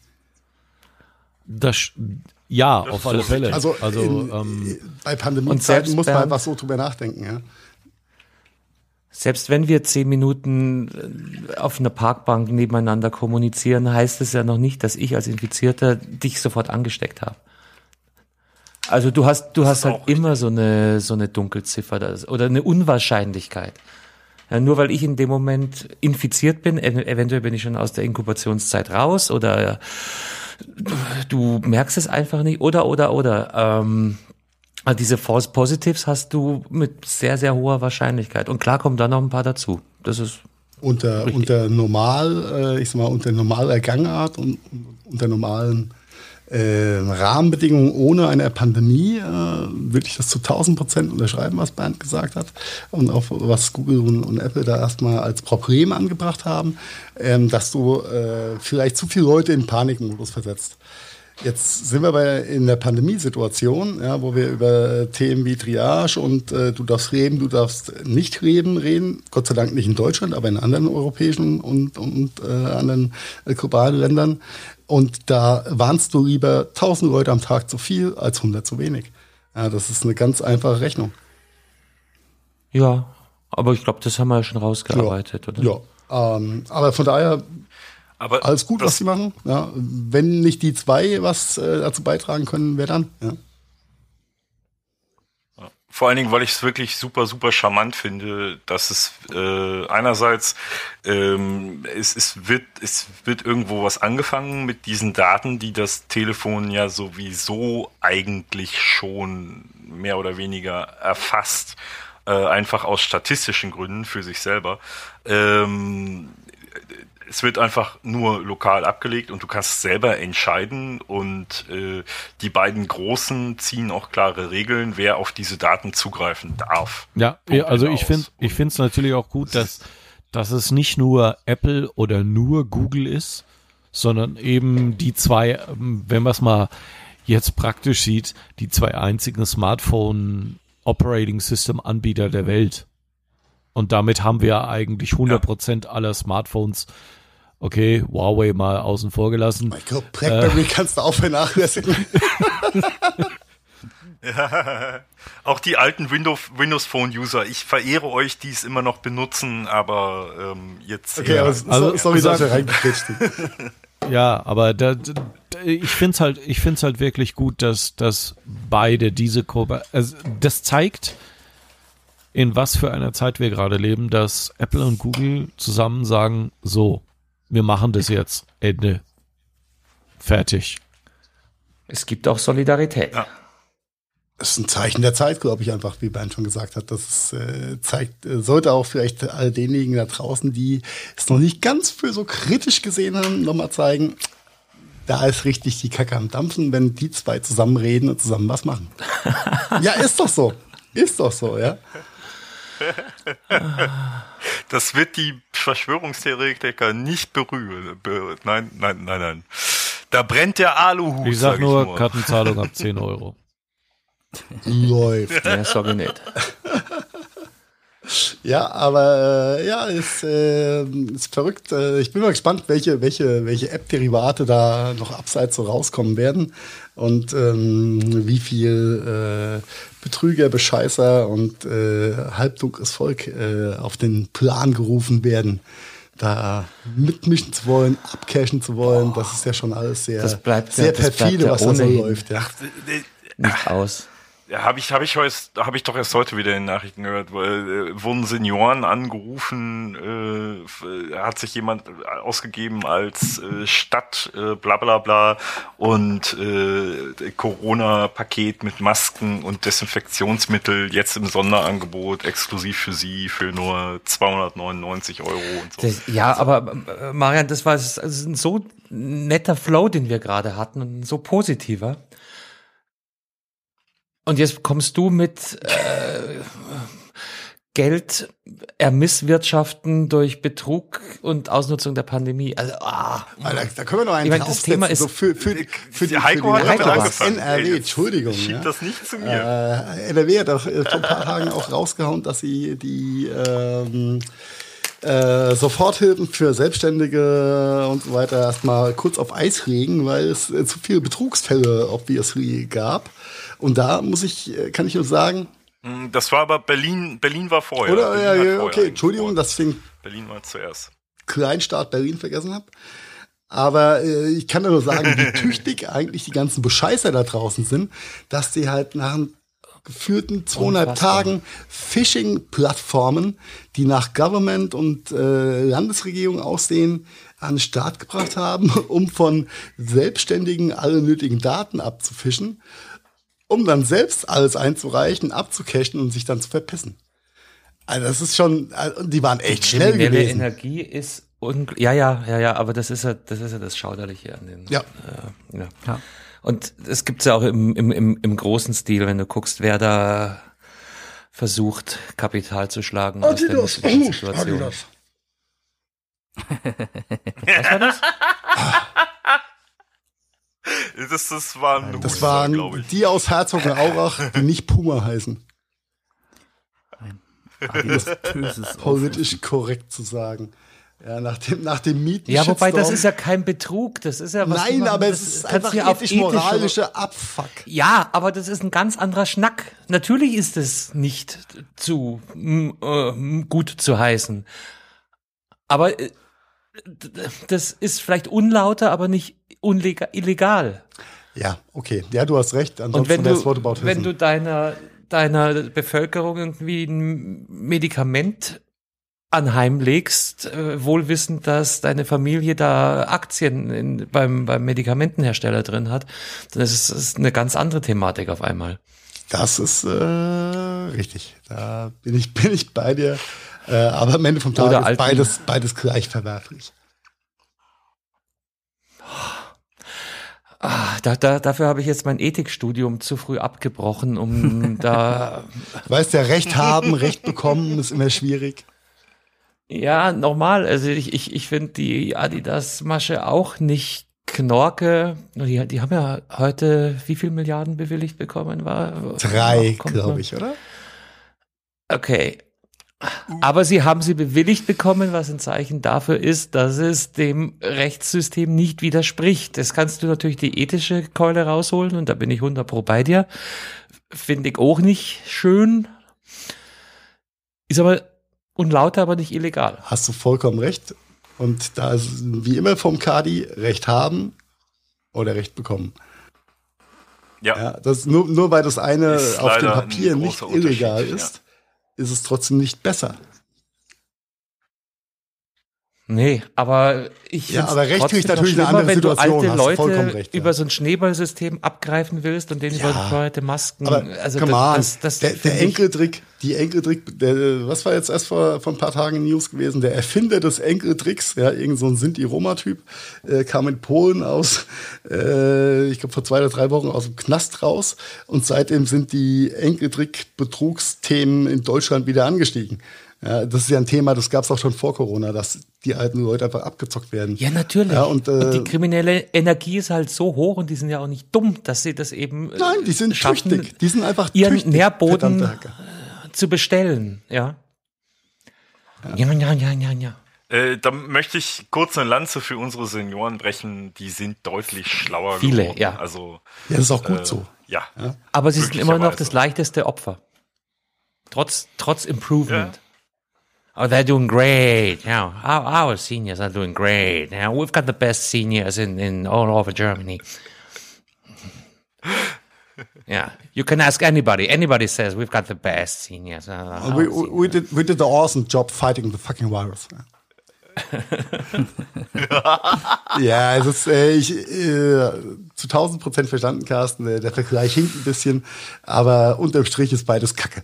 das ja,
Das
auf alle
so
Fälle.
Also,
also
in,
ähm,
bei
Und
Pandemiezeiten muss man einfach so drüber nachdenken. Ja?
Selbst wenn wir zehn Minuten äh, auf einer Parkbank nebeneinander kommunizieren, heißt es ja noch nicht, dass ich als Infizierter dich sofort angesteckt habe. Also du hast, du hast halt
richtig.
immer so eine, so eine Dunkelziffer oder eine Unwahrscheinlichkeit. Ja, nur weil ich in dem Moment infiziert bin, ev eventuell bin ich schon aus der Inkubationszeit raus oder du merkst es einfach nicht oder oder oder. Ähm, also diese False Positives hast du mit sehr, sehr hoher Wahrscheinlichkeit. Und klar kommen da noch ein paar dazu. Das ist
unter,
Richtig.
unter normal, äh, ich sag mal, unter normaler Gangart und und unter normalen äh, Rahmenbedingungen ohne eine Pandemie äh, würde ich das zu 1000 Prozent unterschreiben, was Bernd gesagt hat und auch was Google und, und Apple da erstmal als Problem angebracht haben, ähm, dass du äh, vielleicht zu viele Leute in Panikmodus versetzt. Jetzt sind wir bei, in der Pandemiesituation, ja, wo wir über Themen wie Triage und äh, du darfst reden, du darfst nicht reden, reden. Gott sei Dank nicht in Deutschland, aber in anderen europäischen und, und äh, anderen äh, globalen Ländern. Und da warnst du lieber 1000 Leute am Tag zu viel als 100 zu wenig. Ja, das ist eine ganz einfache Rechnung.
ja, aber ich glaube, das haben wir ja schon rausgearbeitet, oder?
Ja, ähm, aber von daher
Aber
alles gut, was sie machen. Ja, wenn nicht die zwei was äh, dazu beitragen können, wer dann? Ja.
Vor allen Dingen, weil ich es wirklich super, super charmant finde, dass es äh, einerseits ähm, es, es wird es wird irgendwo was angefangen mit diesen Daten, die das Telefon ja sowieso eigentlich schon mehr oder weniger erfasst, äh, einfach aus statistischen Gründen für sich selber. Ähm, es wird einfach nur lokal abgelegt und du kannst selber entscheiden und äh, die beiden Großen ziehen auch klare Regeln, wer auf diese Daten zugreifen darf.
Ja,
Punkt
ja, also ich finde ich finde es natürlich auch gut, dass dass es nicht nur Apple oder nur Google ist, sondern eben die zwei, ähm, wenn man es mal jetzt praktisch sieht, die zwei einzigen Smartphone Operating System Anbieter der Welt. Und damit haben wir eigentlich 100% aller Smartphones, okay, Huawei mal außen vor gelassen.
Michael, Blackberry kannst du auch vernachlässigen. [LAUGHS]
Auch die alten Windows, Windows Phone User, ich verehre euch, die es immer noch benutzen, aber ähm, jetzt
Okay,
ja,
aber
also,
so, sorry,
sag-
dass [LAUGHS] sind.
Ja, aber da, da, ich finde es halt, ich find's halt wirklich gut, dass, dass beide diese Ko also das zeigt, in was für einer Zeit wir gerade leben, dass Apple und Google zusammen sagen, so, wir machen das jetzt, Ende, fertig.
Es gibt auch Solidarität.
Ja.
Das ist ein Zeichen der Zeit, glaube ich, einfach, wie Bernd schon gesagt hat. Das äh, zeigt, äh, sollte auch vielleicht all denjenigen da draußen, die es noch nicht ganz für so kritisch gesehen haben, nochmal zeigen, da ist richtig die Kacke am Dampfen, wenn die zwei zusammen reden und zusammen was machen. [LAUGHS] ja, ist doch so. Ist doch so, ja. [LAUGHS]
das wird die Verschwörungstheoretiker nicht berühren. Be nein, nein, nein, nein. Da brennt der Aluhut.
Ich sag nur,
nur.
Kartenzahlung ab 10 Euro.
Läuft.
Ja, sorry nicht.
Ja, aber äh, ja, ist, äh, ist verrückt. Äh, ich bin mal gespannt, welche, welche, welche App-Derivate da noch abseits so rauskommen werden und ähm, wie viel äh, Betrüger, Bescheißer und äh, halbdunkles Volk äh, auf den Plan gerufen werden, da mitmischen zu wollen, abcashen zu wollen. Das ist ja schon alles sehr,
Das bleibt ja-
sehr
bleibt
perfide,
ja
was da so läuft. Ja.
Nicht aus.
Habe ich, habe ich, heus- hab ich doch erst heute wieder in den Nachrichten gehört, weil äh, wurden Senioren angerufen, äh, äh, hat sich jemand ausgegeben als äh, Stadt, äh, bla bla bla und äh, Corona-Paket mit Masken und Desinfektionsmittel jetzt im Sonderangebot exklusiv für sie für nur 299 Euro und so.
Das, ja, aber äh, Marian, das war das ist ein so netter Flow, den wir gerade hatten und ein so positiver. Und jetzt kommst du mit äh, Geld ermisswirtschaften durch Betrug und Ausnutzung der Pandemie. Also, ah,
Ah, Da, da können wir noch einen
Ich meine, das Thema ist-
so für, für, für die,
Heiko
für
hat
aus
angefangen.
NRW,
Ey,
Entschuldigung.
Schieb
Ja.
das nicht zu mir.
Äh, NRW hat doch äh, vor ein paar Tagen auch rausgehauen, dass sie die ähm, äh, Soforthilfen für Selbstständige und so weiter erstmal kurz auf Eis legen, weil es äh, zu viele Betrugsfälle obviously gab. Und da muss ich, äh, kann ich nur sagen,
Hm, Das war aber Berlin, Berlin war vorher.
oder
Berlin
ja, ja,
vorher
okay, Entschuldigung, dass ich den
Berlin war zuerst.
Kleinstaat Berlin vergessen habe. Aber äh, ich kann nur sagen, wie [LAUGHS] tüchtig eigentlich die ganzen Bescheißer da draußen sind, dass die halt nach einem geführten zweieinhalb. Tagen Phishing-Plattformen, die nach Government und äh, Landesregierung aussehen, an den Start gebracht haben, [LAUGHS] um von Selbstständigen alle nötigen Daten abzufischen, um dann selbst alles einzureichen, abzucachen und sich dann zu verpissen. Also das ist schon, also die waren echt schnell gewesen.
Energie ist ja, ja, ja, ja, aber das ist ja, das ist ja das Schauderliche an den.
Ja.
Äh, ja.
Ja.
Und es gibt's ja auch im, im, im, im großen Stil, wenn du guckst, wer da versucht, Kapital zu schlagen aus der
Adidas,
misslichen
oh,
Situation.
Adidas.
Was war das? [LAUGHS]
Das, das war ein
Das waren die aus Herzogenaurach, die nicht Puma heißen.
Böses
Politisch korrekt zu sagen. Ja, nach dem, nach dem Mieten.
Ja, wobei das ist ja kein Betrug, das ist ja was.
Nein,
man-
aber es ist einfach
du ja auf
ethisch-moralische Abfuck.
Ja, aber das ist ein ganz anderer Schnack. Natürlich ist es nicht zu äh, gut zu heißen. Aber äh, das ist vielleicht unlauter, aber nicht unlega illegal.
Ja, okay. Ja, du hast recht.
Und
Ansonsten
wenn
wäre es
du,
Whataboutism.
wenn du deiner, deiner Bevölkerung irgendwie ein Medikament anheimlegst, äh, wohl wissend, dass deine Familie da Aktien in, beim, beim Medikamentenhersteller drin hat, dann ist es ist eine ganz andere Thematik auf einmal.
Das ist äh, richtig. Da bin ich, [LAUGHS] bin ich bei dir. Äh, aber am Ende vom Tag
Oder
ist
alten-
beides, beides gleich verwerflich.
Ah, da, da, dafür habe ich jetzt mein Ethikstudium zu früh abgebrochen, um [LAUGHS] da
Weißt ja, Recht haben, Recht bekommen ist immer schwierig.
Ja, normal. Also ich, ich, ich finde die Adidas-Masche auch nicht Knorke. Die, die haben ja heute wie viel Milliarden bewilligt bekommen? War
Drei, glaube ich, oder?
Okay. Aber sie haben sie bewilligt bekommen, was ein Zeichen dafür ist, dass es dem Rechtssystem nicht widerspricht. Das kannst du natürlich die ethische Keule rausholen und da bin ich 100 pro bei dir. Finde ich auch nicht schön. Ist aber unlauter, aber nicht illegal.
Hast du vollkommen recht. Und da ist wie immer vom Kadi Recht haben oder Recht bekommen.
Ja.
Ja, das nur, nur weil das eine
Ist
auf dem
leider ein
Papier nicht illegal
ja.
Ist, es trotzdem nicht besser.
Nee, aber ich
Ja, aber Recht
trotzdem
natürlich
noch
eine
schlimmer,
andere
wenn du
Situation,
alte Leute
recht, ja.
über so ein Schneeballsystem abgreifen willst und denen
Ja.
überteuerte Masken.
Aber
also das, das, das
der, der Enkeltrick, die Enkeltrick, der, was war jetzt erst vor, vor ein paar Tagen in News gewesen? Der Erfinder des Enkeltricks, ja, irgend so ein Sinti-Roma-Typ, äh, kam in Polen aus, äh, ich glaube vor zwei oder drei Wochen aus dem Knast raus und seitdem sind die Enkeltrick-Betrugsthemen in Deutschland wieder angestiegen. Ja, das ist ja ein Thema, das gab es auch schon vor Corona, dass die alten Leute einfach abgezockt werden.
Ja, natürlich.
Ja, und, äh,
die kriminelle Energie ist halt so hoch und die sind ja auch nicht dumm, dass sie das eben äh,
Nein, die sind
schaffen,
tüchtig. Die sind einfach
ihren
tüchtig,
Nährboden
Hacker.
zu bestellen, ja. Ja, ja, ja, ja, ja.
Äh, da möchte ich kurz eine Lanze für unsere Senioren brechen. Die sind deutlich schlauer
Viele,
geworden.
ja.
Also,
Ja, das ist auch gut
äh,
so.
Ja.
Aber sie sind immer noch das leichteste Opfer. Trotz, trotz Improvement. Oh, they're doing great. Now, our, our seniors are doing great. Now, we've got the best seniors in, in all over Germany. Yeah, you can ask anybody. Anybody says we've got the best seniors. Uh, our
We,
seniors.
we, we, did, we did an awesome job fighting the fucking virus. [LAUGHS] ja, es ist, äh, ich, äh, zu 1000 Prozent verstanden, Carsten. Der, der Vergleich hinkt ein bisschen, aber unterm Strich ist beides Kacke.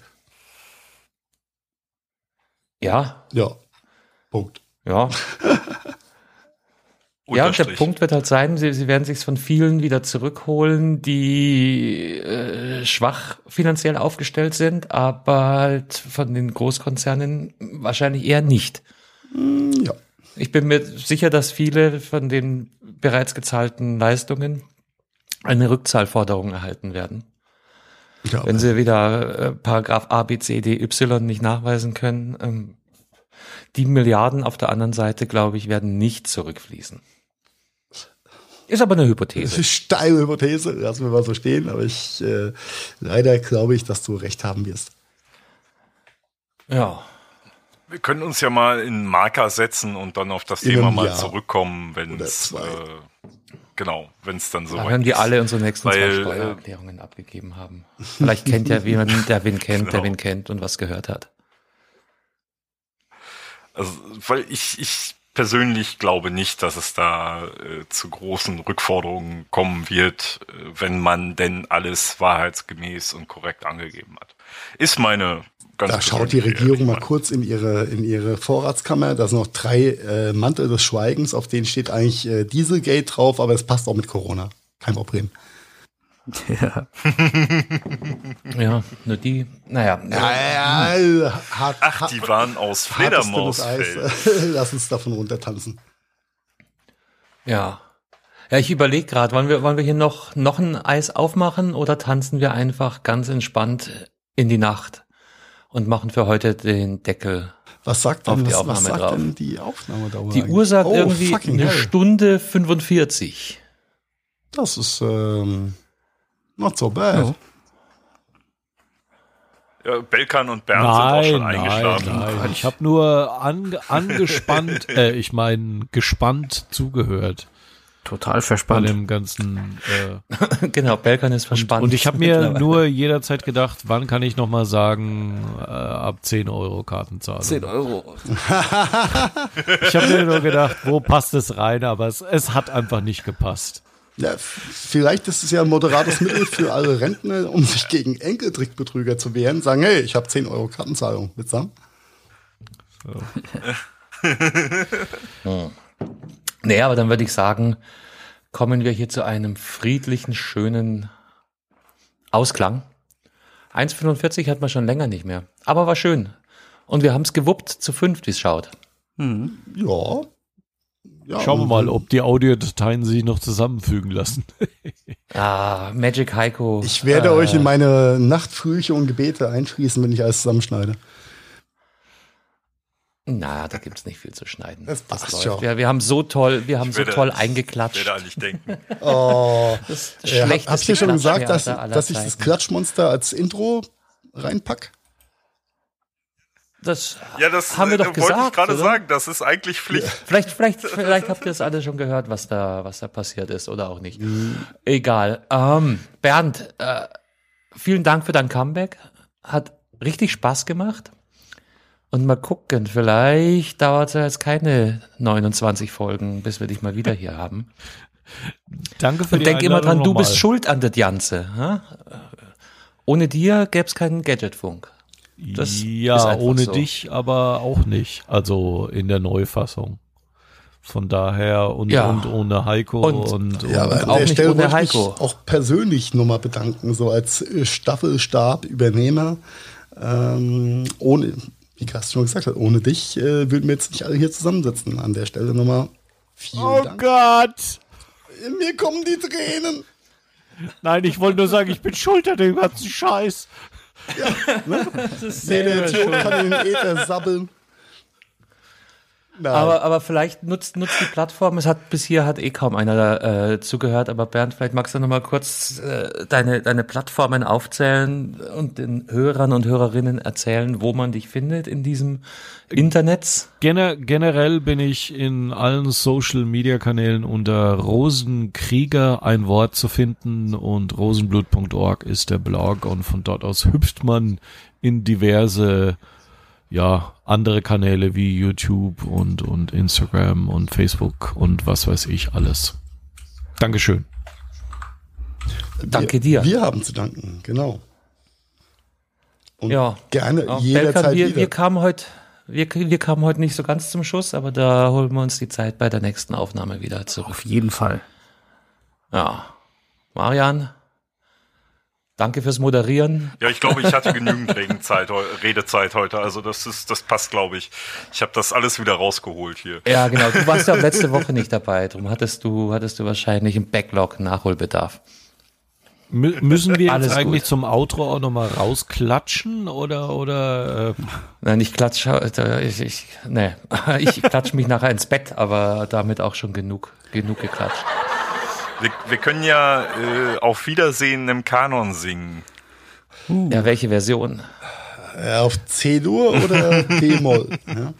Ja,
Ja. Punkt.
ja. [LAUGHS] Ja, und der. Punkt wird halt sein, sie, sie werden sich von vielen wieder zurückholen, die äh, schwach finanziell aufgestellt sind, aber halt von den Großkonzernen wahrscheinlich eher nicht.
Ja.
Ich bin mir sicher, dass viele von den bereits gezahlten Leistungen eine Rückzahlforderung erhalten werden.
Ja
Wenn sie wieder äh, Paragraph A, B, C, D, Y nicht nachweisen können. Ähm, die Milliarden auf der anderen Seite, glaube ich, werden nicht zurückfließen. Ist aber eine
Das
Hypothese.
ist steile Hypothese, lassen wir mal so stehen, aber ich äh, leider glaube ich, dass du recht haben wirst.
Ja.
Wir können uns ja mal in Marker setzen und dann auf das
In
Thema mal
Jahr.
zurückkommen, wenn es
zwei.
äh, genau, wenn es dann so
Da werden die alle unsere nächsten zwei
Weil, äh,
Steuererklärungen abgegeben haben. Vielleicht kennt ja jemand, [LAUGHS] der wen kennt, der
Genau.
wen kennt und was gehört hat.
Also, weil ich, ich persönlich glaube nicht, dass es da äh, zu großen Rückforderungen kommen wird, äh, wenn man denn alles wahrheitsgemäß und korrekt angegeben hat. Ist meine ganz
Da schaut die Regierung mal kurz in ihre, in ihre Vorratskammer. Da sind noch drei äh, Mantel des Schweigens, auf denen steht eigentlich äh, Dieselgate drauf, aber es passt auch mit Corona. Kein Problem.
Ja. [LAUGHS]
Ja, nur die, naja.
Ja, ja, hart,
Ach, die waren aus.
Eis. [LAUGHS] Lass uns davon runtertanzen.
Ja. Ja, ich überlege gerade, wollen wir, wollen wir hier noch, noch ein Eis aufmachen oder tanzen wir einfach ganz entspannt in die Nacht und machen für heute den Deckel.
Was sagt
Auf
denn,
die
was,
Aufnahme
was sagt
drauf.
denn die Aufnahmedauer?
Die
eigentlich?
Uhr sagt
oh,
irgendwie eine
hell.
Stunde 45.
Das ist ähm, not so bad.
Ja.
Ja, Belkan und Bernd sind auch schon
Nein, nein,
eingeschlafen.
nein. Ich habe nur ange angespannt, [LAUGHS] äh, ich meine gespannt zugehört
Total
bei
verspannt.
dem ganzen. Äh, [LAUGHS]
genau, Belkan ist verspannt.
und ich habe mir nur jederzeit gedacht, wann kann ich noch mal sagen, äh, ab 10 Euro Kartenzahlung.
10 Euro. [LAUGHS]
Ich habe mir nur gedacht, wo passt es rein, aber es, es hat einfach nicht gepasst.
Ja, vielleicht ist es ja ein moderates Mittel für alle Rentner, um sich gegen Enkeltrickbetrüger zu wehren. Sagen, hey, ich habe 10 Euro Kartenzahlung. Mitsamt. [LAUGHS]
Nee, aber dann würde ich sagen, kommen wir hier zu einem friedlichen, schönen Ausklang. 1,45 hat man schon länger nicht mehr. Aber war schön. Und wir haben es gewuppt zu fünft, wie es schaut.
Ja. ja.
Schauen wir mal, ob die Audiodateien sich noch zusammenfügen lassen. [LAUGHS]
Ah, Magic Heiko.
Ich werde
äh,
euch in meine Nachtfrüche und Gebete einschließen, wenn ich alles zusammenschneide.
Na, da gibt's nicht viel zu schneiden.
Das passt
läuft.
schon.
Wir, wir haben so toll, wir haben
Ich
so
werde-
toll
Ich
eingeklatscht.
werde an dich denken. [LAUGHS]
Oh,
Das
äh,
schlechteste
habt ihr schon gesagt, dass, dass ich das. Klatschmonster als Intro reinpack?
Das
Ja, das
haben wir
äh,
doch
wollte ich
gesagt.
gerade
oder?
sagen. Das ist eigentlich Pflicht.
Vielleicht, vielleicht, [LAUGHS] vielleicht habt ihr es alle schon gehört, was da, was da passiert ist oder auch nicht.
Mhm.
Egal. Ähm, Bernd, äh, vielen Dank für dein Comeback. Hat richtig Spaß gemacht. Und mal gucken, vielleicht dauert es jetzt keine 29 Folgen, bis wir dich mal wieder hier haben. [LAUGHS]
Danke für
Und
die
denk immer dran, du bist schuld an das Ganze. Ja? Ohne dir gäbe es keinen Gadgetfunk. Das
ja, ohne
so.
dich aber auch nicht. Also in der Neufassung. Von daher und,
Ja.
und ohne Heiko
Und-
und, und,
Ja, aber an
auch
der
nicht
Stelle
ohne
ich mich
Heiko.
auch persönlich nochmal bedanken, so als Staffelstab-Übernehmer. Ähm, ohne, wie Carsten schon gesagt hat, ohne dich äh, würden wir jetzt nicht alle hier zusammensitzen. An der Stelle nochmal vielen
Oh
Dank.
Gott!
Mir kommen die Tränen.
Nein, ich wollte nur sagen, ich bin schuld an dem ganzen Scheiß. [LAUGHS]
Nee, der Idiot kann in den Äther sabbeln.
Aber, aber vielleicht nutzt, nutzt die Plattform. Es hat bis hier hat eh kaum einer äh, zugehört. Aber Bernd, vielleicht magst du noch mal kurz äh, deine, deine Plattformen aufzählen und den Hörern und Hörerinnen erzählen, wo man dich findet in diesem Internet.
Gener generell bin ich in allen Social Media Kanälen unter Rosenkrieger ein Wort zu finden und rosenblut.org ist der Blog und von dort aus hüpft man in diverse ja, andere Kanäle wie YouTube und, und Instagram und Facebook und was weiß ich alles. Dankeschön.
Danke
wir,
dir.
Wir haben zu danken, genau.
Und ja.
gerne
ja,
jederzeit
Belkan, wir,
wieder.
wir kamen heute wir, wir kamen heute nicht so ganz zum Schuss, aber da holen wir uns die Zeit bei der nächsten Aufnahme wieder zurück.
Auf jeden Fall.
Ja. Marian, Danke fürs Moderieren.
Ja, ich glaube, ich hatte genügend Redezeit, Redezeit heute. Also das ist, das passt, glaube ich. Ich habe das alles wieder rausgeholt hier.
Ja, genau. Du warst ja letzte Woche nicht dabei. Darum hattest du, hattest du wahrscheinlich im Backlog Nachholbedarf.
Mü müssen wir
Alles
jetzt eigentlich
gut.
zum Outro auch nochmal rausklatschen oder oder? Äh,
Nein, ich klatsche, äh, ich, ich, nee, [LAUGHS] ich klatsche mich nachher ins Bett, aber damit auch schon genug, genug geklatscht.
Wir, wir können ja äh, auf Wiedersehen im Kanon singen.
Ja, welche Version?
Äh, auf C-Dur oder [LAUGHS] D-Moll? ja.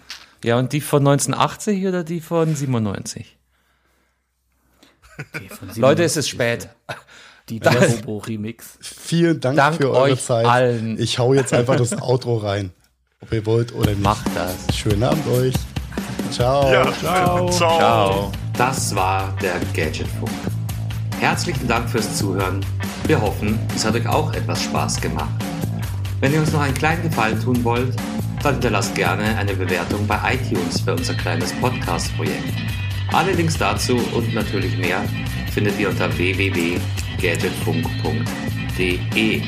Ja, und die von 1980 oder die von 97?
Die von
Leute, es
97,
ist spät. [LAUGHS]
Die Turbo Remix.
Vielen Dank,
Dank
für eure
euch
Zeit.
allen.
Ich hau jetzt einfach das [LAUGHS] Outro rein. Ob ihr wollt oder nicht.
Macht das.
Schönen Abend euch. Ciao.
Ja, ciao. ciao.
Ciao.
Das war der Gadgetfunk. Herzlichen Dank fürs Zuhören. Wir hoffen, es hat euch auch etwas Spaß gemacht. Wenn ihr uns noch einen kleinen Gefallen tun wollt, dann hinterlasst gerne eine Bewertung bei iTunes für unser kleines Podcast-Projekt. Alle Links dazu und natürlich mehr findet ihr unter www.gadgetfunk.de.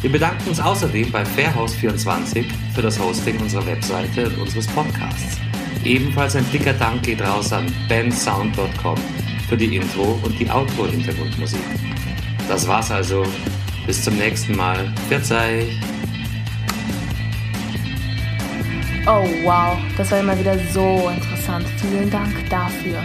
Wir bedanken uns außerdem bei Fairhouse24 für das Hosting unserer Webseite und unseres Podcasts. Ebenfalls ein dicker Dank geht raus an bensound.com für die Intro- und die Outro-Hintergrundmusik. Das war's also. Bis zum nächsten Mal. Verzeih.
Oh wow, das war immer wieder so interessant. Vielen Dank dafür.